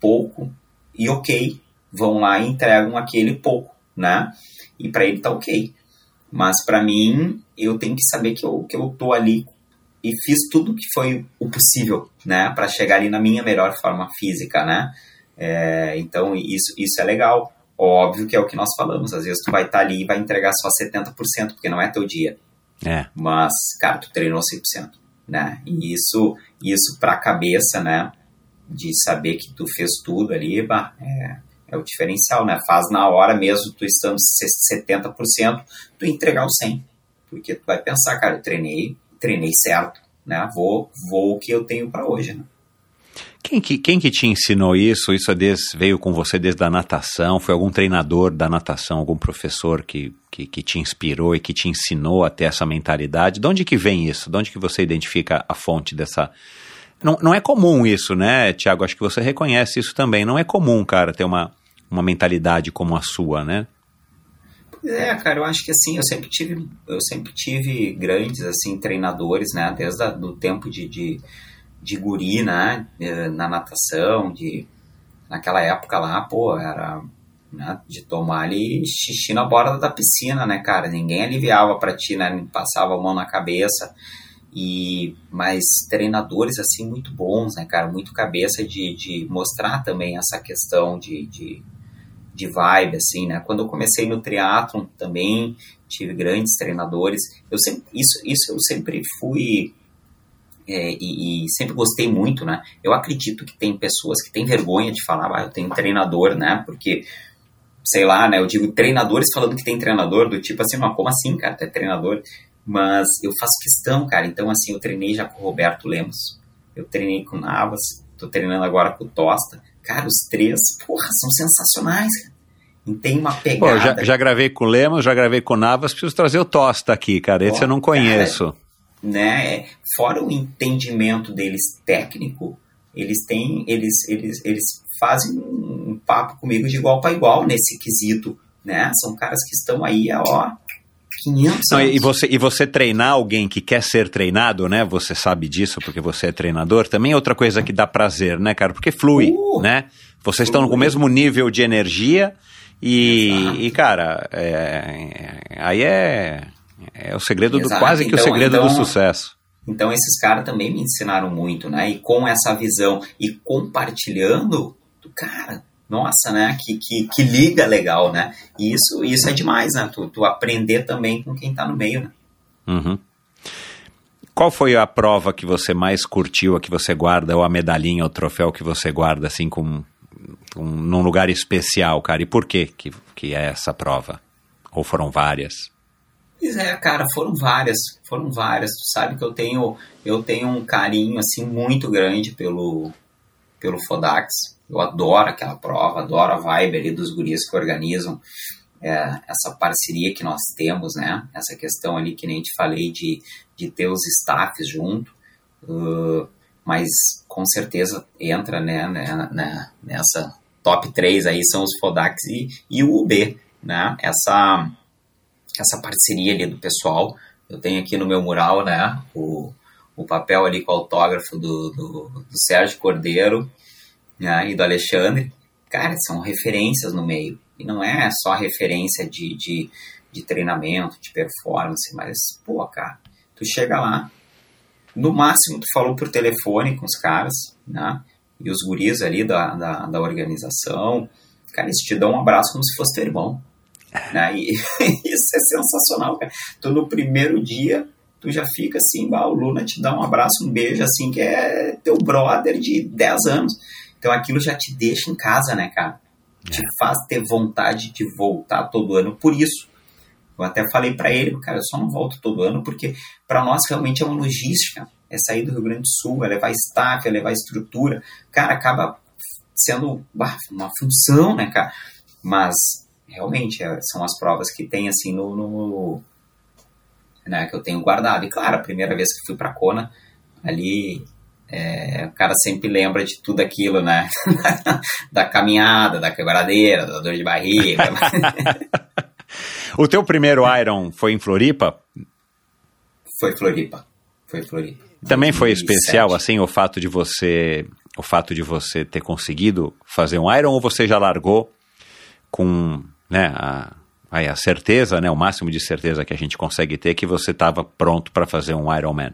pouco e ok, vão lá e entregam aquele pouco, né? E para ele tá ok. Mas para mim, eu tenho que saber que eu, que eu tô ali e fiz tudo que foi o possível, né? Para chegar ali na minha melhor forma física, né? É, então, isso, isso é legal. Óbvio que é o que nós falamos. Às vezes tu vai estar tá ali e vai entregar só 70%, porque não é teu dia. É. Mas, cara, tu treinou 100% né? E isso, isso para a cabeça, né? De saber que tu fez tudo ali, é, é o diferencial, né? Faz na hora mesmo, tu estando 70%, tu entregar o 100%. Porque tu vai pensar, cara, eu treinei, treinei certo, né? Vou, vou o que eu tenho para hoje, né? Quem que, quem que te ensinou isso? Isso é desde, veio com você desde a natação? Foi algum treinador da natação, algum professor que, que, que, te inspirou e que te ensinou a ter essa mentalidade? De onde que vem isso? De onde que você identifica a fonte dessa... Não, não é comum isso, né, Tiago? Acho que você reconhece isso também. Não é comum, cara, ter uma, uma mentalidade como a sua, né? É, cara, eu acho que assim, eu sempre tive, eu sempre tive grandes assim treinadores, né, desde o tempo de, de de guri, né? Na natação, de naquela época lá, pô, era né, de tomar ali xixi na borda da piscina, né, cara? Ninguém aliviava para ti, né? Passava a mão na cabeça. E mas treinadores assim muito bons, né, cara? Muito cabeça de, de mostrar também essa questão de, de, de vibe, assim, né? Quando eu comecei no triatlon também tive grandes treinadores. Eu sempre, isso, isso eu sempre fui é, e, e, sempre gostei muito, né? Eu acredito que tem pessoas que têm vergonha de falar, ah, eu tenho treinador, né? Porque, sei lá, né? Eu digo treinadores falando que tem treinador, do tipo assim, não, como assim, cara? Tu é treinador? Mas eu faço questão, cara. Então, assim, eu treinei já com o Roberto Lemos, eu treinei com o Navas, tô treinando agora com o Tosta. Cara, os três, porra, são sensacionais, cara. Tem uma pegada. Pô, já, já, gravei com o Lemos, já gravei com o Navas, preciso trazer o Tosta aqui, cara. Esse Pô, eu não conheço. Cara, né? Fora o entendimento deles técnico, eles têm, eles, eles, eles fazem um papo comigo de igual para igual nesse quesito, né? São caras que estão aí, ó, 500 Não, e você e você treinar alguém que quer ser treinado, né? Você sabe disso porque você é treinador. Também é outra coisa que dá prazer, né, cara? Porque flui, uh, né? Vocês flui. estão com o mesmo nível de energia e, e cara, é, aí é é o segredo do quase que o segredo então, do sucesso. Então esses caras também me ensinaram muito, né? E com essa visão e compartilhando, cara, nossa, né? Que, que, que liga legal, né? E isso, isso é demais, né? Tu, tu aprender também com quem tá no meio, né? Uhum. Qual foi a prova que você mais curtiu, a que você guarda, ou a medalhinha, ou o troféu que você guarda, assim, com, com, num lugar especial, cara? E por que, que que é essa prova? Ou foram várias? Pois é, cara, foram várias, foram várias. Tu sabe que eu tenho, eu tenho um carinho assim muito grande pelo pelo Fodax. Eu adoro aquela prova, adoro a vibe ali dos guris que organizam é, essa parceria que nós temos, né? Essa questão ali que nem te falei de, de ter os staffs junto. Uh, mas com certeza entra né, né, né, nessa top 3 aí são os Fodax e, e o UB, né? Essa essa parceria ali do pessoal. Eu tenho aqui no meu mural, né, o, o papel ali com o autógrafo do, do, do Sérgio Cordeiro né, e do Alexandre. Cara, são referências no meio. E não é só referência de, de, de treinamento, de performance, mas, pô, cara, tu chega lá, no máximo tu falou por telefone com os caras, né, e os guris ali da, da, da organização, cara, eles te dão um abraço como se fosse teu irmão. Né? E isso é sensacional, cara. Tu no primeiro dia, tu já fica assim, bah, o Luna te dá um abraço, um beijo, assim, que é teu brother de 10 anos. Então aquilo já te deixa em casa, né, cara? Te é. faz ter vontade de voltar todo ano por isso. Eu até falei para ele, cara, eu só não volto todo ano porque para nós realmente é uma logística. É sair do Rio Grande do Sul, é levar staff, é levar estrutura. Cara, acaba sendo bah, uma função, né, cara? Mas realmente é, são as provas que tem assim no, no, né, que eu tenho guardado. E claro, a primeira vez que fui para Kona, ali é, o cara sempre lembra de tudo aquilo, né? da caminhada, da quebradeira, da dor de barriga. o teu primeiro Iron foi em Floripa? Foi Floripa. Foi Floripa. Também foi especial, assim, o fato de você o fato de você ter conseguido fazer um Iron ou você já largou com né, a, a certeza, né, o máximo de certeza que a gente consegue ter que você estava pronto para fazer um Ironman?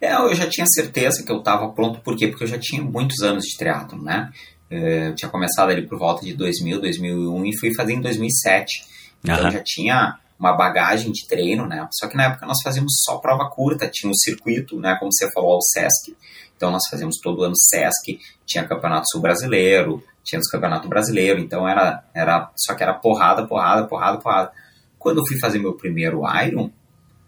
É, eu já tinha certeza que eu estava pronto, por quê? Porque eu já tinha muitos anos de triatlo, né? É, eu tinha começado ali por volta de 2000, 2001 e fui fazer em 2007. Então uhum. já tinha uma bagagem de treino, né? Só que na época nós fazíamos só prova curta, tinha um circuito, né? Como você falou, o Sesc. Então nós fazíamos todo ano Sesc, tinha Campeonato Sul Brasileiro, tinha os Campeonato Brasileiro, então era, era só que era porrada, porrada, porrada, porrada. Quando eu fui fazer meu primeiro Iron,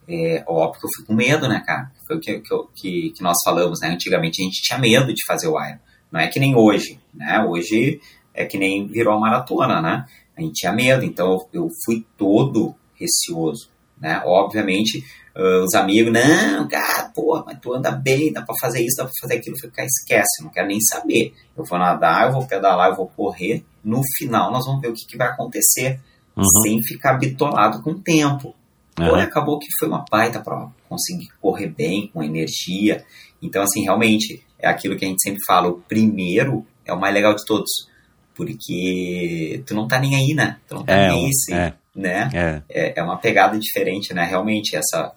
é, óbvio que eu fui com medo, né, cara? Foi o que, que, que, nós falamos, né? Antigamente a gente tinha medo de fazer o Iron. Não é que nem hoje, né? Hoje é que nem virou a maratona, né? A gente tinha medo, então eu fui todo receoso, né? Obviamente, uh, os amigos, não, cara, pô, mas tu anda bem, dá pra fazer isso, dá pra fazer aquilo. Eu falei, cara, esquece, não quero nem saber. Eu vou nadar, eu vou pedalar, eu vou correr. No final, nós vamos ver o que, que vai acontecer, uhum. sem ficar bitolado com o tempo. Uhum. Acabou que foi uma baita prova. Consegui correr bem, com energia. Então, assim, realmente, é aquilo que a gente sempre fala, o primeiro é o mais legal de todos. Porque tu não tá nem aí, né? Tu não tá é, nem aí, sim, é, né? É. é. É, uma pegada diferente, né? Realmente, essa,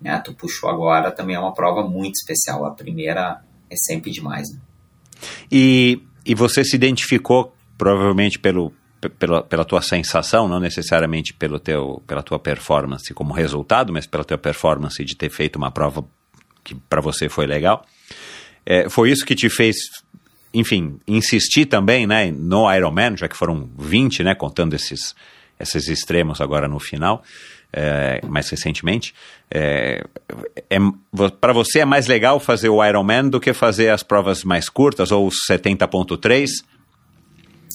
né, tu puxou agora, também é uma prova muito especial. A primeira é sempre demais, né? E, e você se identificou, provavelmente, pelo, pela, pela tua sensação, não necessariamente pelo teu, pela tua performance como resultado, mas pela tua performance de ter feito uma prova que para você foi legal. É, foi isso que te fez, enfim, insistir também né, no Ironman, já que foram 20, né, contando esses, esses extremos agora no final, é, mais recentemente. É, é, para você é mais legal fazer o Ironman do que fazer as provas mais curtas, ou os 70.3?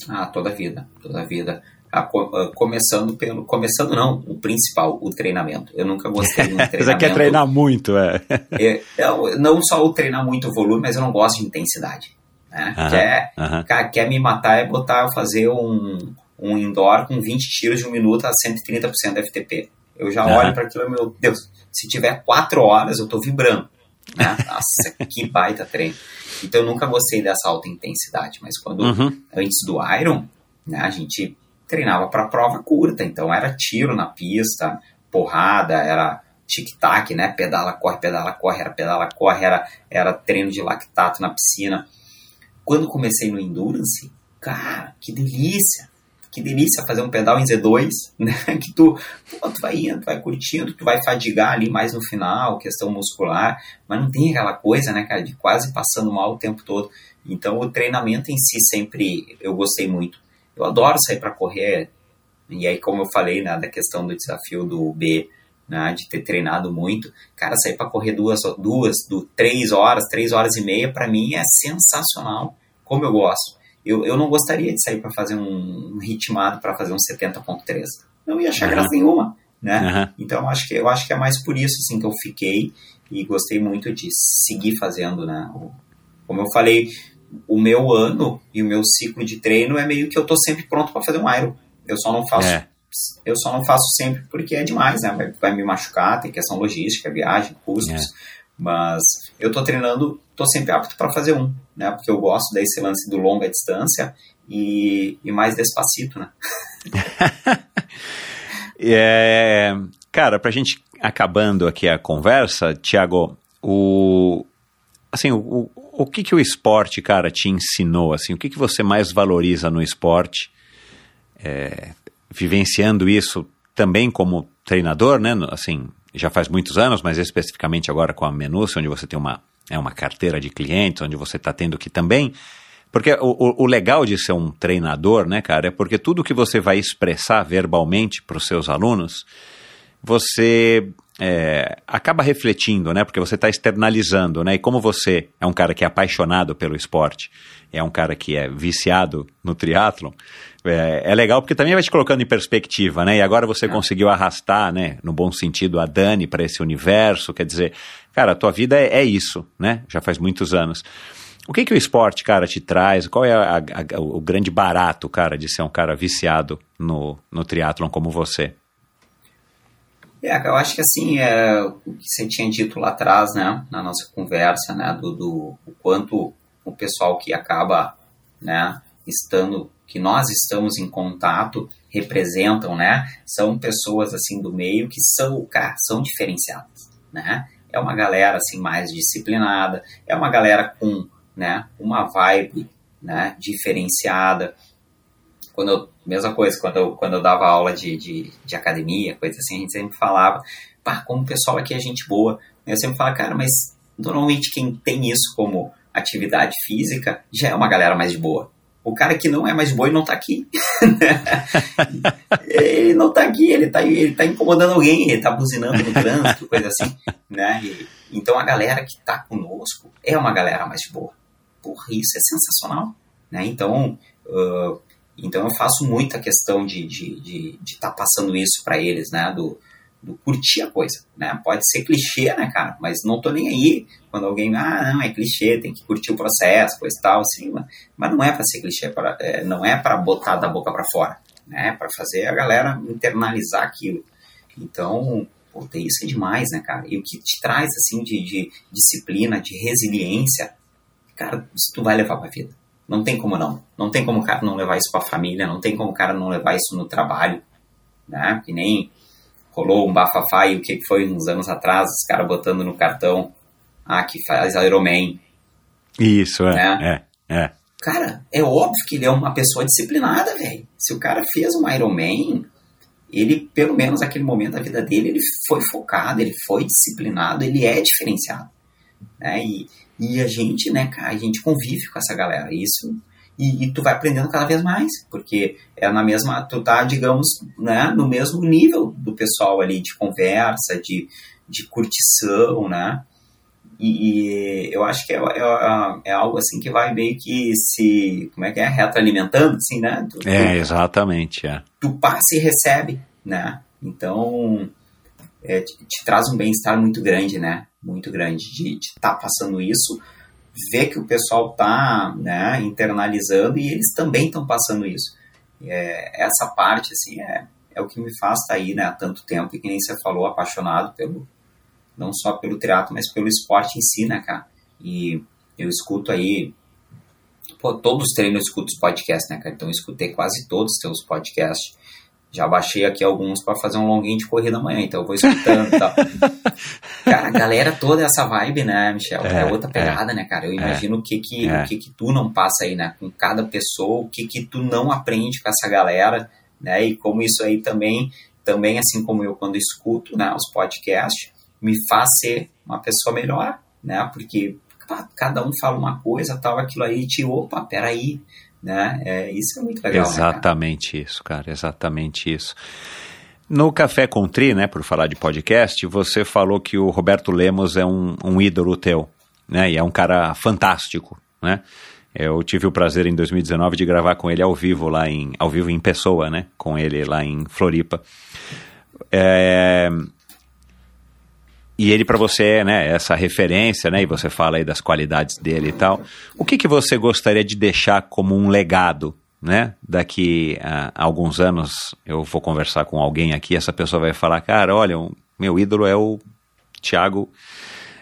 Ah, toda a vida, toda a vida. Ah, começando pelo. Começando não, o principal, o treinamento. Eu nunca gostei de um treinamento. Você quer treinar muito, é. é não, não só o treinar muito volume, mas eu não gosto de intensidade. Né? Uh -huh, quer, uh -huh. Cara, quer me matar é botar, fazer um, um indoor com 20 tiros de um minuto a 130% FTP. Eu já olho para aquilo, meu Deus, se tiver 4 horas eu tô vibrando. Né? Nossa, que baita treino. Então eu nunca gostei dessa alta intensidade, mas quando uhum. antes do Iron, né, a gente treinava para prova curta, então era tiro na pista, porrada, era tic-tac, né? Pedala, corre, pedala, corre, era pedala, corre, era, era treino de lactato na piscina. Quando comecei no Endurance, cara, que delícia! Que delícia fazer um pedal em Z2, né? Que tu, pô, tu vai indo, tu vai curtindo, tu vai fadigar ali mais no final, questão muscular, mas não tem aquela coisa, né, cara, de quase passando mal o tempo todo. Então o treinamento em si sempre eu gostei muito. Eu adoro sair para correr. E aí, como eu falei, né, da questão do desafio do B, né, de ter treinado muito, cara, sair para correr duas, duas, do, três horas, três horas e meia, para mim é sensacional. Como eu gosto. Eu, eu não gostaria de sair para fazer um, um ritmado para fazer um 70.3. Não ia achar uhum. graça nenhuma, né? Uhum. Então acho que eu acho que é mais por isso assim que eu fiquei e gostei muito de seguir fazendo, né? Como eu falei, o meu ano e o meu ciclo de treino é meio que eu tô sempre pronto para fazer um Iron. Eu só não faço é. eu só não faço sempre porque é demais, né? Vai, vai me machucar, tem questão logística, viagem, custos. É. Mas eu tô treinando, tô sempre apto para fazer um, né? Porque eu gosto desse lance do longa distância e, e mais despacito, né? é, cara, pra gente acabando aqui a conversa, Thiago, o assim, o, o que, que o esporte, cara, te ensinou? Assim, o que, que você mais valoriza no esporte? É, vivenciando isso também como treinador, né? Assim, já faz muitos anos, mas especificamente agora com a Menúcia, onde você tem uma, é uma carteira de clientes, onde você está tendo que também. Porque o, o, legal de ser um treinador, né, cara, é porque tudo que você vai expressar verbalmente para os seus alunos, você é, acaba refletindo, né? Porque você está externalizando, né? E como você é um cara que é apaixonado pelo esporte, é um cara que é viciado no triatlo, é, é, legal porque também vai te colocando em perspectiva, né? E agora você é. conseguiu arrastar, né? No bom sentido, a Dani para esse universo, quer dizer, cara, a tua vida é, é, isso, né? Já faz muitos anos. O que que o esporte, cara, te traz? Qual é a, a, o grande barato, cara, de ser um cara viciado no, no triatlon como você? É, eu acho que assim, é, o que você tinha dito lá atrás, né, na nossa conversa, né, do, do o quanto o pessoal que acaba, né, estando, que nós estamos em contato, representam, né, são pessoas, assim, do meio que são, cara, são diferenciadas, né, é uma galera, assim, mais disciplinada, é uma galera com, né, uma vibe, né, diferenciada, quando eu, mesma coisa, quando eu, quando eu dava aula de, de, de academia, coisa assim, a gente sempre falava, pá, como o pessoal aqui é gente boa. Eu sempre falava, cara, mas normalmente quem tem isso como atividade física já é uma galera mais de boa. O cara que não é mais ele não tá aqui. ele não tá aqui, ele tá, ele tá incomodando alguém, ele tá buzinando no trânsito, coisa assim, né? E, então a galera que tá conosco é uma galera mais boa. Porra, isso é sensacional, né? Então, uh, então eu faço muita questão de estar de, de, de tá passando isso para eles, né? Do, do curtir a coisa, né? Pode ser clichê, né, cara? Mas não tô nem aí quando alguém, ah, não, é clichê, tem que curtir o processo, coisa e tal, assim, mas não é para ser clichê, pra, é, não é para botar da boca para fora, né? É para fazer a galera internalizar aquilo. Então, Puta, isso é demais, né, cara? E o que te traz, assim, de, de disciplina, de resiliência, cara, isso tu vai levar pra vida. Não tem como não. Não tem como o cara não levar isso pra família, não tem como o cara não levar isso no trabalho, né? Que nem rolou um bafafá e o que foi uns anos atrás, os caras botando no cartão, ah, que faz Ironman. Isso, é, né? é, é. Cara, é óbvio que ele é uma pessoa disciplinada, velho. Se o cara fez um Ironman, ele, pelo menos naquele momento da vida dele, ele foi focado, ele foi disciplinado, ele é diferenciado. Né? E, e a gente, né, cara, a gente convive com essa galera. Isso e, e, tu vai aprendendo cada vez mais, porque é na mesma, tu tá, digamos, né, no mesmo nível do pessoal ali de conversa, de, de curtição, né? E, e eu acho que é, é, é, algo assim que vai meio que se, como é que é, retroalimentando, assim, né? Tu, é, tu, exatamente, é. Tu passa e recebe, né? Então, é, te, te, traz um bem-estar muito grande, né? Muito grande de estar tá passando isso, ver que o pessoal tá né, internalizando e eles também estão passando isso. É, essa parte, assim, é, é o que me faz estar tá aí, né, há tanto tempo, e que nem você falou, apaixonado pelo, não só pelo teatro, mas pelo esporte em si, né, cara? E eu escuto aí, pô, todos os treinos eu escuto os podcasts, né, cara? Então eu escutei quase todos os teus podcasts. Já baixei aqui alguns para fazer um longuinho de corrida amanhã, então eu vou escutando e tal. cara, a galera toda essa vibe, né, Michel? É, é outra pegada, é, né, cara? Eu é. imagino é, o que que, é. o que que tu não passa aí, né? Com cada pessoa, o que que tu não aprende com essa galera, né? E como isso aí também, também assim como eu quando escuto, né, os podcasts, me faz ser uma pessoa melhor, né? Porque pá, cada um fala uma coisa, tal, aquilo aí, te, opa, peraí, né? É, isso é muito legal. Né, exatamente né, isso, cara, exatamente isso. No Café com Tri, né, por falar de podcast, você falou que o Roberto Lemos é um, um ídolo teu, né, e é um cara fantástico, né? Eu tive o prazer em 2019 de gravar com ele ao vivo lá em, ao vivo em pessoa, né, com ele lá em Floripa. É, e ele para você é né, essa referência, né, e você fala aí das qualidades dele e tal. O que, que você gostaria de deixar como um legado, né? Daqui a, alguns anos eu vou conversar com alguém aqui, essa pessoa vai falar, cara, olha, meu ídolo é o Thiago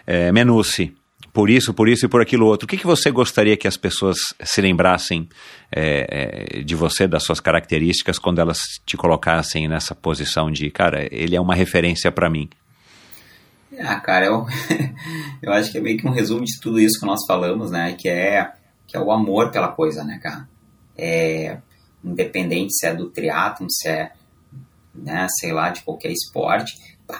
é, Menucci. Por isso, por isso e por aquilo outro. O que, que você gostaria que as pessoas se lembrassem é, é, de você, das suas características, quando elas te colocassem nessa posição de, cara, ele é uma referência para mim? Ah, cara, eu, eu acho que é meio que um resumo de tudo isso que nós falamos, né? Que é, que é o amor pela coisa, né, cara? É, independente se é do triatlon, se é, né, sei lá, de qualquer esporte,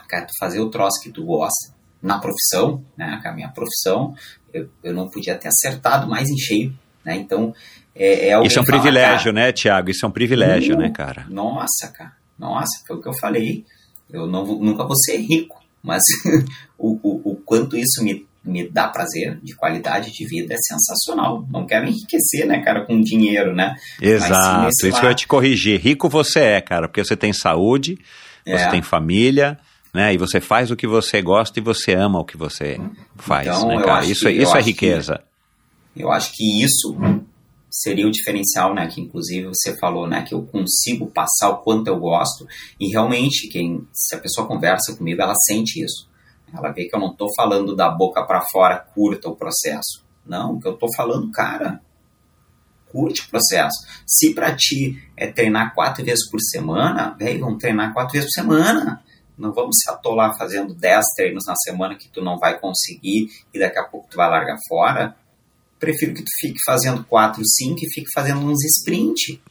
cara, tu fazer o troço que tu gosta na profissão, né, a minha profissão, eu, eu não podia ter acertado mais em cheio, né? Então, é, é Isso é um fala, privilégio, cara, né, Tiago? Isso é um privilégio, né, cara? Nossa, cara. Nossa, foi o que eu falei. Eu não, nunca vou ser rico, mas o, o, o, quanto isso me, me dá prazer de qualidade de vida é sensacional. Não quero enriquecer, né, cara, com dinheiro, né? Exato, isso que eu ia te corrigir. Rico você é, cara, porque você tem saúde, é. você tem família, né? E você faz o que você gosta e você ama o que você faz, então, né, cara? Isso, que, isso é riqueza. Que, eu acho que isso seria o diferencial, né? Que inclusive você falou, né? Que eu consigo passar o quanto eu gosto e realmente quem, se a pessoa conversa comigo, ela sente isso. Ela vê que eu não estou falando da boca para fora, curta o processo. Não, que eu estou falando, cara, curte o processo. Se para ti é treinar quatro vezes por semana, velho, vamos treinar quatro vezes por semana. Não vamos se atolar fazendo dez treinos na semana que tu não vai conseguir e daqui a pouco tu vai largar fora prefiro que tu fique fazendo 4, 5 e fique fazendo uns sprint,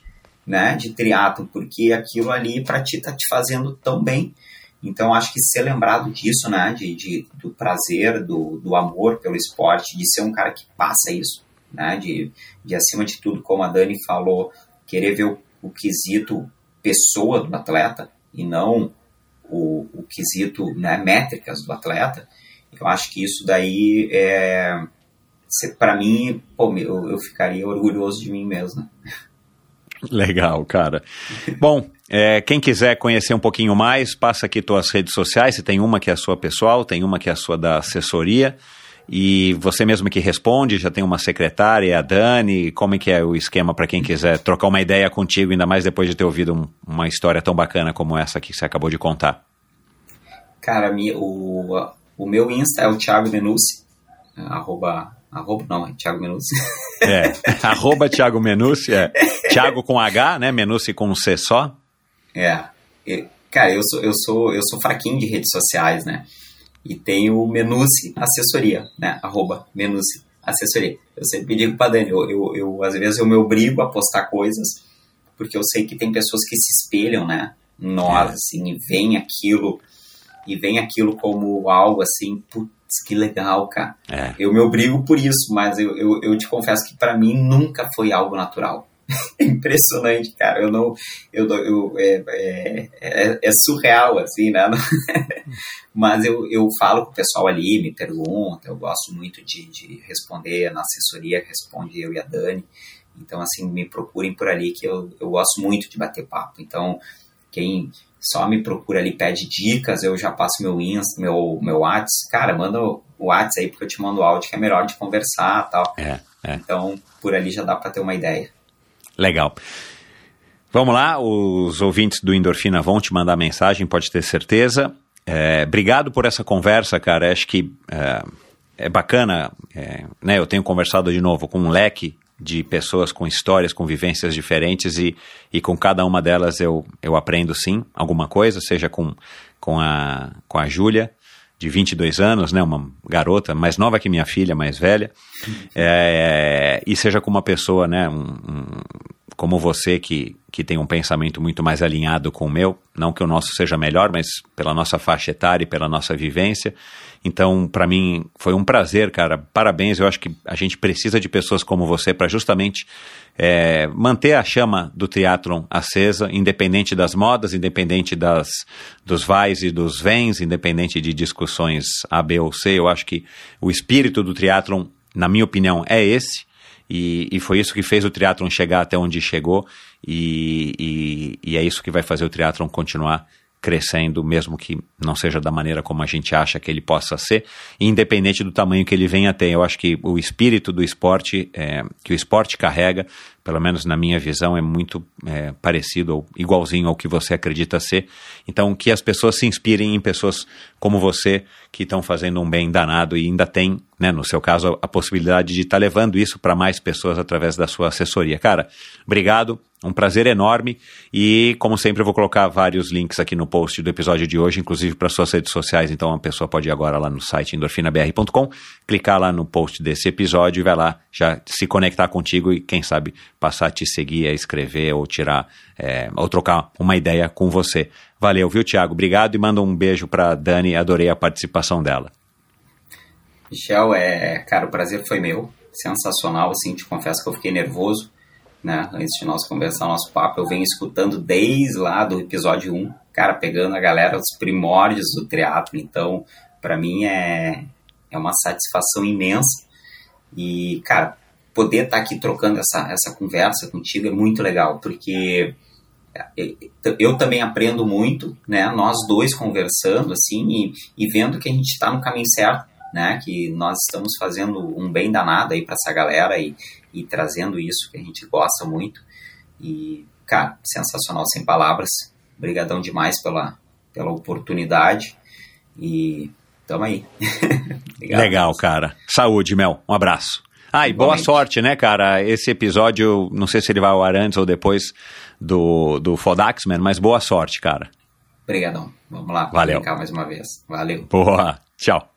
né, de triatlo, porque aquilo ali para ti tá te fazendo tão bem. Então acho que ser lembrado disso, né, de, de do prazer, do, do amor pelo esporte, de ser um cara que passa isso, né, de, de acima de tudo, como a Dani falou, querer ver o, o quesito pessoa do atleta e não o, o quesito, né, métricas do atleta. Eu acho que isso daí é, para mim, pô, eu, eu ficaria orgulhoso de mim mesmo. Né? Legal, cara. Bom, é, quem quiser conhecer um pouquinho mais, passa aqui tuas redes sociais. Você tem uma que é a sua pessoal, tem uma que é a sua da assessoria. E você mesmo que responde, já tem uma secretária, a Dani. Como é que é o esquema para quem quiser trocar uma ideia contigo, ainda mais depois de ter ouvido um, uma história tão bacana como essa que você acabou de contar? Cara, o, o meu Insta é o Thiago Menucci, arroba, arroba não, é Thiago Menucci. É, arroba Thiago Menucci, é Thiago com H, né, Menucci com C só. É, cara, eu sou, eu sou, eu sou fraquinho de redes sociais, né, e tem o Menucci Assessoria, né, arroba Menucci Assessoria. Eu sempre digo pra Dani, eu, eu, eu, às vezes eu me obrigo a postar coisas, porque eu sei que tem pessoas que se espelham, né, nós, é. assim, e vem aquilo e vem aquilo como algo assim, putz, que legal, cara. É. Eu me obrigo por isso, mas eu, eu, eu te confesso que para mim nunca foi algo natural. Impressionante, cara. Eu não. Eu, eu, é, é, é, é surreal, assim, né? mas eu, eu falo com o pessoal ali, me pergunta, eu gosto muito de, de responder na assessoria, responde eu e a Dani. Então, assim, me procurem por ali que eu, eu gosto muito de bater papo. Então, quem só me procura ali, pede dicas, eu já passo meu Insta, meu, meu WhatsApp. Cara, manda o WhatsApp aí, porque eu te mando áudio que é melhor de conversar tal. É, é. Então, por ali já dá para ter uma ideia. Legal. Vamos lá, os ouvintes do Endorfina vão te mandar mensagem, pode ter certeza. É, obrigado por essa conversa, cara. Acho que é, é bacana, é, né? Eu tenho conversado de novo com um leque de pessoas com histórias, com vivências diferentes e, e com cada uma delas eu, eu aprendo sim alguma coisa, seja com, com a, com a Júlia, de 22 anos, né, uma garota mais nova que minha filha, mais velha, é, e seja com uma pessoa, né, um, um, como você que, que tem um pensamento muito mais alinhado com o meu, não que o nosso seja melhor, mas pela nossa faixa etária e pela nossa vivência, então, para mim, foi um prazer, cara. Parabéns. Eu acho que a gente precisa de pessoas como você para justamente é, manter a chama do triatlon acesa, independente das modas, independente das, dos vais e dos vens, independente de discussões A, B ou C. Eu acho que o espírito do triatlon, na minha opinião, é esse. E, e foi isso que fez o triatlon chegar até onde chegou. E, e, e é isso que vai fazer o triatlon continuar crescendo, mesmo que não seja da maneira como a gente acha que ele possa ser, independente do tamanho que ele venha a ter. Eu acho que o espírito do esporte, é, que o esporte carrega, pelo menos na minha visão, é muito é, parecido ou igualzinho ao que você acredita ser. Então, que as pessoas se inspirem em pessoas como você, que estão fazendo um bem danado e ainda tem, né, no seu caso, a possibilidade de estar tá levando isso para mais pessoas através da sua assessoria. Cara, obrigado. Um prazer enorme e, como sempre, eu vou colocar vários links aqui no post do episódio de hoje, inclusive para suas redes sociais. Então, a pessoa pode ir agora lá no site endorfinabr.com, clicar lá no post desse episódio e vai lá já se conectar contigo e, quem sabe, passar a te seguir, a escrever ou tirar, é, ou trocar uma ideia com você. Valeu, viu, Tiago? Obrigado e manda um beijo para Dani. Adorei a participação dela. Michel, é, cara, o prazer foi meu. Sensacional, assim, te confesso que eu fiquei nervoso né? Antes de nós conversar nosso papo, eu venho escutando desde lá do episódio 1, cara, pegando a galera os primórdios do teatro. Então, para mim é, é uma satisfação imensa. E, cara, poder estar tá aqui trocando essa, essa conversa contigo é muito legal, porque eu também aprendo muito, né? Nós dois conversando, assim, e, e vendo que a gente está no caminho certo, né? Que nós estamos fazendo um bem danado aí para essa galera e, e trazendo isso que a gente gosta muito. E, cara, sensacional, sem palavras. Obrigadão demais pela, pela oportunidade. E tamo aí. Legal, cara. Saúde, Mel. Um abraço. Ah, e boa sorte, né, cara? Esse episódio, não sei se ele vai ao ar antes ou depois do, do Fodaxman, mas boa sorte, cara. Obrigadão. Vamos lá. Valeu. mais uma vez. Valeu. Boa. Tchau.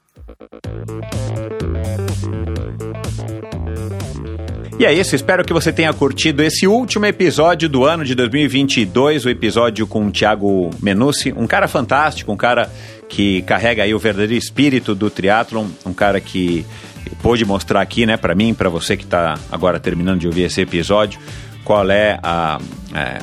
E é isso, espero que você tenha curtido esse último episódio do ano de 2022, o episódio com o Thiago Menucci, um cara fantástico, um cara que carrega aí o verdadeiro espírito do triatlon, um cara que pôde mostrar aqui, né, para mim, para você que está agora terminando de ouvir esse episódio, qual é a, é,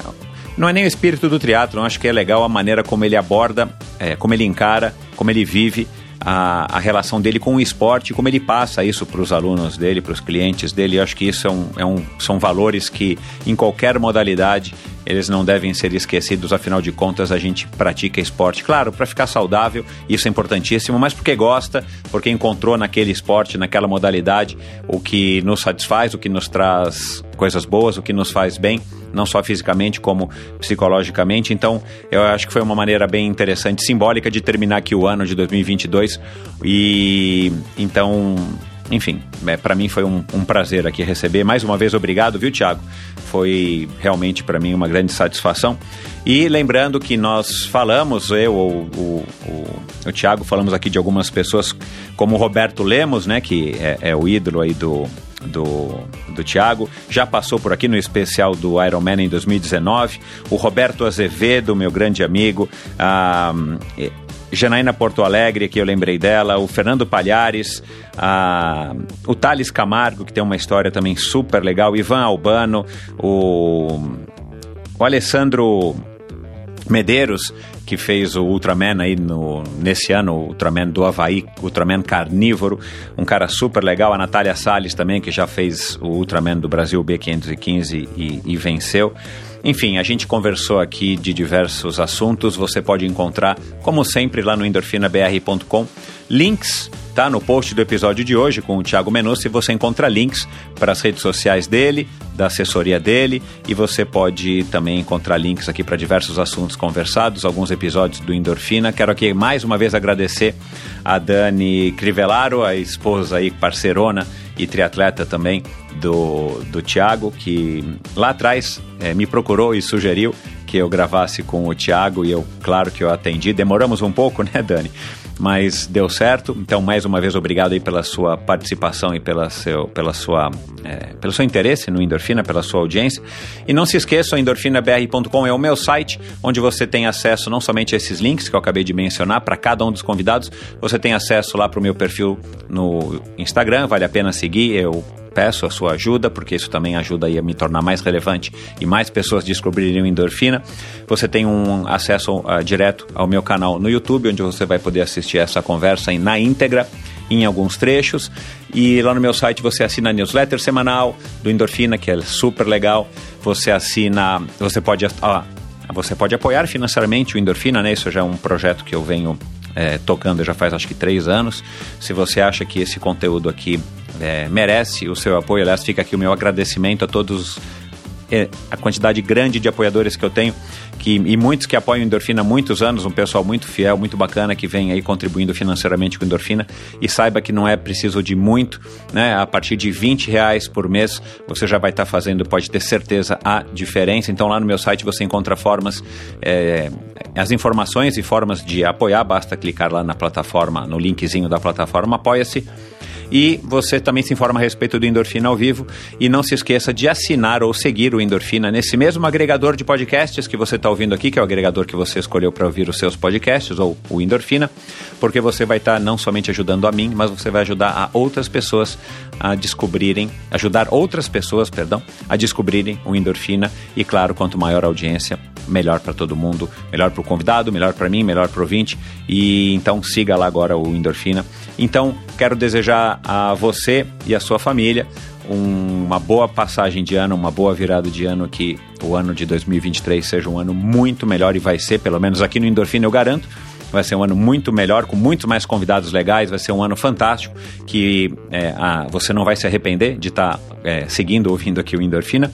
não é nem o espírito do triatlon, acho que é legal a maneira como ele aborda, é, como ele encara, como ele vive a, a relação dele com o esporte, como ele passa isso para os alunos dele, para os clientes dele. Eu acho que isso é um, é um, são valores que, em qualquer modalidade, eles não devem ser esquecidos, afinal de contas, a gente pratica esporte, claro, para ficar saudável, isso é importantíssimo, mas porque gosta, porque encontrou naquele esporte, naquela modalidade, o que nos satisfaz, o que nos traz coisas boas, o que nos faz bem não só fisicamente como psicologicamente. Então, eu acho que foi uma maneira bem interessante, simbólica de terminar aqui o ano de 2022. E então, enfim, é, para mim foi um, um, prazer aqui receber. Mais uma vez, obrigado, viu, Tiago? Foi realmente para mim uma grande satisfação. E lembrando que nós falamos, eu, o, o, o, Tiago, falamos aqui de algumas pessoas como o Roberto Lemos, né, que é, é o ídolo aí do, do, do Thiago, já passou por aqui no especial do Iron Man em 2019, o Roberto Azevedo, meu grande amigo, a Janaína Porto Alegre, que eu lembrei dela, o Fernando Palhares, a, o Thales Camargo, que tem uma história também super legal, Ivan Albano, o, o Alessandro Medeiros, que fez o Ultraman aí no, nesse ano, o Ultraman do Havaí, Ultraman carnívoro, um cara super legal, a Natália Salles também, que já fez o Ultraman do Brasil B515 e, e venceu. Enfim, a gente conversou aqui de diversos assuntos. Você pode encontrar, como sempre, lá no endorfinabr.com, links tá? No post do episódio de hoje com o Thiago Menucci você encontra links para as redes sociais dele, da assessoria dele e você pode também encontrar links aqui para diversos assuntos conversados, alguns episódios do Endorfina. Quero aqui mais uma vez agradecer a Dani Crivellaro, a esposa aí, parceirona e triatleta também do, do Thiago, que lá atrás é, me procurou e sugeriu que eu gravasse com o Thiago e eu, claro que eu atendi. Demoramos um pouco, né, Dani? Mas deu certo. Então, mais uma vez, obrigado aí pela sua participação e pela seu, pela sua, é, pelo seu interesse no Endorfina, pela sua audiência. E não se esqueça, endorfinabr.com é o meu site, onde você tem acesso não somente a esses links que eu acabei de mencionar, para cada um dos convidados, você tem acesso lá para o meu perfil no Instagram, vale a pena seguir. Eu peço a sua ajuda, porque isso também ajuda a me tornar mais relevante e mais pessoas descobrirem o endorfina. Você tem um acesso uh, direto ao meu canal no YouTube, onde você vai poder assistir essa conversa na íntegra em alguns trechos. E lá no meu site você assina a newsletter semanal do Endorfina, que é super legal. Você assina, você pode, ah, você pode apoiar financeiramente o Endorfina, né? Isso já é um projeto que eu venho é, tocando já faz acho que três anos. Se você acha que esse conteúdo aqui é, merece o seu apoio. Aliás, fica aqui o meu agradecimento a todos a quantidade grande de apoiadores que eu tenho que, e muitos que apoiam Endorfina há muitos anos, um pessoal muito fiel, muito bacana que vem aí contribuindo financeiramente com Endorfina e saiba que não é preciso de muito, né? A partir de 20 reais por mês você já vai estar tá fazendo, pode ter certeza, a diferença. Então lá no meu site você encontra formas, é, as informações e formas de apoiar, basta clicar lá na plataforma, no linkzinho da plataforma Apoia-se e você também se informa a respeito do Endorfina ao vivo. E não se esqueça de assinar ou seguir o Endorfina nesse mesmo agregador de podcasts que você está ouvindo aqui, que é o agregador que você escolheu para ouvir os seus podcasts, ou o Endorfina, porque você vai estar tá não somente ajudando a mim, mas você vai ajudar a outras pessoas a descobrirem, ajudar outras pessoas, perdão, a descobrirem o Endorfina. E claro, quanto maior a audiência, melhor para todo mundo, melhor para o convidado, melhor para mim, melhor para o ouvinte. E então siga lá agora o Endorfina. Então, quero desejar a você e a sua família um, uma boa passagem de ano, uma boa virada de ano, que o ano de 2023 seja um ano muito melhor e vai ser, pelo menos aqui no Endorfina eu garanto vai ser um ano muito melhor, com muitos mais convidados legais, vai ser um ano fantástico, que é, a, você não vai se arrepender de estar tá, é, seguindo, ouvindo aqui o Endorfina,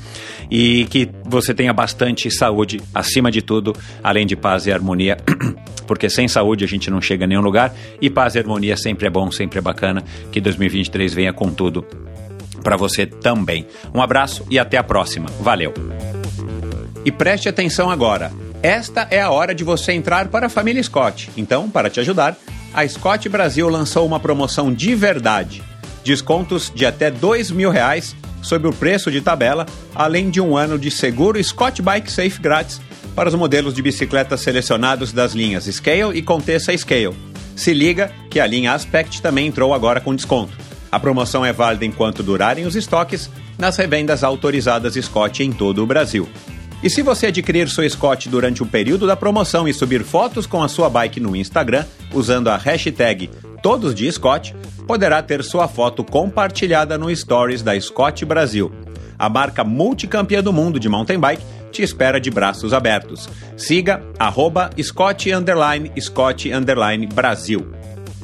e que você tenha bastante saúde, acima de tudo, além de paz e harmonia, porque sem saúde a gente não chega a nenhum lugar, e paz e harmonia sempre é bom, sempre é bacana, que 2023 venha com tudo para você também. Um abraço e até a próxima. Valeu! E preste atenção agora. Esta é a hora de você entrar para a família Scott. Então, para te ajudar, a Scott Brasil lançou uma promoção de verdade. Descontos de até dois mil reais sobre o preço de tabela, além de um ano de seguro Scott Bike Safe grátis para os modelos de bicicletas selecionados das linhas Scale e Contessa Scale. Se liga que a linha Aspect também entrou agora com desconto. A promoção é válida enquanto durarem os estoques nas revendas autorizadas Scott em todo o Brasil. E se você adquirir sua Scott durante o período da promoção e subir fotos com a sua bike no Instagram usando a hashtag Todos de Scott, poderá ter sua foto compartilhada no Stories da Scott Brasil. A marca multicampeã do mundo de mountain bike te espera de braços abertos. Siga arroba Scott, Scott Brasil.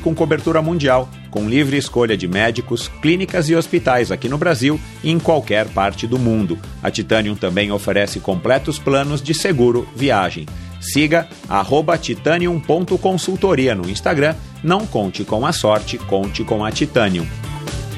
com cobertura mundial, com livre escolha de médicos, clínicas e hospitais aqui no Brasil e em qualquer parte do mundo. A Titanium também oferece completos planos de seguro viagem. Siga titanium.consultoria no Instagram. Não conte com a sorte, conte com a Titanium.